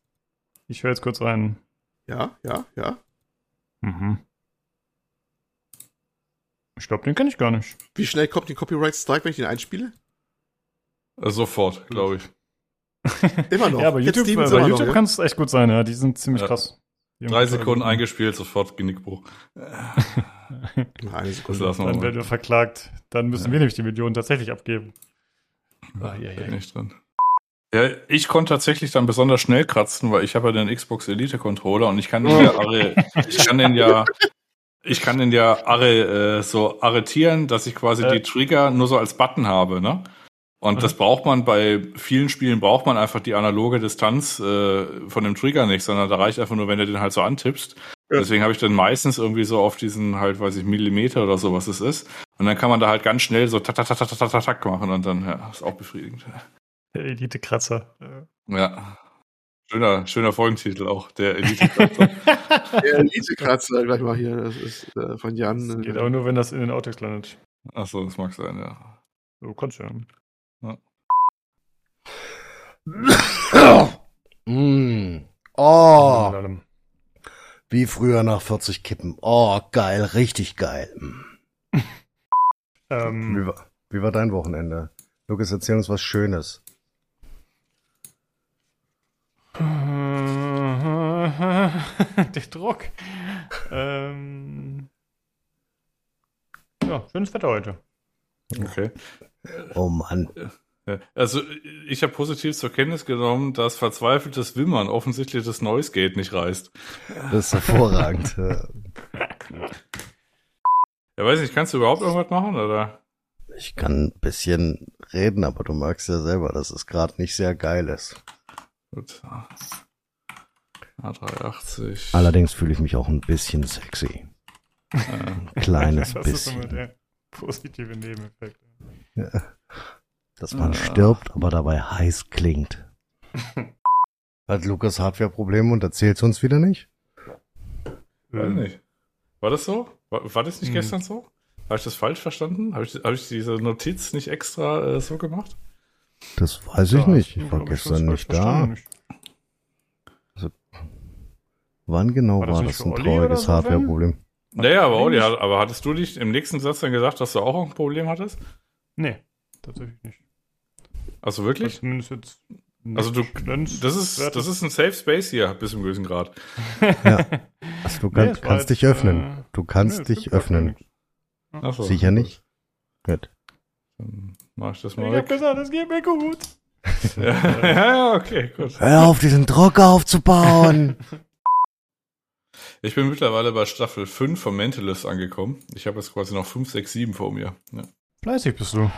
Ich höre jetzt kurz rein. Ja, ja, ja. Mhm. Ich glaube, den kenne ich gar nicht. Wie schnell kommt die Copyright Strike, wenn ich den einspiele? Äh, Sofort, glaube ich. Immer noch. Ja, aber YouTube, Stevens bei YouTube noch, kann es echt gut sein, ja. Die sind ziemlich Ja. krass. Die Drei Sekunden eingespielt, sofort Genickbruch. ja? Eine Das Sekunde. wir Dann werden wir verklagt. Dann müssen Ja. wir nämlich die Millionen tatsächlich abgeben. Ja, ja. Bin ich drin. Ja, ich konnte tatsächlich dann besonders schnell kratzen, weil ich habe ja den Xbox Elite Controller und ich kann den ja arre, ich kann den ja, ich kann den ja arre, äh, so arretieren, dass ich quasi Äh. die Trigger nur so als Button habe, ne? Und das braucht man bei vielen Spielen braucht man einfach die analoge Distanz äh, von dem Trigger nicht, sondern da reicht einfach nur, wenn du den halt so antippst. Ja. Deswegen habe ich dann meistens irgendwie so auf diesen halt, weiß ich, Millimeter oder so, was es ist. Und dann kann man da halt ganz schnell so tak, tak, tak, tak, tak, tak, tak machen und dann, ja, ist auch befriedigend. Der Elite-Kratzer. Äh, Ja. Schöner, schöner Folgentitel auch, der elite -Kratzer. Der Elite-Kratzer, gleich mal hier. Das ist äh, von Jan. Geht aber nur, wenn das in den Outtakes landet. Achso, das mag sein, ja. Du kannst ja. Mm. Oh, Allem. Wie früher nach 40 Kippen. Oh, geil, richtig geil. Wie Ähm, war, wie war dein Wochenende? Lukas, erzähl uns was Schönes. Der Druck. Ähm, ja, schönes Wetter heute. Okay. Oh Mann. Ja. Also ich habe positiv zur Kenntnis genommen, dass verzweifeltes Wimmern offensichtlich das Noise Gate nicht reißt. Das ist hervorragend. Ja. Ja, weiß nicht, kannst du überhaupt irgendwas machen, oder? Ich kann ein bisschen reden, aber du merkst ja selber, dass es gerade nicht sehr geil ist. Gut. A380. Allerdings fühle ich mich auch ein bisschen sexy. Ein kleines das ist immer bisschen. der positive Nebeneffekt. Dass man Ah. stirbt, aber dabei heiß klingt. Hat Lukas Hardware-Probleme und erzählt's uns wieder nicht? weiß nicht. War das so? War, war das nicht Hm. gestern so? Habe ich das falsch verstanden? Habe ich, hab ich diese Notiz nicht extra äh, so gemacht? Das weiß ich Ja, nicht. hast du, Ich war ich, gestern das nicht da. verstanden. Wann genau War war das das, nicht ein trauriges so, Hardware-Problem? Naja, aber, Olli, nicht. hat- aber hattest du nicht im nächsten Satz dann gesagt, dass du auch ein Problem hattest? Nee, tatsächlich nicht. Also wirklich? Zumindest jetzt Also du, das ist, das ist ein Safe Space hier, bis zum gewissen Grad. Also du Nee, kann, war kannst jetzt, dich öffnen. äh, Du kannst nee, dich öffnen. Ach so, Sicher nicht? Gut. Dann mach ich das Ich mal hab weg. gesagt, es geht mir gut. ja, ja, okay, gut. Hör auf, diesen Drucker aufzubauen! Ich bin mittlerweile bei Staffel 5 von Mentalist angekommen. Ich habe jetzt quasi noch 5, 6, 7 vor mir. Ja. Fleißig bist du.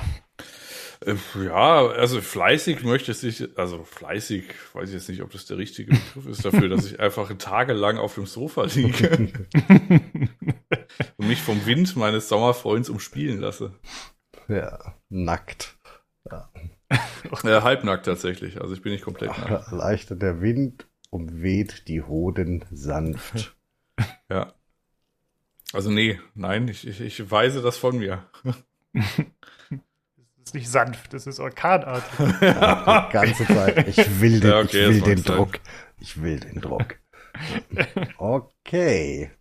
Äh, Ja, also fleißig möchte ich, also fleißig, weiß ich jetzt nicht, ob das der richtige Begriff ist dafür, dass ich einfach tagelang auf dem Sofa liege und mich vom Wind meines Sommerfreunds umspielen lasse. ja, nackt. Äh, halbnackt tatsächlich, also ich bin nicht komplett nackt. Leichter der Wind umweht die Hoden sanft. Ja. Also nee, nein, ich, ich, ich weise das von mir. Ist nicht sanft, das ist orkanartig. Die ganze Zeit. Ich will den, Ja, okay, ich will den. Druck. Ich will den Druck. Okay.